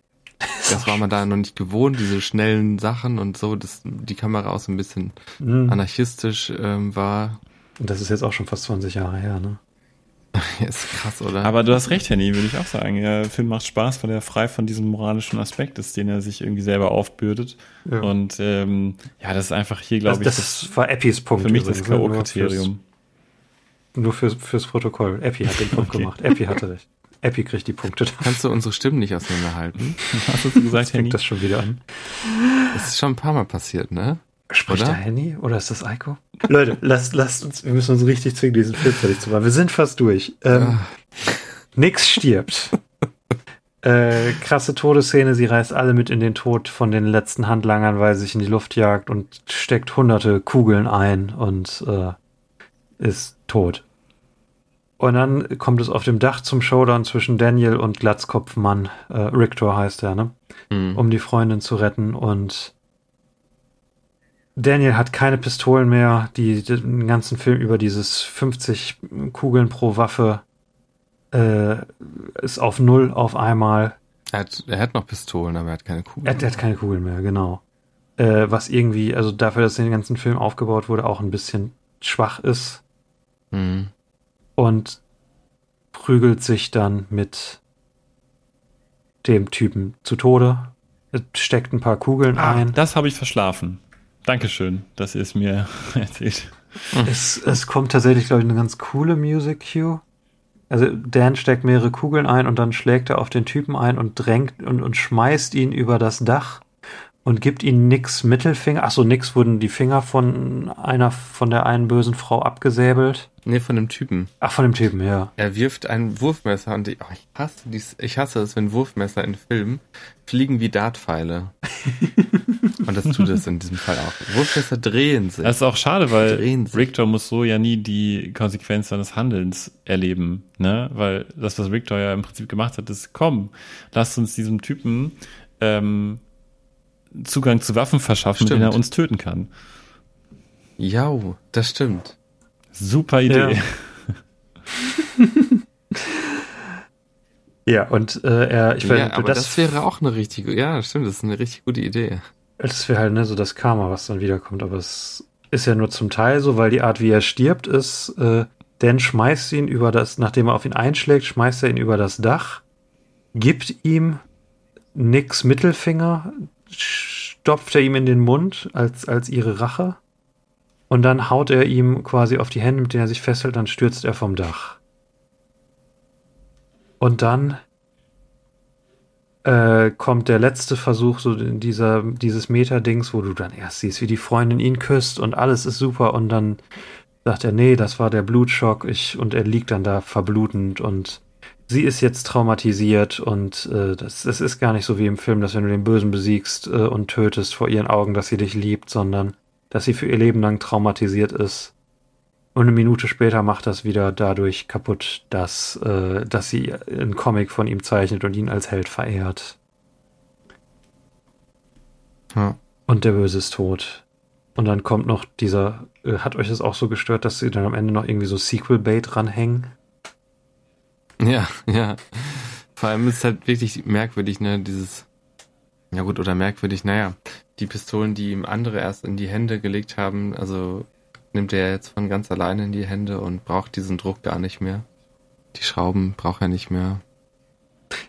das war man da noch nicht gewohnt, diese schnellen Sachen und so, dass die Kamera auch so ein bisschen Mhm. anarchistisch ähm, war. Und das ist jetzt auch schon fast 20 Jahre her, ne? ist krass, oder? Aber du hast recht, Henny, würde ich auch sagen. Der Film macht Spaß, weil er frei von diesem moralischen Aspekt ist, den er sich irgendwie selber aufbürdet. Ja. Und ähm, ja, das ist einfach hier, glaube das, ich, das war Eppis Punkt. für mich das übrigens, ne? Nur K.O.-Kriterium. fürs- Nur fürs, fürs Protokoll. Eppi hat den Punkt Okay. gemacht. Eppi hatte recht. Eppi kriegt die Punkte. Da Kannst du unsere Stimmen nicht auseinanderhalten? Hast du gesagt, Henny? fängt das schon wieder an. Das ist schon ein paar Mal passiert, ne? Spricht Oder? der Henny oder ist das Eiko? Leute, lasst, lasst uns, wir müssen uns richtig zwingen, diesen Film fertig zu machen. Wir sind fast durch. Ähm, Nix stirbt. äh, krasse Todesszene, sie reißt alle mit in den Tod von den letzten Handlangern, weil sie sich in die Luft jagt und steckt hunderte Kugeln ein und äh, ist tot. Und dann kommt es auf dem Dach zum Showdown zwischen Daniel und Glatzkopfmann, äh, Rictor heißt er, ne? Hm. um die Freundin zu retten und Daniel hat keine Pistolen mehr, die den ganzen Film über dieses 50 Kugeln pro Waffe äh, ist auf null auf einmal. Er, hat, er hat noch Pistolen, aber er hat keine Kugeln. Er, hat- er hat keine Kugeln mehr, genau. Äh, was irgendwie, also dafür, dass den ganzen Film aufgebaut wurde, auch ein bisschen schwach ist Hm. und prügelt sich dann mit dem Typen zu Tode. Es steckt ein paar Kugeln Ah, ein. das habe ich verschlafen. Dankeschön, dass ihr es mir erzählt. Es, es kommt tatsächlich, glaube ich, eine ganz coole Music Cue. Also Dan steckt mehrere Kugeln ein und dann schlägt er auf den Typen ein und drängt und, und schmeißt ihn über das Dach und gibt ihm nix Mittelfinger. Achso, nix wurden die Finger von einer, von der einen bösen Frau abgesäbelt. Nee, von dem Typen. Ach, von dem Typen, ja. Er wirft ein Wurfmesser und ich, oh, ich hasse dies, ich hasse es, wenn Wurfmesser in Filmen fliegen wie Dartpfeile. und das tut es in diesem Fall auch. Wurfmesser drehen sich. Das ist auch schade, weil. Richter muss so ja nie die Konsequenz seines Handelns erleben, ne? Weil das, was Richter ja im Prinzip gemacht hat, ist, komm, lasst uns diesem Typen ähm, Zugang zu Waffen verschaffen, mit denen er Stimmt. uns töten kann. Ja, das stimmt. Super Idee. Ja. Ja, und äh, er, ich ja, aber das, wäre auch eine richtig, ja, stimmt, das ist eine richtig gute Idee. Das wäre halt ne, so das Karma, was dann wiederkommt. Aber es ist ja nur zum Teil so, weil die Art, wie er stirbt, ist, äh, Dan schmeißt ihn über das, nachdem er auf ihn einschlägt, schmeißt er ihn über das Dach, gibt ihm Nicks Mittelfinger, stopft er ihm in den Mund als, als ihre Rache. Und dann haut er ihm quasi auf die Hände, mit denen er sich festhält, dann stürzt er vom Dach. Und dann äh, kommt der letzte Versuch, so dieser, dieses Meta-Dings, wo du dann erst siehst, wie die Freundin ihn küsst und alles ist super und dann sagt er, nee, das war der Blutschock ich, und er liegt dann da verblutend und sie ist jetzt traumatisiert und äh, das, das ist gar nicht so wie im Film, dass wenn du den Bösen besiegst äh, und tötest vor ihren Augen, dass sie dich liebt, sondern dass sie für ihr Leben lang traumatisiert ist. Und eine Minute später macht das wieder dadurch kaputt, dass, äh, dass sie einen Comic von ihm zeichnet und ihn als Held verehrt. Ja. Und der Böse ist tot. Und dann kommt noch dieser, äh, hat euch das auch so gestört, dass sie dann am Ende noch irgendwie so Sequel-Bait ranhängen? Ja, ja. Vor allem ist es halt wirklich merkwürdig, ne, dieses, ja gut, oder merkwürdig, naja, die Pistolen, die ihm andere erst in die Hände gelegt haben, also nimmt er jetzt von ganz alleine in die Hände und braucht diesen Druck gar nicht mehr. Die Schrauben braucht er nicht mehr.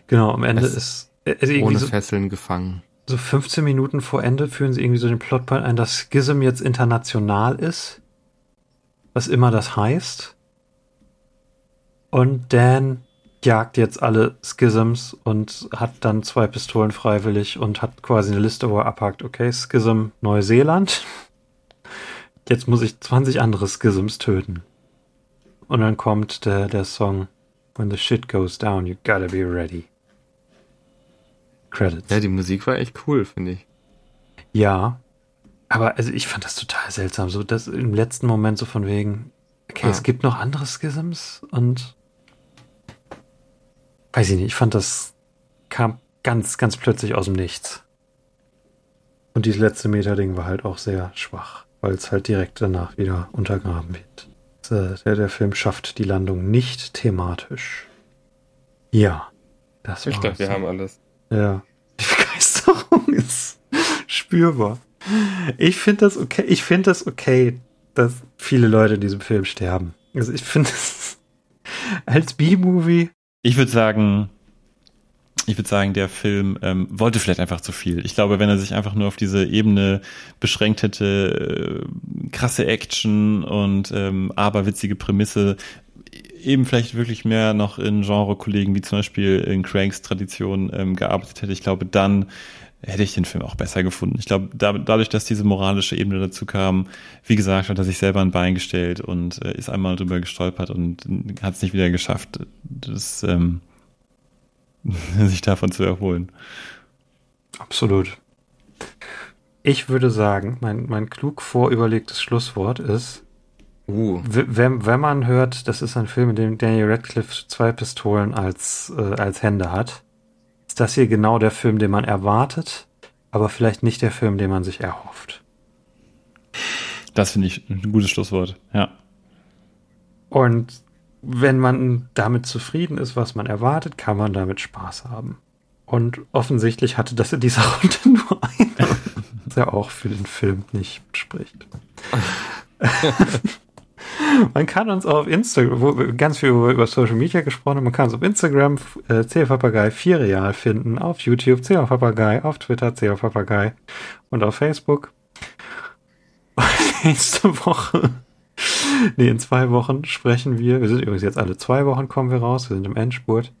Genau, am Ende Es- ist, also Ohne so, Fesseln gefangen. so 15 Minuten vor Ende führen sie irgendwie so den Plotpoint ein, dass Schism jetzt international ist. Was immer das heißt. Und Dan jagt jetzt alle Schisms und hat dann zwei Pistolen freiwillig und hat quasi eine Liste, wo er abhakt, okay, Schism Neuseeland. Jetzt muss ich 20 andere Schisms töten. Und dann kommt der, der Song When the shit goes down, you gotta be ready. Credits. Ja, die Musik war echt cool, finde ich. Ja, aber also ich fand das total seltsam. So das im letzten Moment so von wegen, okay, Ah. es gibt noch andere Schisms und weiß ich nicht, ich fand das kam ganz, ganz plötzlich aus dem Nichts. Und dieses letzte Meter-Ding war halt auch sehr schwach, weil es halt direkt danach wieder untergraben wird. Äh, Der, der Film schafft die Landung nicht thematisch. Ja, das Ich glaube, wir haben alles. Ja. Die Begeisterung ist spürbar. Ich finde das okay. Ich finde das okay, dass viele Leute in diesem Film sterben. Also ich finde es als B-Movie. Ich würde sagen, ich würde sagen, der Film ähm, wollte vielleicht einfach zu viel. Ich glaube, wenn er sich einfach nur auf diese Ebene beschränkt hätte, äh, krasse Action und ähm, aberwitzige Prämisse, eben vielleicht wirklich mehr noch in Genre-Kollegen wie zum Beispiel in Cranks Tradition ähm, gearbeitet hätte, ich glaube, dann hätte ich den Film auch besser gefunden. Ich glaube, da, dadurch, dass diese moralische Ebene dazu kam, wie gesagt, hat er sich selber ein Bein gestellt und äh, ist einmal drüber gestolpert und hat es nicht wieder geschafft, das, ähm, sich davon zu erholen. Absolut. Ich würde sagen, mein, mein klug vorüberlegtes Schlusswort ist, Uh, wenn, wenn man hört, das ist ein Film, in dem Daniel Radcliffe zwei Pistolen als, äh, als Hände hat, ist das hier genau der Film, den man erwartet, aber vielleicht nicht der Film, den man sich erhofft. Das finde ich ein gutes Schlusswort. Ja. Und wenn man damit zufrieden ist, was man erwartet, kann man damit Spaß haben. Und offensichtlich hatte das in dieser Runde nur einer, was ja auch für den Film nicht spricht. man kann uns auf Instagram, wo wir ganz viel über, Social Media gesprochen haben, man kann uns auf Instagram äh, Papagei 4 Real finden, auf YouTube Papagei, auf Twitter Papagei und auf Facebook. Und nächste Woche Nee, in zwei Wochen sprechen wir. Wir sind übrigens jetzt alle zwei Wochen kommen wir raus. Wir sind im Endspurt.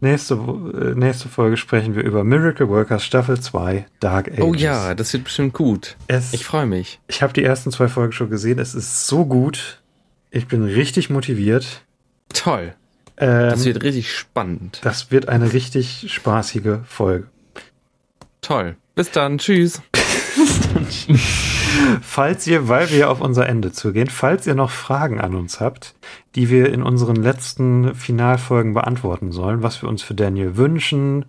Nächste, äh, nächste Folge sprechen wir über Miracle Workers Staffel 2 Dark Ages. oh ja, das wird bestimmt gut. Es, Ich freue mich. ich habe die ersten zwei Folgen schon gesehen. Es ist so gut. Ich bin richtig motiviert. Toll. Ähm, Das wird richtig spannend. das wird eine richtig spaßige Folge. Toll. Bis dann. Tschüss. falls ihr, weil wir auf unser Ende zugehen, falls ihr noch Fragen an uns habt, die wir in unseren letzten Finalfolgen beantworten sollen, was wir uns für Daniel wünschen,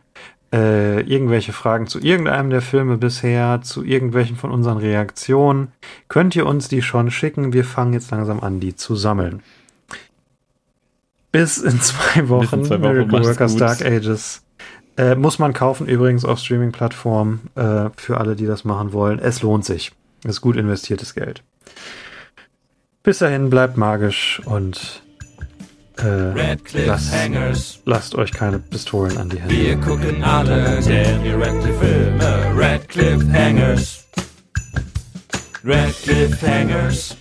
äh, irgendwelche Fragen zu irgendeinem der Filme bisher, zu irgendwelchen von unseren Reaktionen, könnt ihr uns die schon schicken. Wir fangen jetzt langsam an, die zu sammeln. Bis in zwei Wochen. in zwei Wochen. Miracle Workers gut. Dark Ages. Äh, muss man kaufen übrigens auf Streaming-Plattformen äh, für alle, die das machen wollen. Es lohnt sich. Es ist gut investiertes Geld. Bis dahin bleibt magisch und äh, lasst, lasst euch keine Pistolen an die Hände. Wir gucken alle Daniel Radcliffe Filme. Radcliffe Hangers. Radcliffe Hangers.